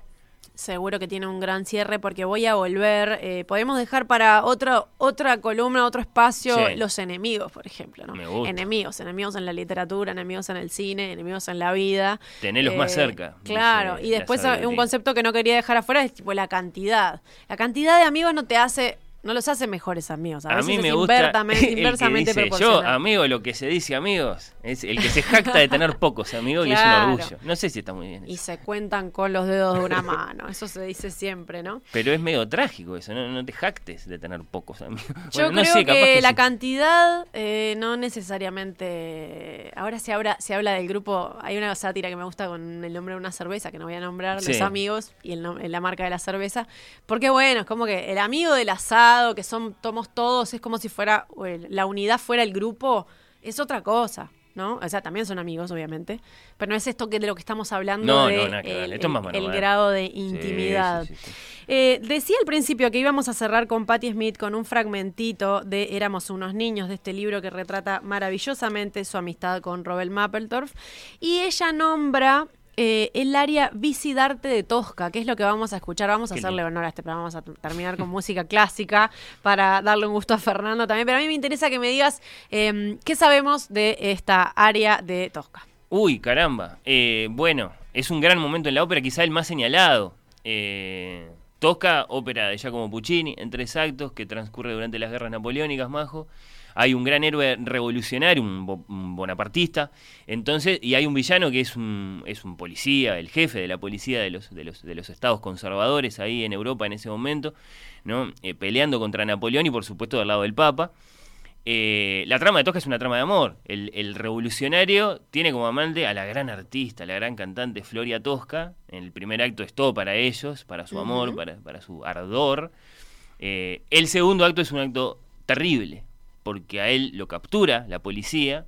Seguro que tiene un gran cierre porque voy a volver. eh, podemos dejar para otro, otra columna, otro espacio, Sí. los enemigos, por ejemplo. ¿no? Me gusta. Enemigos, enemigos en la literatura, enemigos en el cine, enemigos en la vida. Tenerlos más Eh, cerca, Claro, dice y después un concepto que no quería dejar afuera es tipo la cantidad. La cantidad de amigos no te hace, no los hace mejores amigos. A, A veces mí es me gusta [laughs] el que inversamente dice, yo, amigo, lo que se dice amigos, es el que se jacta de tener pocos amigos y es Claro. un orgullo. No sé si está muy bien. Y se cuentan con los dedos de una mano. Eso se dice siempre, ¿no? Pero es medio trágico eso, no, no te jactes de tener pocos amigos. Yo Bueno, no creo sé, capaz que, que la sí. cantidad eh, no necesariamente. Ahora se habla, se habla del grupo. Hay una sátira que me gusta con el nombre de una cerveza que no voy a nombrar, Sí. los amigos y el la marca de la cerveza. Porque bueno, es como que el amigo del que son tomos todos, es como si fuera la unidad fuera el grupo, es otra cosa. ¿No? O sea, también son amigos, obviamente. Pero no es esto que de lo que estamos hablando No, de no, nada que ver. el, Esto es más el- mano a el grado de intimidad. sí, sí, sí. Eh, decía al principio que íbamos a cerrar con Patti Smith con un fragmentito de Éramos unos niños de este libro que retrata maravillosamente su amistad con Robert Mapplethorpe. Y ella nombra eh, el área Vicidarte de Tosca, que es lo que vamos a escuchar. Vamos a hacerle honor a este programa, vamos a terminar con música clásica para darle un gusto a Fernando también. Pero a mí me interesa que me digas eh, qué sabemos de esta área de Tosca. Uy, caramba. Eh, bueno, es un gran momento en la ópera, quizá el más señalado. Eh, Tosca, ópera de Giacomo Puccini, en tres actos, que transcurre durante las guerras napoleónicas, Majo. Hay un gran héroe revolucionario, un, bo- un bonapartista, entonces, y hay un villano que es un, es un policía, el jefe de la policía de los, de los, de los estados conservadores ahí en Europa en ese momento, ¿no? Eh, peleando contra Napoleón y por supuesto del lado del Papa. Eh, la trama de Tosca es una trama de amor. El, el revolucionario tiene como amante a la gran artista, la gran cantante Floria Tosca. En el primer acto es todo para ellos, para su amor, para, para su ardor. Eh, el segundo acto es un acto terrible, porque a él lo captura la policía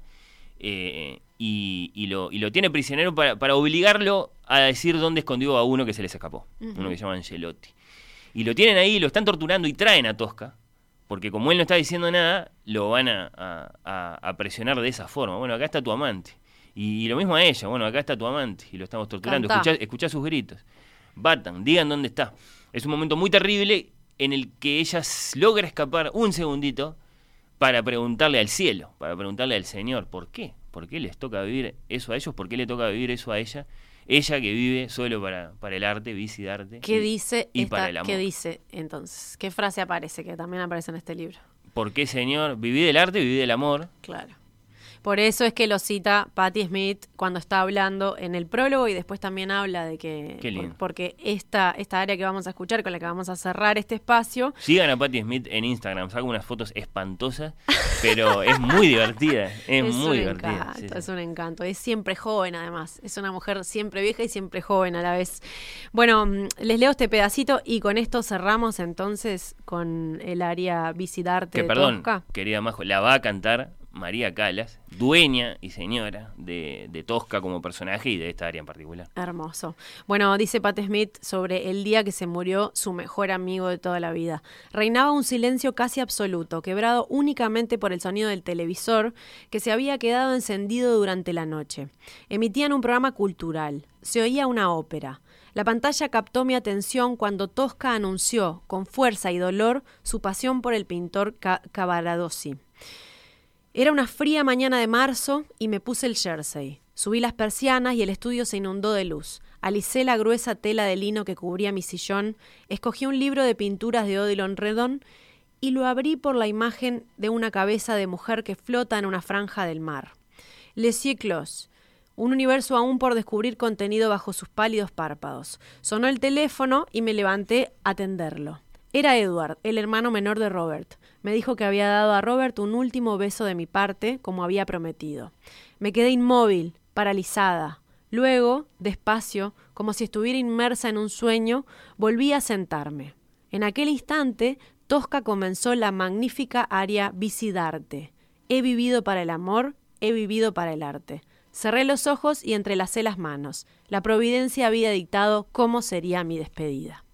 eh, y, y lo, y lo tiene prisionero para, para obligarlo a decir dónde escondió a uno que se les escapó, uno que se llama Angelotti. Y lo tienen ahí, lo están torturando y traen a Tosca, porque como él no está diciendo nada, lo van a, a- presionar de esa forma. Bueno, acá está tu amante. Y, y lo mismo a ella, bueno, acá está tu amante y lo estamos torturando. Escuchá, escuchá sus gritos. Batan, digan dónde está. Es un momento muy terrible en el que ella logra escapar un segundito para preguntarle al cielo, para preguntarle al Señor, ¿por qué? ¿Por qué les toca vivir eso a ellos? ¿Por qué le toca vivir eso a ella? Ella que vive solo para, para el arte, vicidarte. ¿Qué y- dice y esta- para el amor. ¿Qué dice entonces? ¿Qué frase aparece? Que también aparece en este libro. ¿Por qué, Señor? Viví del arte, viví del amor. Claro. Por eso es que lo cita Patti Smith cuando está hablando en el prólogo y después también habla de que... Qué lindo. por- porque esta, esta área que vamos a escuchar, con la que vamos a cerrar este espacio, Sigan a Patti Smith en Instagram, saca unas fotos espantosas, pero es muy divertida, es, es muy divertida. encanto, sí, sí. es un encanto. Es siempre joven además. Es una mujer siempre vieja y siempre joven a la vez. Bueno, mm, les leo este pedacito y con esto cerramos entonces con el área Visitarte Que de perdón, Tosca. querida Majo, la va a cantar María Calas, dueña y señora de, de Tosca como personaje y de esta área en particular. Hermoso. Bueno, dice Pat Smith sobre el día que se murió su mejor amigo de toda la vida. Reinaba un silencio casi absoluto, quebrado únicamente por el sonido del televisor que se había quedado encendido durante la noche. Emitían un programa cultural. Se oía una ópera. La pantalla captó mi atención cuando Tosca anunció, con fuerza y dolor, su pasión por el pintor Ca- Cavaradossi. Era una fría mañana de marzo y me puse el jersey. Subí las persianas y el estudio se inundó de luz. Alicé la gruesa tela de lino que cubría mi sillón, escogí un libro de pinturas de Odilon Redon y lo abrí por la imagen de una cabeza de mujer que flota en una franja del mar. Les Clos, un universo aún por descubrir contenido bajo sus pálidos párpados. Sonó el teléfono y me levanté a atenderlo. Era Edward, el hermano menor de Robert. Me dijo que había dado a Robert un último beso de mi parte, como había prometido. Me quedé inmóvil, paralizada. Luego, despacio, como si estuviera inmersa en un sueño, volví a sentarme. En aquel instante, Tosca comenzó la magnífica aria Visidarte. He vivido para el amor, he vivido para el arte. Cerré los ojos y entrelacé las manos. La providencia había dictado cómo sería mi despedida.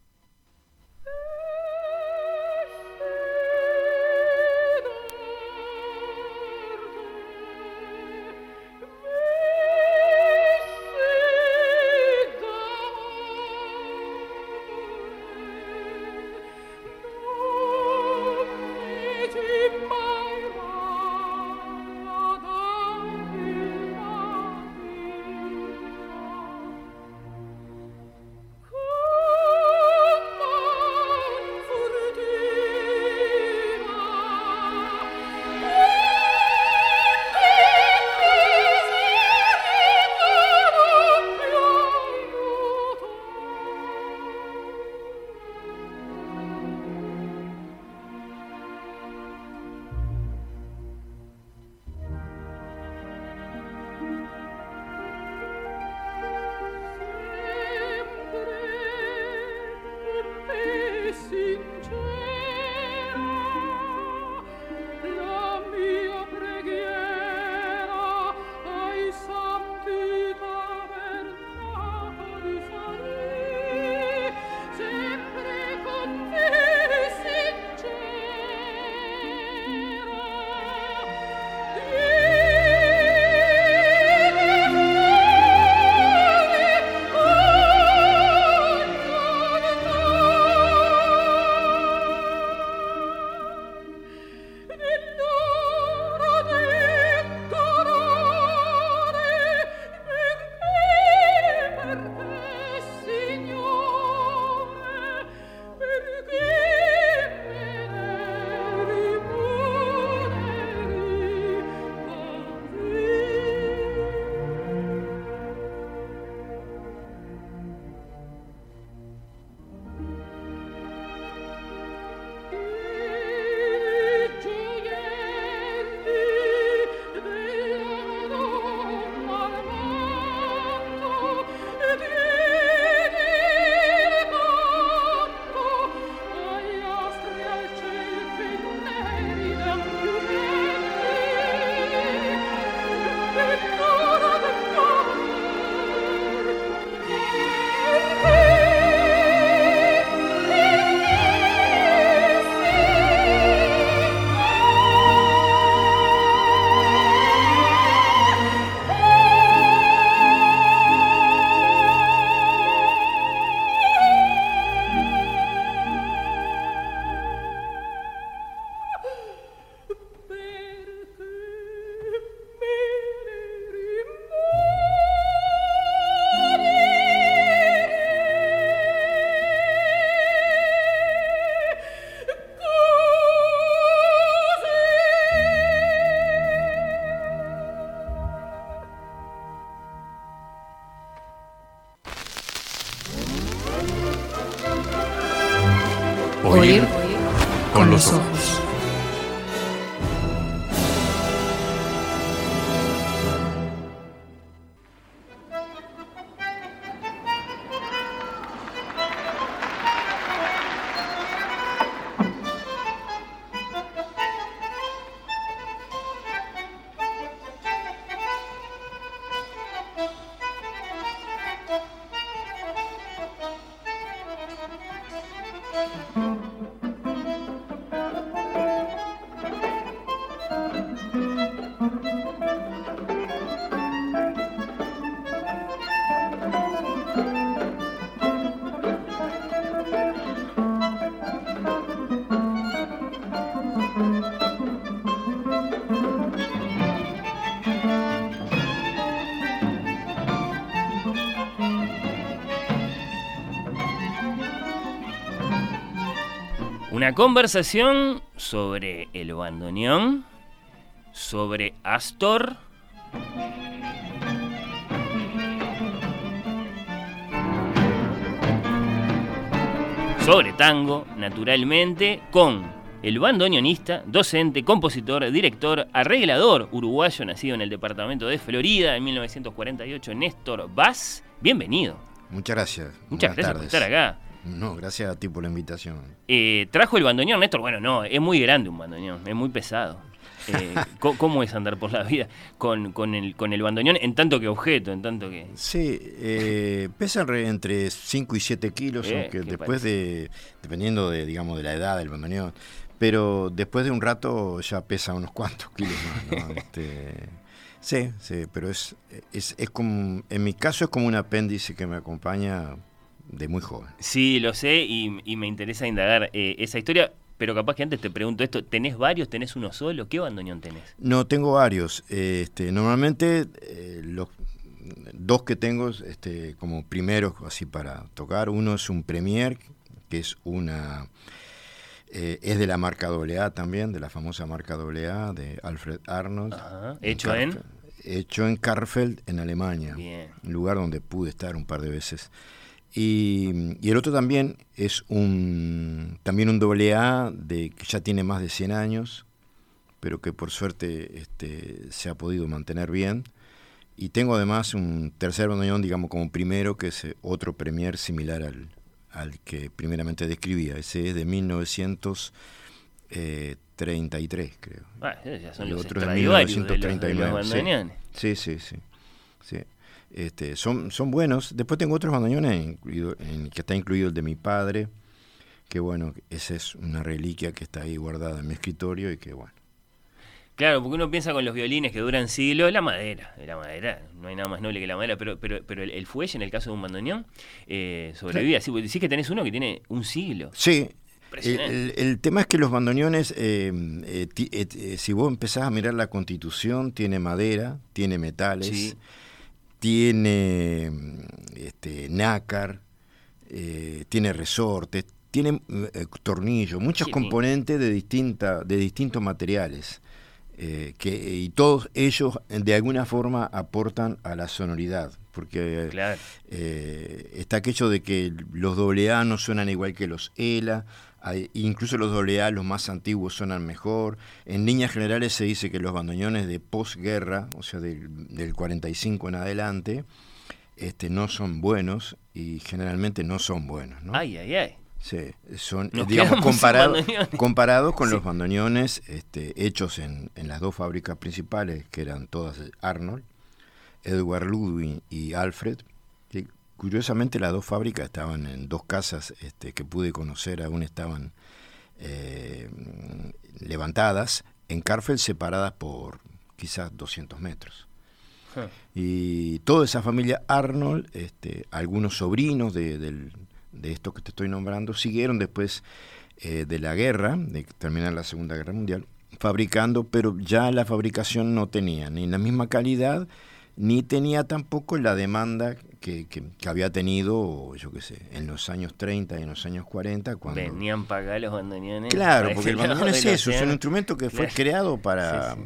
Una conversación sobre el bandoneón, sobre Astor. Sobre tango, naturalmente, con el bandoneonista, docente, compositor, director, arreglador uruguayo nacido en el departamento de Florida en 1948, Néstor Vaz. Bienvenido. Muchas gracias. Muchas Buenas gracias por estar acá. No, gracias a ti por la invitación. Eh, ¿Trajo el bandoneón, Néstor? Bueno, no, es muy grande un bandoneón, es muy pesado. Eh, [laughs] ¿cómo, es andar por la vida con, con, el, con el bandoneón en tanto que objeto, en tanto que... Sí, eh, pesan re- entre 5 y 7 kilos, Eh, aunque ¿qué después de, dependiendo de, digamos, de la edad del bandoneón, pero después de un rato ya pesa unos cuantos kilos más, ¿no? [laughs] Este, sí, sí, pero es, es, es como, en mi caso es como un apéndice que me acompaña de muy joven. Sí, lo sé y, y me interesa indagar eh, esa historia, pero capaz que antes te pregunto esto, ¿tenés varios? ¿Tenés uno solo? ¿Qué bandoneón tenés? No, tengo varios. Este, normalmente eh, los dos que tengo este, como primeros así para tocar. Uno es un Premier, que es una eh, es de la marca AA también, de la famosa marca AA de Alfred Arnold. Ajá, ¿hecho en? Hecho en Karfeld, en Alemania. Bien. Un lugar donde pude estar un par de veces. Y, y el otro también es un también un AA de que ya tiene más de 100 años, pero que por suerte este, se ha podido mantener bien. Y tengo además un tercer bandoneón, digamos, como primero, que es eh, otro Premier similar al, al que primeramente describía. Ese es de 1933, creo. Ah, ya son El los otro es de Stradivarius de los- de los 1939. sí. bandoneones. Sí, sí, sí. sí. Este, son, son buenos. Después tengo otros bandoneones, incluido, en que está incluido el de mi padre, que bueno, esa es una reliquia que está ahí guardada en mi escritorio y que bueno. Claro, porque uno piensa con los violines que duran siglos, la madera, la madera, no hay nada más noble que la madera, pero, pero, pero el, el fuelle en el caso de un bandoneón eh, sobrevive así, decís que tenés uno que tiene un siglo. Sí. El, el tema es que los bandoneones, eh, eh, ti- eh, eh, si vos empezás a mirar la constitución, tiene madera, tiene metales, Sí. Tiene este, nácar, eh, tiene resortes, tiene eh, tornillos, muchos Sí, componentes de, distinta, de distintos materiales. eh, que, y todos ellos de alguna forma aportan a la sonoridad, porque Claro. está aquello de que los AA no suenan igual que los ELA, hay- incluso los AA, los más antiguos, suenan mejor. En líneas generales se dice que los bandoneones de posguerra, o sea, del, del 45 en adelante, este, no son buenos y generalmente no son buenos. ¿no? Ay, ay, ay. Sí, son, Nos digamos, comparado- comparados con Sí. los bandoneones este, hechos en, en las dos fábricas principales, que eran todas Arnold, Edward Ludwig y Alfred, curiosamente las dos fábricas estaban en dos casas este, que pude conocer, aún estaban eh, levantadas, en Carfeld separadas por quizás 200 metros. Y toda esa familia Arnold, este, algunos sobrinos de, del- de esto que te estoy nombrando, siguieron después eh, de la guerra, de terminar la Segunda Guerra Mundial, fabricando, pero ya la fabricación no tenía ni la misma calidad, ni tenía tampoco la demanda que, que- que había tenido, yo qué sé, en los años 30 y en los años 40, cuando... Venían acá los bandoneones. Claro, porque el bandoneón es eso, es un instrumento que fue Claro. creado para, Sí,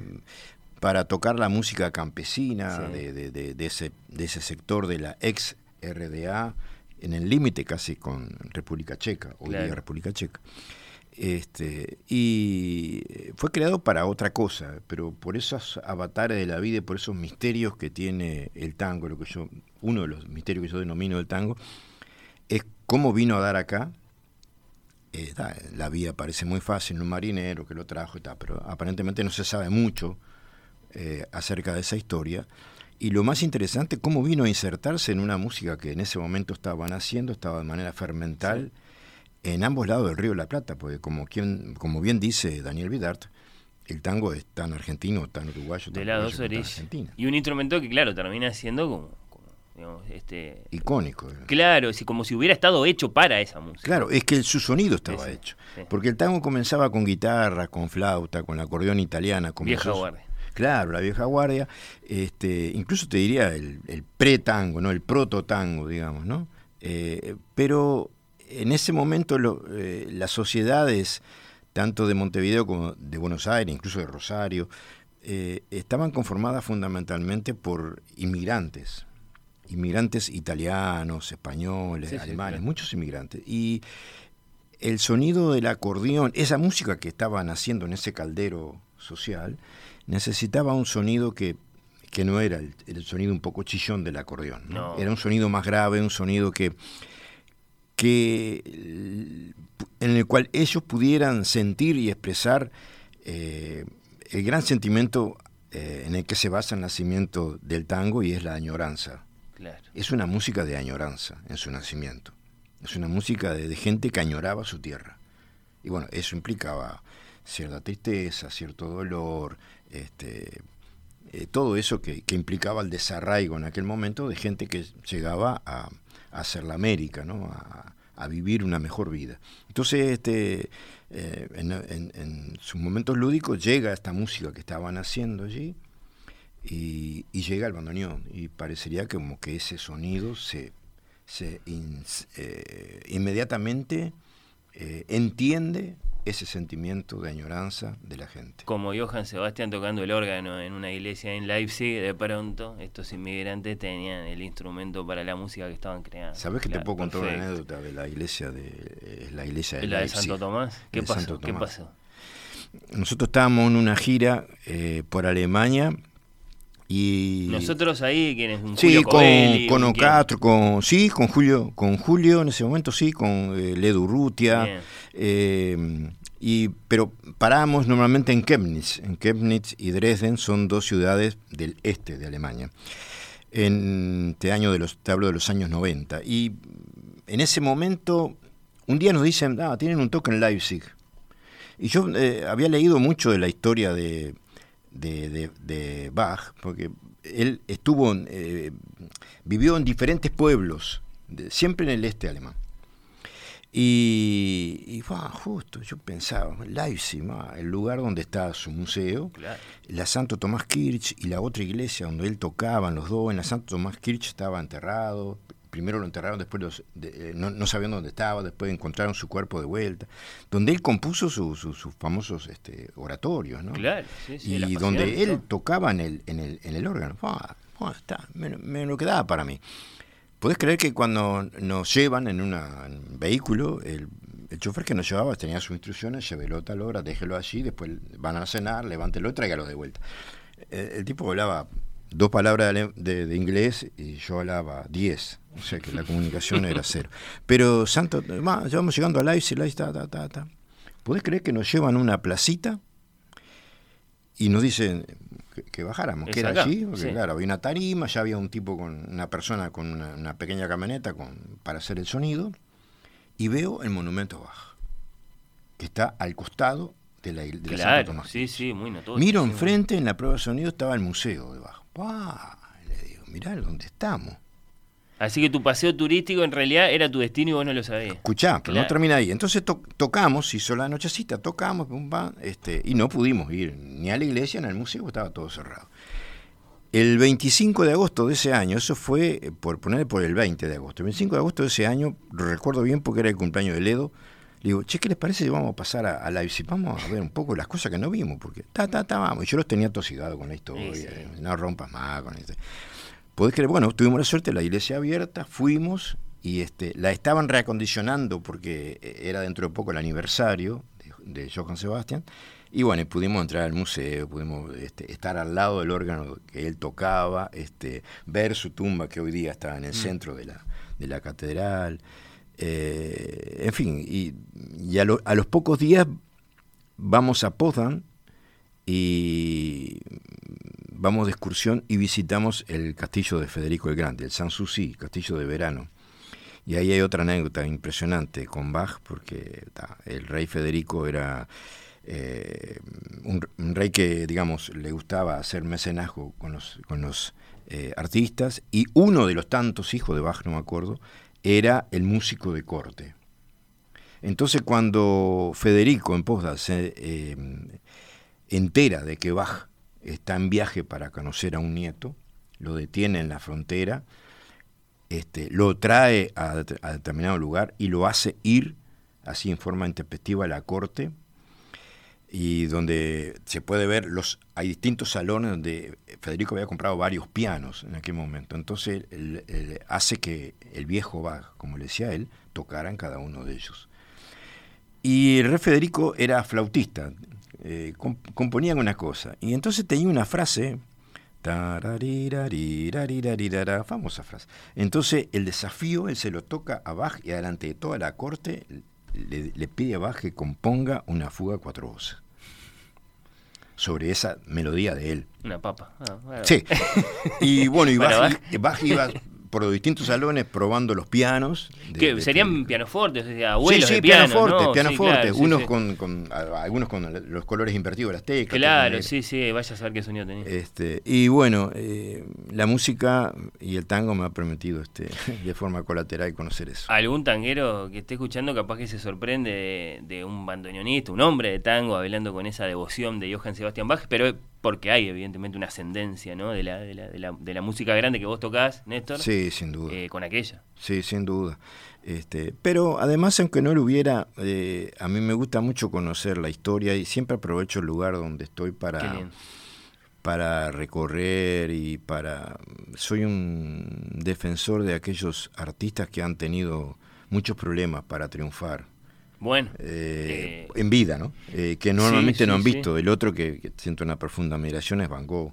para tocar la música campesina Sí. de, de- de- de ese, de ese sector de la ex RDA, en el límite casi con República Checa, hoy día. República Checa. Este, y fue creado para otra cosa, pero por esos avatares de la vida y por esos misterios que tiene el tango, lo que yo, uno de los misterios que yo denomino el tango, es cómo vino a dar acá. Eh, da, la vía parece muy fácil, un marinero que lo trajo y tal, pero aparentemente no se sabe mucho eh, acerca de esa historia. Y lo más interesante, cómo vino a insertarse en una música que en ese momento estaban haciendo, estaba de manera fermental en ambos lados del río de la Plata, porque como, quien, como bien dice Daniel Vidart, el tango es tan argentino, tan uruguayo, tan De las dos orillas. argentino. Y un instrumento que, claro, termina siendo como, digamos, este... Icónico. Claro, sí, como si hubiera estado hecho para esa música. Claro, es que su sonido estaba hecho. sí. Porque el tango comenzaba con guitarra, con flauta, con la acordeón italiana. Como Vieja guardia. Claro, la vieja guardia. Este, incluso te diría el, el pre-tango, ¿no? el proto-tango, digamos. ¿no? Eh, pero en ese momento lo- eh, las sociedades, tanto de Montevideo como de Buenos Aires, incluso de Rosario, eh, estaban conformadas fundamentalmente por inmigrantes. Inmigrantes italianos, españoles, Sí, sí, alemanes, claro. muchos inmigrantes. Y el sonido del acordeón, esa música que estaban haciendo en ese caldero social, necesitaba un sonido que, que no era el, el sonido un poco chillón del acordeón. ¿no? No. Era un sonido más grave, un sonido que, que en el cual ellos pudieran sentir y expresar eh, el gran sentimiento eh, en el que se basa el nacimiento del tango y es la añoranza. Es una música de añoranza en su nacimiento. Es una música de, gente que añoraba su tierra. Y bueno, eso implicaba cierta tristeza, cierto dolor, este, eh, todo eso que, implicaba el desarraigo en aquel momento de gente que llegaba a, a hacer la América, ¿no? a, vivir una mejor vida. Entonces, este, eh, en, en- en sus momentos lúdicos llega esta música que estaban haciendo allí y, y llega el bandoneón y parecería que como que ese sonido se, eh, inmediatamente eh, entiende ese sentimiento de añoranza de la gente. Como Johann Sebastián tocando el órgano en una iglesia en Leipzig, de pronto estos inmigrantes tenían el instrumento para la música que estaban creando. ¿Sabes que te puedo contar una anécdota de la iglesia de la iglesia de, ¿La de? Santo Tomás? ¿Qué pasó? Santo ¿Qué pasó? Nosotros estábamos en una gira eh, por Alemania y Nosotros ahí, ¿quién es? ¿Un Sí, Julio con, Covelli? con sí, con Julio, con Julio en ese momento, sí, con eh, Ledo Urrutia, Bien. eh, y, pero paramos normalmente en Chemnitz. En Chemnitz y Dresden son dos ciudades del este de Alemania. En este año de los, te hablo de los años 90. Y en ese momento, un día nos dicen, ah, tienen un toque en Leipzig. Y yo eh, había leído mucho de la historia de, de, de- de Bach, porque él estuvo, eh, vivió en diferentes pueblos, de- siempre en el este alemán. Y, y, bah, justo, yo pensaba, Leipzig, el lugar donde está su museo, Claro. la Santo Tomás Kirch y la otra iglesia donde él tocaban los dos, en la Santo Tomás Kirch estaba enterrado, primero lo enterraron, después los- de- eh, no, no sabían dónde estaba, después encontraron su cuerpo de vuelta, donde él compuso su- su- sus famosos este, oratorios, ¿no? Claro, sí, sí, y donde él tocaba en el, en el, en el órgano. Ah, ah, está, me, me lo quedaba para mí. ¿Podés creer que cuando nos llevan en, una, en un vehículo, el, el chofer que nos llevaba tenía sus instrucciones, llévelo a tal hora, déjelo allí, después van a cenar, levántelo y tráigalo de vuelta. El, el tipo hablaba dos palabras de, de- de inglés y yo hablaba diez, o sea que la comunicación era cero. Pero Santo, ya vamos llegando a Leipzig, Leipzig, ta, ta, ta, ta. ¿Podés creer que nos llevan a una placita y nos dicen que, que bajáramos, que era allí? Porque sí. claro, había una tarima, ya había un tipo con una persona con una, una pequeña camioneta con, para hacer el sonido y veo el monumento Bach, que está al costado de la, de la Santo Tomás. sí, sí, muy notorio. Miro enfrente, en la prueba de sonido estaba el museo de Bach. ¡Pah! Le digo, mirá dónde estamos. Así que tu paseo turístico en realidad era tu destino y vos no lo sabías. Escuchá, pero no termina ahí. Entonces to- tocamos, hizo la nochecita, tocamos, pum, pam, este, y no pudimos ir ni a la iglesia ni al museo, porque estaba todo cerrado. El 25 de agosto de ese año, eso fue, eh, por poner por el 20 de agosto, el 25 de agosto de ese año, lo recuerdo bien porque era el cumpleaños de Ledo, le digo, che, ¿qué les parece si vamos a pasar a, a Leipzig? Vamos a ver un poco las cosas que no vimos, porque ta, ta, ta, vamos. Y yo los tenía tosigados con la historia, Sí, sí. no rompas más con esto. Podés creer, bueno, tuvimos la suerte, la iglesia abierta, fuimos y este, la estaban reacondicionando porque eh, era dentro de poco el aniversario de de Johann Sebastian. Y bueno, pudimos entrar al museo, pudimos este, estar al lado del órgano que él tocaba, este, ver su tumba que hoy día está en el Mm. centro de la, de la catedral. Eh, en fin, y, y a, lo- a los pocos días vamos a Potsdam y vamos de excursión y visitamos el castillo de Federico el Grande, el Sanssouci, castillo de verano. Y ahí hay otra anécdota impresionante con Bach, porque el rey Federico era eh, un, rey que, digamos, le gustaba hacer mecenazgo con los, con los eh, artistas, y uno de los tantos hijos de Bach, no me acuerdo, era el músico de corte. Entonces cuando Federico en Potsdam se eh, entera de que Bach está en viaje para conocer a un nieto, lo detiene en la frontera, este, lo trae a, det- a determinado lugar y lo hace ir así en forma intempestiva a la corte y donde se puede ver los hay distintos salones donde Federico había comprado varios pianos en aquel momento. Entonces hace que el viejo Bach como le decía él tocara en cada uno de ellos. Y el rey Federico era flautista eh, comp- componía una cosa y entonces tenía una frase famosa frase. Entonces el desafío él se lo toca a Bach y adelante de toda la corte le, le pide a Bach que componga una fuga a cuatro voces sobre esa melodía de él. Una papa. Ah, bueno. Sí. [laughs] Y bueno, y Bach, Bach iba por los distintos salones probando los pianos. de- Que de serían pianofortes, o sea, abuelos sí, sí, de piano, pianoforte, ¿no? pianoforte, Sí, claro, sí, unos sí. Con, con- a- algunos con los colores invertidos las teclas. Claro, sí, sí, vaya a saber qué sonido tenía. este, y bueno, eh, la música y el tango me ha permitido este, [laughs] de forma colateral conocer eso. Algún tanguero que esté escuchando capaz que se sorprende de, de un bandoneonista, un hombre de tango hablando con esa devoción de Johann Sebastian Bach, pero porque hay evidentemente una ascendencia ¿no? de, la, de, la, de, la, de la música grande que vos tocás, Néstor, Sí, sin duda. eh, con aquella. Sí, sin duda. Este, pero además, aunque no lo hubiera, eh, a mí me gusta mucho conocer la historia y siempre aprovecho el lugar donde estoy para, para recorrer y para... Soy un defensor de aquellos artistas que han tenido muchos problemas para triunfar. Bueno, eh, eh, en vida, ¿no? Eh, que normalmente sí, no han sí. visto. El otro que, que siento una profunda admiración es Van Gogh.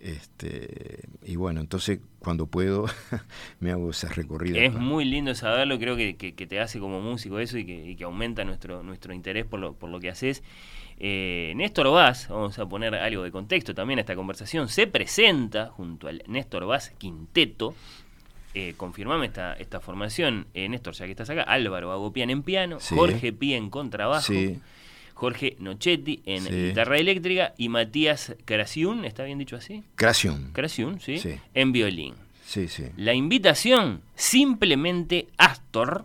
Este, y bueno, entonces cuando puedo [laughs] me hago esas recorridas. Es para- muy lindo saberlo, creo que, que- que te hace como músico eso y que, y que aumenta nuestro, nuestro interés por lo, por lo que haces. Eh, Néstor Vaz, vamos a poner algo de contexto también a esta conversación, se presenta junto al Néstor Vaz Quinteto. Eh, confirmame esta, esta formación, eh, Néstor, ya que estás acá, Álvaro Agopian en piano, Sí. Jorge Pía en contrabajo, Sí. Jorge Nochetti en Sí. guitarra eléctrica y Matías Crasiun, ¿está bien dicho así? Creación. Crasiun, ¿sí? Sí. En violín. Sí, sí. La invitación, simplemente Astor.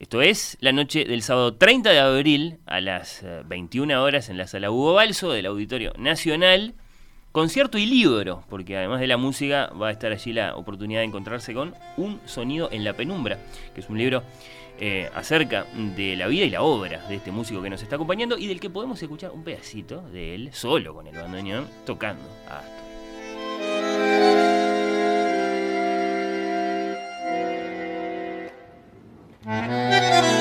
Esto es la noche del sábado 30 de abril a las eh, 21 horas en la sala Hugo Balso del Auditorio Nacional. Concierto y libro, porque además de la música va a estar allí la oportunidad de encontrarse con Un sonido en la penumbra, que es un libro eh, acerca de la vida y la obra de este músico que nos está acompañando y del que podemos escuchar un pedacito de él solo con el bandoneón tocando a Astor. [laughs]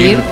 Oír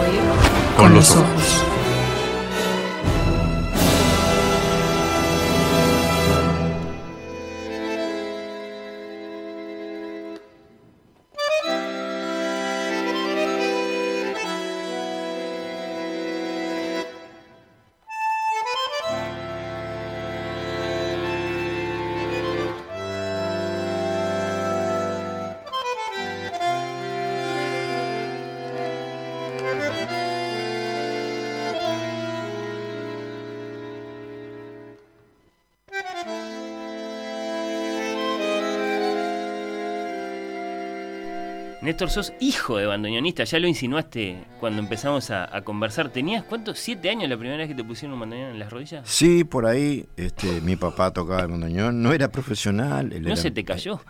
Néstor, sos hijo de bandoneonista, ya lo insinuaste cuando empezamos a, a conversar. ¿Tenías cuántos? ¿Siete años la primera vez que te pusieron un bandoneón en las rodillas? Sí, por ahí, este, mi papá tocaba el bandoneón, no era profesional. él ¿No era- se te cayó?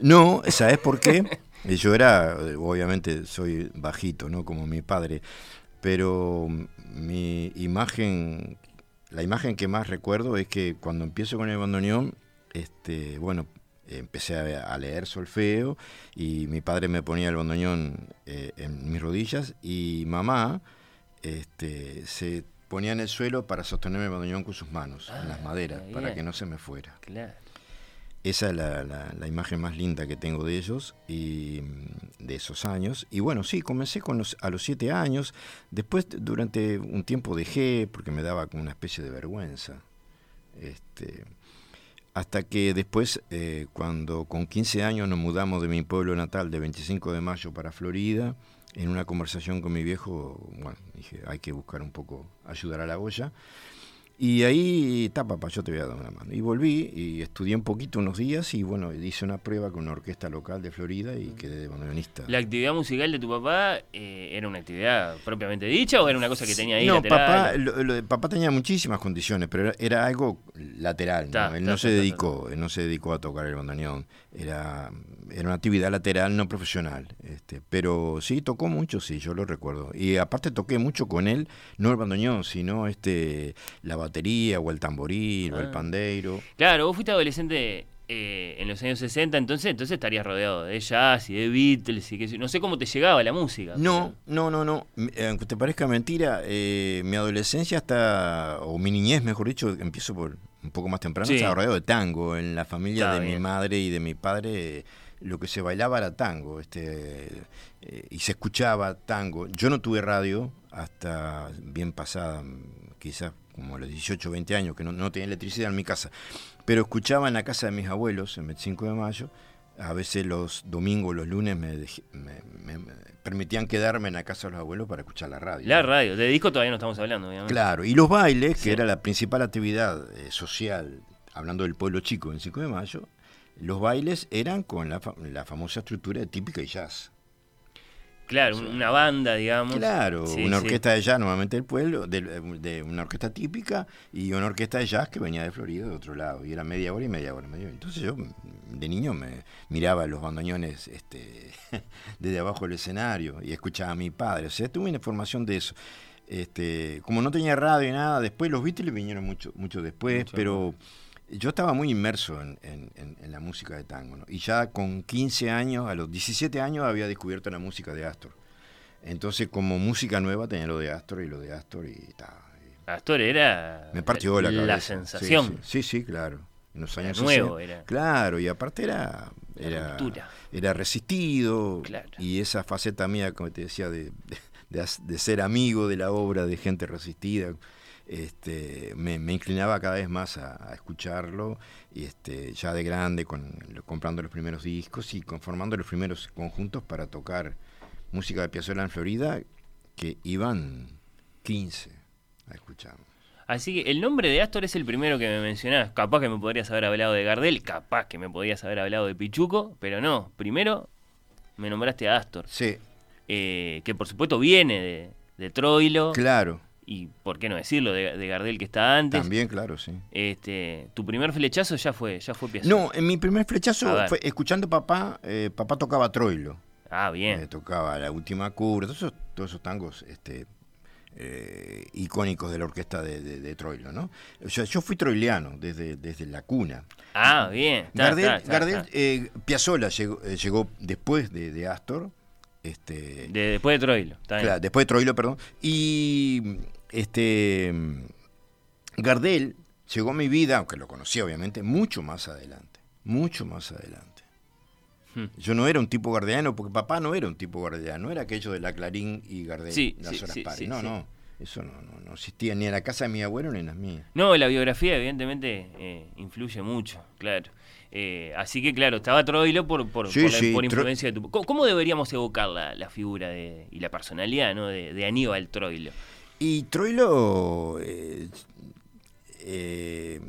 No, [laughs] ¿sabes por qué? Eh, Yo era, eh, obviamente soy bajito, ¿no? Como mi padre, pero mi imagen, la imagen que más recuerdo es que cuando empiezo con el bandoneón, este, bueno, empecé a, leer solfeo y mi padre me ponía el bandoneón eh, en mis rodillas y mamá este, se ponía en el suelo para sostenerme el bandoneón con sus manos, en las maderas, para que no se me fuera. Claro. Esa es la, la- la imagen más linda que tengo de ellos y mm, de esos años. Y bueno, sí, comencé con los, a los siete años. Después, durante un tiempo dejé porque me daba como una especie de vergüenza. Este, hasta que después, eh, cuando con 15 años nos mudamos de mi pueblo natal de 25 de mayo para Florida, en una conversación con mi viejo, bueno, dije, hay que buscar un poco, ayudar a la olla. Y ahí, está papá, yo te voy a dar una mano. Y volví y estudié un poquito unos días y bueno, hice una prueba con una orquesta local de Florida y quedé de bandoneonista. ¿La actividad musical de tu papá eh, era una actividad propiamente dicha o era una cosa que tenía ahí No, lateral? papá, lo- lo papá tenía muchísimas condiciones, pero era, era algo lateral. ¿no? Ta, él ta, no ta, se dedicó, él no se dedicó a tocar el bandoneón. Era, era una actividad lateral, no profesional. Este, pero sí tocó mucho, sí, yo lo recuerdo. Y aparte toqué mucho con él, no el bandoneón, sino este, la batería o el tamboril o el Ah. pandeiro. Claro, vos fuiste adolescente eh, en los años 60, entonces entonces estarías rodeado de jazz y de Beatles y que no sé cómo te llegaba la música. No, no, no, no. Eh, Aunque te parezca mentira, eh, mi adolescencia está, o mi niñez, mejor dicho, empiezo por un poco más temprano, Sí. estaba rodeado de tango. En la familia Está de mi madre y de mi padre, lo que se bailaba era tango, este, eh, y se escuchaba tango. Yo no tuve radio hasta bien pasada, quizás como a los 18, 20 años, que no, no tenía electricidad en mi casa. Pero escuchaba en la casa de mis abuelos, en 25 de mayo, a veces los domingos, los lunes me, dej- me- me- me permitían quedarme en la casa de los abuelos para escuchar la radio. La radio, de disco todavía no estamos hablando, obviamente. Claro, y los bailes, que era la principal actividad eh, social, hablando del pueblo chico en 5 de mayo, los bailes eran con la, la famosa estructura de típica y jazz. Claro, un- una banda, digamos. Claro, Sí, una sí. orquesta de jazz normalmente del pueblo, de, de una orquesta típica y una orquesta de jazz que venía de Florida de otro lado, y era media hora y media hora. media hora. Entonces yo de niño me miraba los bandoneones este, [laughs] desde abajo del escenario y escuchaba a mi padre, o sea, tuve una formación de eso. Este, como no tenía radio y nada, después los Beatles vinieron mucho, mucho después, Mucho pero yo estaba muy inmerso en, en- en- en la música de tango, ¿no? Y ya con 15 años, a los 17 años, había descubierto la música de Astor. Entonces, como música nueva, tenía lo de Astor y lo de Astor y ta, Astor era me partió la cabeza. Sí, sensación. Sí, sí, sí, claro. En los Era años nuevo, 60. era. Claro, y aparte era La era, era resistido Claro. y esa faceta mía, como te decía, de, de- de as- de ser amigo de la obra de gente resistida, este, me, me inclinaba cada vez más a, a escucharlo y este, ya de grande, con, comprando los primeros discos y conformando los primeros conjuntos para tocar música de Piazzolla en Florida, que iban 15 a escuchar. Así que el nombre de Astor es el primero que me mencionás. Capaz que me podrías haber hablado de Gardel, capaz que me podrías haber hablado de Pichuco, pero no. Primero me nombraste a Astor. Sí. Eh, que por supuesto viene de, de Troilo. Claro. Y por qué no decirlo, de, de Gardel que está antes. También, claro, sí. Este, tu primer flechazo ya fue, ya fue Piazzolla. No, en mi primer flechazo fue escuchando papá, eh, papá tocaba Troilo. Ah, bien. Eh, tocaba La Última Cura, todos esos, todos esos tangos este, eh, icónicos de la orquesta de, de- de Troilo, ¿no? O sea, yo fui troiliano desde, desde la cuna. Ah, bien. Está, Gardel, está, está, Gardel, eh, Piazzolla llegó, llegó después de, de Astor Este, De- después de Troilo. Claro, después de Troilo, perdón. Y este Gardel llegó a mi vida, aunque lo conocía obviamente, mucho más adelante. Mucho más adelante. Hmm. Yo no era un tipo gardeliano, porque papá no era un tipo gardeliano, no era aquello de la Clarín y Gardel, Sí, las sí, horas sí, pares. no, no, eso no, no, no existía ni en la casa de mi abuelo ni en las mías. No, la biografía evidentemente eh, influye mucho, claro. Eh, así que claro, estaba Troilo por, por, Sí, por la- sí, por influencia de tu... ¿Cómo, cómo deberíamos evocar la, la figura de, y la personalidad ¿no? de, de Aníbal Troilo? Y Troilo, eh, eh,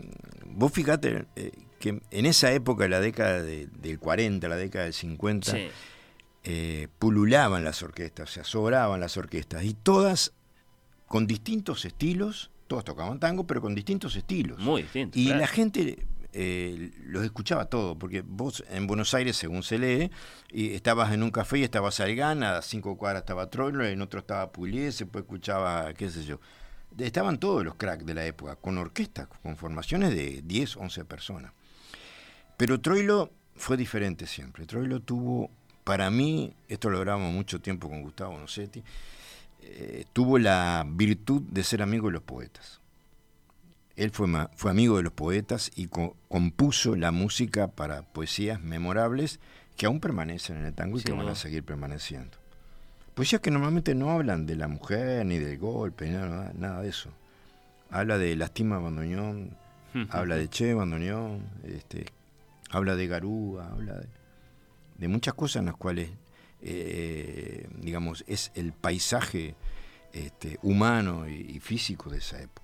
vos fíjate eh, que en esa época, la década de- del 40, la década del 50, Sí. eh, pululaban las orquestas, o sea, sobraban las orquestas, y todas con distintos estilos, todas tocaban tango, pero con distintos estilos. Muy distintos. Y claro. la gente eh, los escuchaba todo, porque vos en Buenos Aires, según se lee, y estabas en un café y estaba Salgán, a cinco cuadras estaba Troilo, en otro estaba Pugliese, después escuchaba, qué sé yo. Estaban todos los cracks de la época, con orquestas, con formaciones de 10, 11 personas. Pero Troilo fue diferente siempre. Troilo tuvo, para mí, esto lo hablamos mucho tiempo con Gustavo Nocetti, eh, tuvo la virtud de ser amigo de los poetas. Él fue, amigo de los poetas y co- compuso la música para poesías memorables que aún permanecen en el tango y que van a seguir permaneciendo. Poesías que normalmente no hablan de la mujer, ni del golpe, ni nada, nada de eso. Habla de Lastima Bandoneón, [laughs] habla de Che Bandoneón, este, habla de Garúa, habla de, de muchas cosas en las cuales, eh, digamos, es el paisaje este, humano y, y físico de esa época.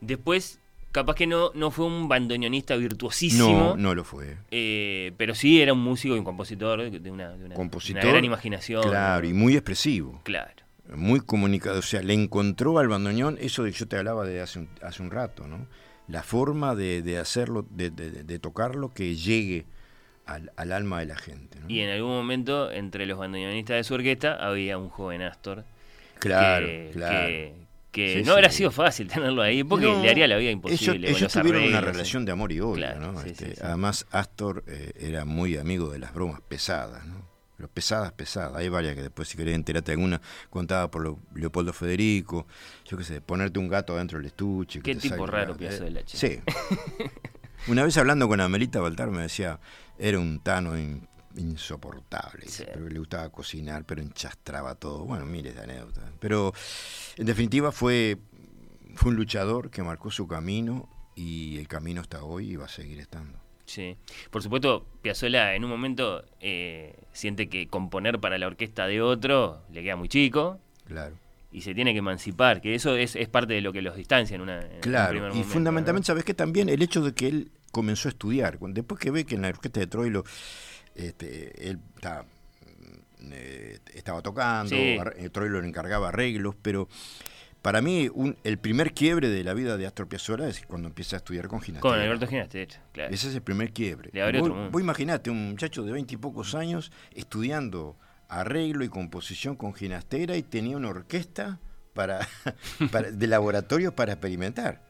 Después, capaz que no, no fue un bandoneonista virtuosísimo. No, no lo fue. eh, pero sí era un músico y un compositor de una, de una- Compositor. una gran imaginación. Claro, y muy expresivo. Claro. Muy comunicado. O sea, le encontró al bandoneón eso de que yo te hablaba de hace un, hace un rato, ¿no? La forma de, de hacerlo, de, de- de tocarlo, que llegue al, al alma de la gente. ¿no? Y en algún momento, entre los bandoneonistas de su orquesta, había un joven Astor. Claro, que, claro. Que, que Sí, no sí. habrá sido fácil tenerlo ahí, porque No, le haría la vida imposible. Ellos, ellos los tuvieron una relación sí. de amor y odio, Claro, ¿no? sí, Este, sí, sí. Además, Astor eh, era muy amigo de las bromas pesadas, ¿no? Pero pesadas, pesadas. Hay varias que después, si querés enterarte alguna, contaba por Leopoldo Federico, yo qué sé, ponerte un gato adentro del estuche. Qué tipo salga raro gato. Piazzolla, che. Sí. [laughs] Una vez hablando con Amelita Baltar me decía, era un tano in- insoportable, pero le gustaba cocinar, pero enchastraba todo. Bueno, miles de anécdotas. Pero en definitiva fue, fue un luchador que marcó su camino y el camino está hoy y va a seguir estando. Sí. Por supuesto, Piazzolla en un momento eh, siente que componer para la orquesta de otro le queda muy chico. Claro. Y se tiene que emancipar, que eso es, es parte de lo que los distancia en una. en un Claro, y fundamentalmente, ¿sabes qué? También el hecho de que él comenzó a estudiar. Después que ve que en la orquesta de Troilo este, él estaba, mm, eh, estaba tocando, Sí. eh, Troilo le encargaba arreglos, pero para mí un- el primer quiebre de la vida de Astor Piazzolla es cuando empieza a estudiar con Ginastera. Con Alberto Ginastera, claro. Ese es el primer quiebre. Vos, vos imaginate un muchacho de veinte y pocos años estudiando arreglo y composición con Ginastera y tenía una orquesta para, [laughs] para- de laboratorio para experimentar.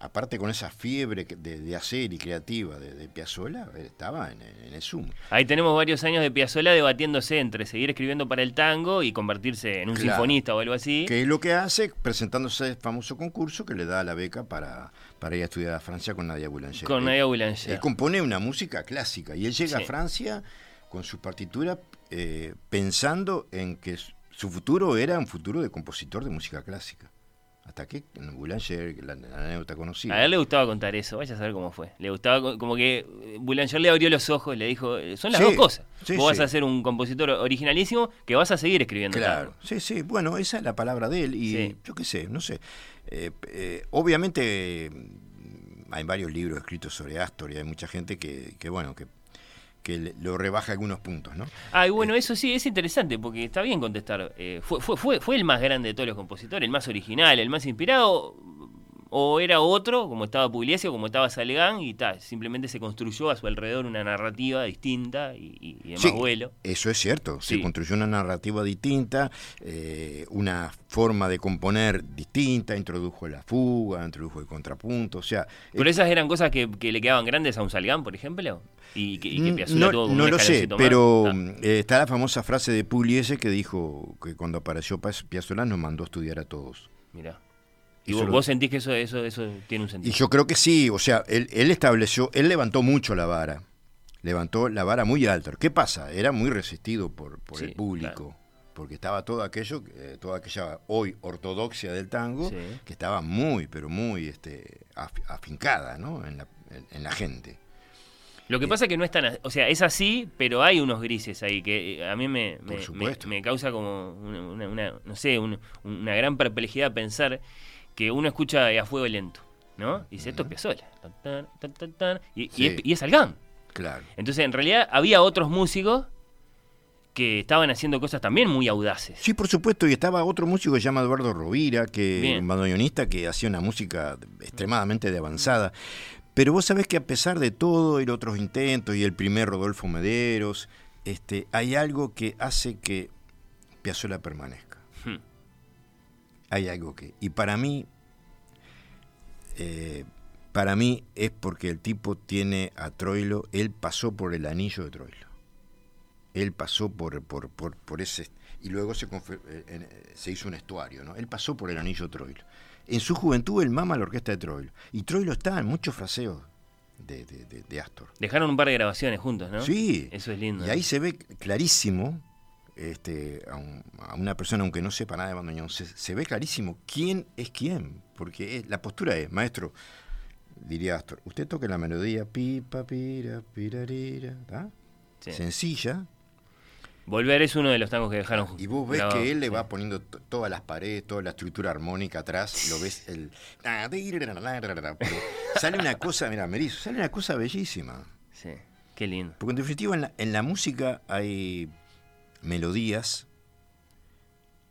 Aparte con esa fiebre de, de hacer y creativa de, de Piazzolla, él estaba en, en el Zoom. Ahí tenemos varios años de Piazzolla debatiéndose entre seguir escribiendo para el tango y convertirse en un Claro. sinfonista o algo así. Que es lo que hace presentándose el famoso concurso que le da la beca para, para ir a estudiar a Francia con Nadia Boulanger. Con Él- Nadia Boulanger. Él compone una música clásica y él llega Sí. a Francia con su partitura eh, pensando en que su futuro era un futuro de compositor de música clásica. Hasta que Boulanger, la, la anécdota conocida. A él le gustaba contar eso, vaya a saber cómo fue. Le gustaba co- como que eh, Boulanger le abrió los ojos y le dijo, eh, son las Sí, dos cosas. sí, Vos vas a ser un compositor originalísimo que vas a seguir escribiendo Claro, sí, sí, bueno, esa es la palabra de él y yo qué sé, no sé. Eh, eh, obviamente hay varios libros escritos sobre Astor y hay mucha gente que, que bueno, que, que lo rebaja algunos puntos, ¿no? Ah, y bueno, eso sí, es interesante porque está bien contestar. Eh, fue, fue, fue, fue el más grande de todos los compositores, el más original, el más inspirado. O era otro, como estaba Pugliese o como estaba Salgán, y tal, simplemente se construyó a su alrededor una narrativa distinta y, y- más vuelo. Eso es cierto, se construyó una narrativa distinta, eh, una forma de componer distinta, introdujo la fuga, introdujo el contrapunto, o sea... Pero eh, esas eran cosas que, que le quedaban grandes a un Salgán, por ejemplo, y que, y que Mm, no, como no lo sé, pero Ah. mm, eh, está la famosa frase de Pugliese que dijo que cuando apareció Piazzolla nos mandó a estudiar a todos. Mirá. ¿Y vos, vos sentís que eso, eso, eso tiene un sentido? Y yo creo que sí, o sea, él, él estableció, él levantó mucho la vara, levantó la vara muy alta. ¿Qué pasa? Era muy resistido por, por Sí, el público, porque estaba todo aquello, eh, toda aquella hoy ortodoxia del tango, Sí. que estaba muy, pero muy este, af- afincada ¿no? en, la, en- en la gente. Lo que pasa es que no es tan... O sea, es así, pero hay unos grises ahí que eh, a mí me, me, me- supuesto. me causa como una, una- una- no sé, un- una gran perplejidad pensar que uno escucha a fuego lento, ¿no? Y dice, esto es Piazzolla. Tan, tan, tan, tan, tan, y, es, y es Salgán. Claro. Entonces, en realidad, había otros músicos que estaban haciendo cosas también muy audaces. Sí, por supuesto, y estaba otro músico que se llama Eduardo Rovira, que Bien. un bandoneonista que hacía una música extremadamente de avanzada. Pero vos sabés que a pesar de todo y los otros intentos y el primer Rodolfo Mederos, este, hay algo que hace que Piazzolla permanezca. Hay algo que. Y para mí, eh, para mí es porque el tipo tiene a Troilo, él pasó por el anillo de Troilo. Él pasó por, por, por, por ese. Y luego se, eh, eh, se hizo un estuario, ¿no? Él pasó por el anillo de Troilo. En su juventud, él mama la orquesta de Troilo. Y Troilo está en muchos fraseos de, de, de- de Astor. Dejaron un par de grabaciones juntos, ¿no? Sí. Eso es lindo. Y ahí se ve clarísimo, este, a, un- a una persona, aunque no sepa nada de bandoneón, se, se ve clarísimo quién es quién. Porque la postura es, maestro, diría Astor, usted toque la melodía, pipa, pira, pirarira. Sí. sencilla, Volver es uno de los tangos que dejaron y vos ves que él le sí. va poniendo todas las paredes, toda la estructura armónica atrás, lo ves el... sale una cosa, mira, Merizo, sale una cosa bellísima. Sí, qué lindo. Porque en definitiva en la, en la música hay melodías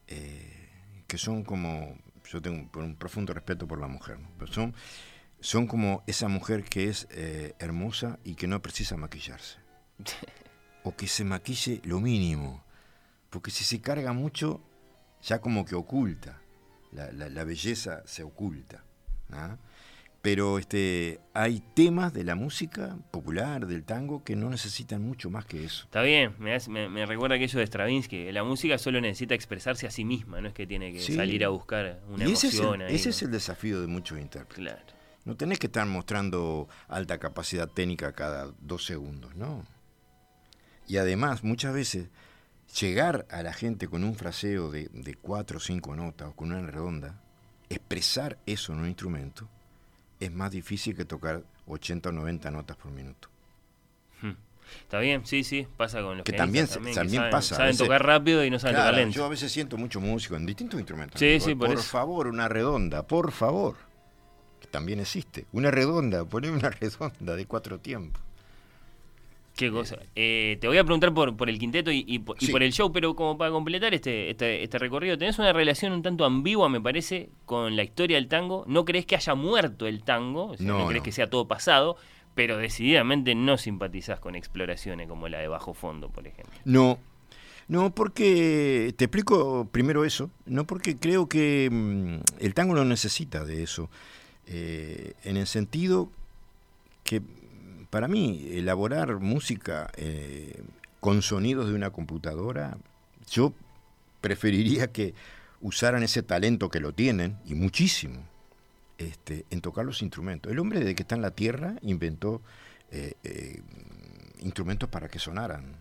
eh, que son como, yo tengo un, un profundo respeto por la mujer, son, son como esa mujer que es eh, hermosa y que no precisa maquillarse. o que se maquille lo mínimo, porque si se carga mucho, ya como que oculta, la, la- belleza se oculta. Pero este, hay temas de la música popular, del tango, que no necesitan mucho más que eso. Está bien, me, hace- me- me recuerda aquello de Stravinsky, que la música solo necesita expresarse a sí misma, no es que tiene que Sí. salir a buscar una y ese es, el, ahí, ese ¿no? es el desafío de muchos intérpretes. Claro. No tenés que estar mostrando alta capacidad técnica cada dos segundos, ¿no? Y además, muchas veces, llegar a la gente con un fraseo de, de cuatro o cinco notas o con una redonda, expresar eso en un instrumento, es más difícil que tocar 80 o 90 notas por minuto. Hmm. Está bien, sí, sí, pasa con los Que también, que también saben, pasa. a Saben veces- tocar rápido y no saben Claro, tocar lento. Yo a veces siento mucho músico en distintos instrumentos. Sí, sí, por por favor, una redonda, por favor. Que también existe. Una redonda, poneme una [laughs] redonda de cuatro tiempos. Qué cosa. Eh, te voy a preguntar por, por el quinteto y, y por- y Sí. por el show, pero como para completar este, este, este recorrido, tenés una relación un tanto ambigua, me parece, con la historia del tango. No crees que haya muerto el tango, o sea, no, No, crees no. que sea todo pasado, pero decididamente no simpatizás con exploraciones como la de Bajo Fondo, por ejemplo. No, no, porque te explico primero eso. No porque creo que mm, el tango no necesita de eso. Eh, en el sentido que para mí elaborar música eh, con sonidos de una computadora, yo preferiría que usaran ese talento que lo tienen, y muchísimo, este, en tocar los instrumentos. El hombre desde que está en la Tierra inventó eh, eh, instrumentos para que sonaran.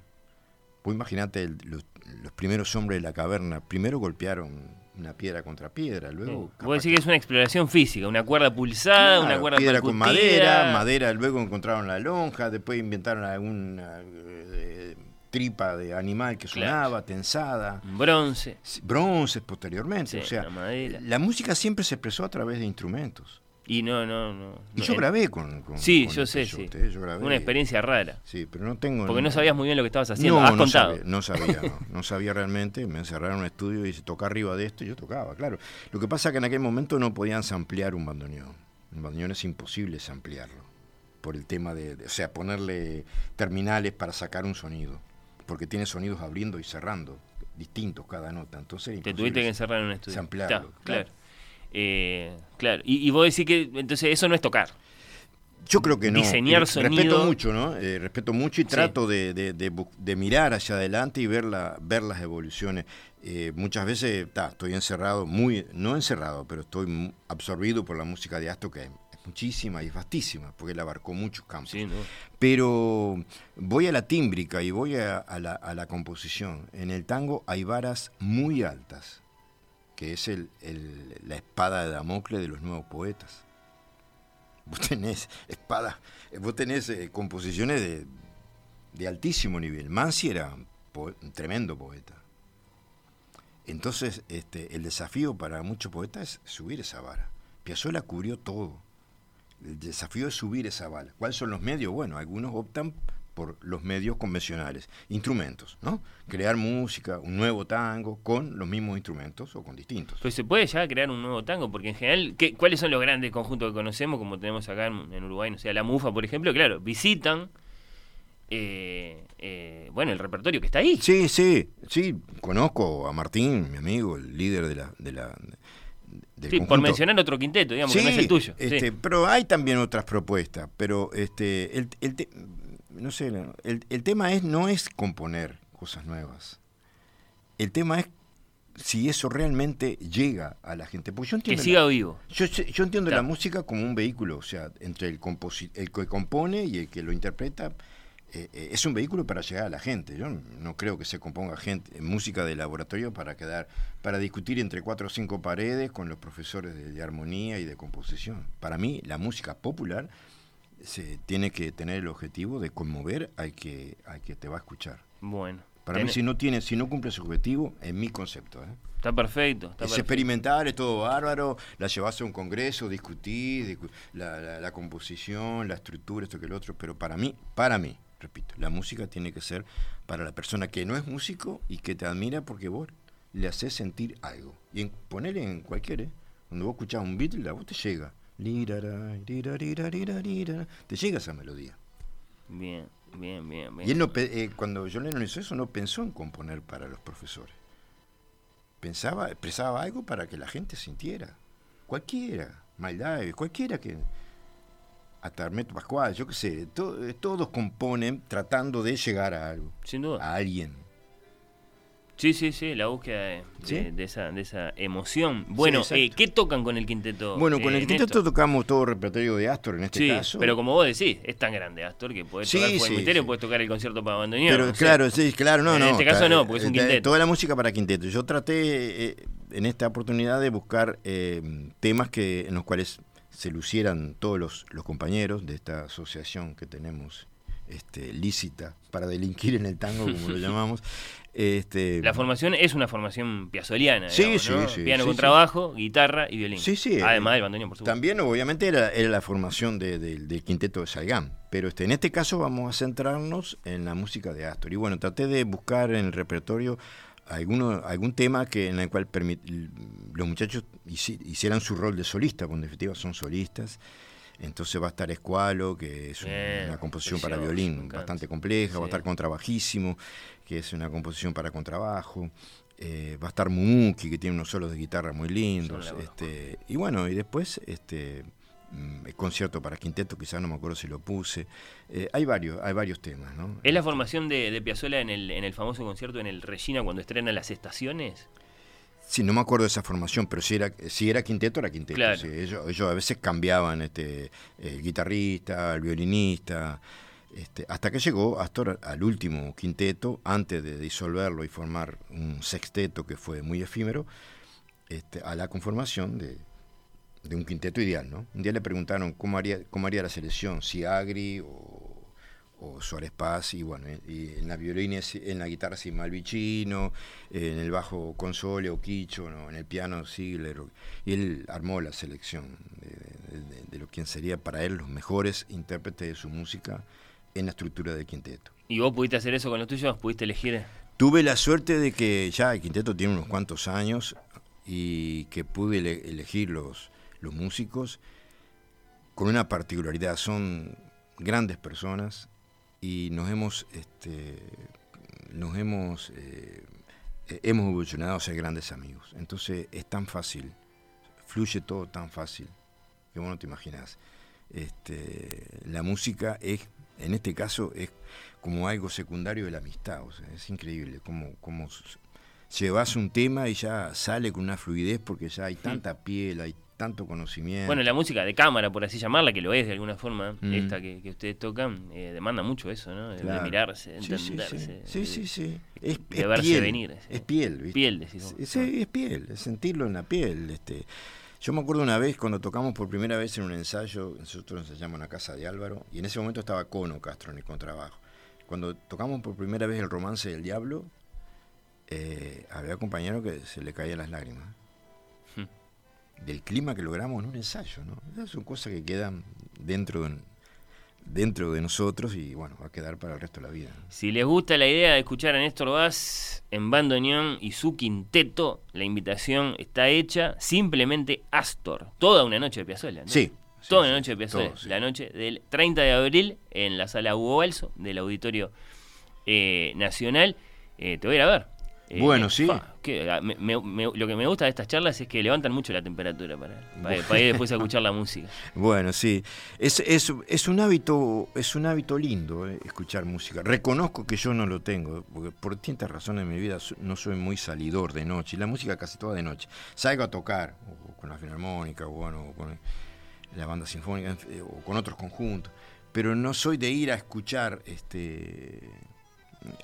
Vos imaginate el- los, los primeros hombres de la caverna, primero golpearon una piedra contra piedra, luego... Vos decís que es una exploración física, una cuerda pulsada, una cuerda piedra con madera, madera, luego encontraron la lonja, después inventaron alguna eh, tripa de animal que Claro. sonaba, tensada. Bronce. Bronces posteriormente. Sí, o sea, la la música siempre se expresó a través de instrumentos. Y no, no, no. Y yo grabé con, con- Sí, con yo sé, sí. ¿eh? Yo grabé. Una experiencia rara. Sí, pero no tengo. Porque no sabías muy bien lo que estabas haciendo. No, Has no contado. sabía, no sabía, no, no sabía realmente. Me encerraron en un estudio y se toca arriba de esto y yo tocaba, claro. Lo que pasa es que en aquel momento no podían ampliar un bandoneón. Un bandoneón es imposible ampliarlo por el tema de, de- o sea, ponerle terminales para sacar un sonido, porque tiene sonidos abriendo y cerrando, distintos cada nota. Entonces Te tuviste que encerrar en un estudio. Samplearlo, Está, claro. Eh, claro. Y, y vos decís que entonces eso no es tocar. Yo creo que no. Diseñar sonido. Respeto mucho, ¿no? Eh, respeto mucho y Sí. trato de, de- de bu- de mirar hacia adelante y ver, la, ver las evoluciones. Eh, muchas veces ta, estoy encerrado, muy no encerrado, pero estoy absorbido por la música de Astor, que es muchísima y es vastísima, porque él abarcó muchos campos. Pero voy a la tímbrica y voy a, a la, a la composición. En el tango hay varas muy altas, que es el, la espada de Damocles de los nuevos poetas. Vos tenés espada, vos tenés eh, composiciones de, de altísimo nivel. Mansi era un tremendo poeta. Entonces, este, el desafío para muchos poetas es subir esa vara. Piazzolla cubrió todo. El desafío es subir esa vara. ¿Cuáles son los medios? Bueno, algunos optan por los medios convencionales, instrumentos, ¿no? Crear música, un nuevo tango con los mismos instrumentos o con distintos. Pues se puede ya crear un nuevo tango, porque en general, ¿qué, ¿cuáles son los grandes conjuntos que conocemos, como tenemos acá en, en Uruguay? No sé, la MUFA, por ejemplo, claro, visitan, eh, eh, bueno, el repertorio que está ahí. Sí, sí, sí, conozco a Martín, mi amigo, el líder de la... De la del Sí, por mencionar otro quinteto, digamos, que no es el tuyo. sí. Este, Pero hay también otras propuestas. Pero este, el, el te- no sé, el, el tema es no es componer cosas nuevas. El tema es si eso realmente llega a la gente. Porque yo entiendo siga la- vivo. Yo, yo entiendo Claro. la música como un vehículo, o sea, entre el, composi- el que compone y el que lo interpreta. eh, eh, es un vehículo para llegar a la gente. Yo no creo que se componga gente, música de laboratorio para quedar, para discutir entre cuatro o cinco paredes con los profesores de, de armonía y de composición. Para mí, la música popular se tiene que tener el objetivo de conmover al que, al que te va a escuchar. Bueno. Para mí, si no tiene, si no cumple su objetivo, en mi concepto, ¿eh? Está perfecto. Está es perfecto. experimental, es todo bárbaro, la llevas a un congreso, discutís, discu- la, la- la composición, la estructura, esto que el otro, pero para mí, para mí, repito, la música tiene que ser para la persona que no es músico y que te admira porque vos le haces sentir algo. Y en, ponele en cualquiera, ¿eh? cuando vos escuchás un Beatle, a vos te llega. Te llega esa melodía. Bien, bien, bien, bien. Y él no, pe- eh, cuando yo Lennon hizo eso, no pensó en componer para los profesores. Pensaba, expresaba algo para que la gente sintiera. Cualquiera, Miles Davis, cualquiera que. Hasta Armeto Pascual, yo qué sé, to- todos componen tratando de llegar a algo. Sin duda. A alguien. Sí, sí, sí, la búsqueda de, ¿Sí? de- de esa, de esa emoción. Bueno, eh, ¿qué tocan con el quinteto? Bueno, con eh, el quinteto Néstor? tocamos todo el repertorio de Astor en este sí, caso. pero como vos decís, es tan grande Astor que Sí, tocar del Misterio, podés tocar el concierto para abandonar. Pero claro, sí, claro, no, en no. este caso no, porque es un eh, quinteto. Toda la música para quinteto. Yo traté eh, en esta oportunidad de buscar eh, temas que en los cuales se lucieran todos los, los compañeros de esta asociación que tenemos este, lícita para delinquir en el tango, como lo [laughs] llamamos. Este, La formación es una formación piazoliana, Sí, digamos, sí, ¿no? sí, Piano con trabajo, guitarra y violín. Sí, sí. Además eh, del bandoneón, por supuesto. También, obviamente, era, era la formación de- de- del quinteto de Salgán. Pero este, en este caso vamos a centrarnos en la música de Astor. Y bueno, traté de buscar en el repertorio alguno, algún tema que en el cual permit- los muchachos hici- hicieran su rol de solista, porque en definitiva son solistas. Entonces va a estar Escualo, que es Bien, una composición para precioso, violín bastante compleja, va a estar Contrabajísimo, que es una composición para contrabajo. eh, va a estar Mumuki, que tiene unos solos de guitarra muy lindos. Este, y bueno, y después este mm, el concierto para quinteto, quizás no me acuerdo si lo puse. Eh, hay varios, hay varios temas, ¿no? ¿Es la formación de, de Piazzolla en el, en el famoso concierto en el Regina cuando estrena las estaciones? Sí, no me acuerdo de esa formación, pero si era, si era quinteto, era quinteto. Claro. sí. ellos, ellos a veces cambiaban este, el guitarrista, el violinista, este, hasta que llegó Astor al último quinteto, antes de disolverlo y formar un sexteto que fue muy efímero, este, a la conformación de, de un quinteto ideal. ¿no? Un día le preguntaron cómo haría, cómo haría la selección, si Agri o, o Suárez Paz, y bueno, y en la violina, en la guitarra si Malvicino, en el bajo Console o Quicho, ¿no? en el piano Ziegler, y él armó la selección de, de de, de lo quien sería para él los mejores intérpretes de su música en la estructura del quinteto. ¿Y vos pudiste hacer eso con los tuyos? ¿Pudiste elegir? Tuve la suerte de que ya el quinteto tiene unos cuantos años y que pude ele- elegir los, los músicos con una particularidad. Son grandes personas y nos hemos, este, nos hemos, eh, eh, hemos evolucionado a ser grandes amigos. Entonces es tan fácil, fluye todo tan fácil que vos no te imaginas. Este, la música es, en este caso, es como algo secundario de la amistad. o sea, es increíble cómo, cómo llevas un tema y ya sale con una fluidez porque ya hay tanta piel, hay tanto conocimiento. Bueno, la música de cámara, por así llamarla, que lo es de alguna forma, Mm. esta que, que ustedes tocan, eh, demanda mucho eso, ¿no? De- mirarse, de Sí, sí, sí. entenderse. Sí, sí, sí. de- Es, de es verse piel, venir. Es piel, ¿viste? Piel, decís sí, es piel, es sentirlo en la piel. Este. Yo me acuerdo una vez cuando tocamos por primera vez en un ensayo, nosotros ensayamos en la casa de Álvaro, y en ese momento estaba Cono Castro en el contrabajo. Cuando tocamos por primera vez el romance del diablo, eh, había compañero que se le caían las lágrimas. Del clima que logramos en un ensayo, ¿no? Esas son cosas que quedan dentro de, dentro de nosotros y bueno, va a quedar para el resto de la vida. ¿no? Si les gusta la idea de escuchar a Néstor Vaz en bandoneón y su quinteto, la invitación está hecha. Simplemente Astor. Toda una noche de Piazzolla. ¿no? Sí, Toda una noche de Piazzolla. todo, sí. La noche del 30 de abril en la sala Hugo Balso del Auditorio eh, Nacional. Eh, te voy a ir a ver. Eh, Bueno, sí. que, ah, me- me- me- lo que me gusta de estas charlas es que levantan mucho la temperatura para, para, para ir después a [laughs] escuchar la música. Bueno, sí. Es, es, es un hábito, es un hábito lindo eh, escuchar música. Reconozco que yo no lo tengo, porque por distintas razones en mi vida no soy muy salidor de noche. La música casi toda de noche. Salgo a tocar, o con la filarmónica, o bueno, o con la banda sinfónica, o con otros conjuntos. Pero no soy de ir a escuchar este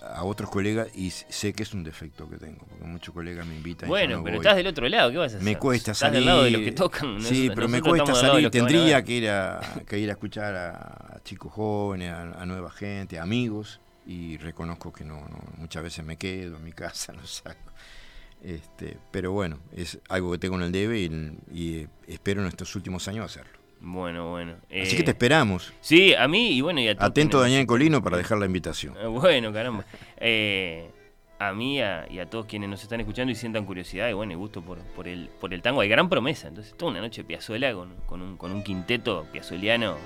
a otros colegas y sé que es un defecto que tengo, porque muchos colegas me invitan. y Bueno, no pero voy. estás del otro lado, ¿qué vas a hacer? Me cuesta Estás salir. del lado de los que tocan. Sí, nosotros- pero me cuesta salir. Tendría que ir, a, que ir a escuchar a chicos jóvenes, a, a nueva gente, a amigos, y reconozco que no, no, muchas veces me quedo en mi [laughs] casa, no saco. Este, pero bueno, es algo que tengo en el debe y, y, eh, espero en estos últimos años hacerlo. Bueno, bueno. Así eh, que te esperamos. Sí, a mí y bueno, y a todos Atento quienes- Daniel Colino para dejar la invitación. Eh, Bueno, caramba. Eh, a mí a- y a todos quienes nos están escuchando y sientan curiosidad y bueno, y gusto por, por, el, por el tango. Hay gran promesa. Entonces, toda una noche Piazzola con, con, un, con un quinteto piazzoliano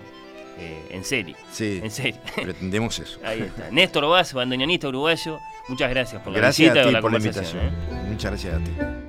eh, en serio. Sí, En serio. [laughs] pretendemos eso. Ahí está. Néstor Vaz, bandoneonista uruguayo. Muchas gracias por la Gracias visita a y ti por la por la conversación. invitación. ¿eh? Muchas gracias a ti.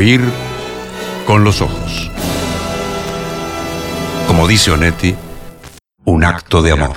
Oír con los ojos. Como dice Onetti, un acto de amor.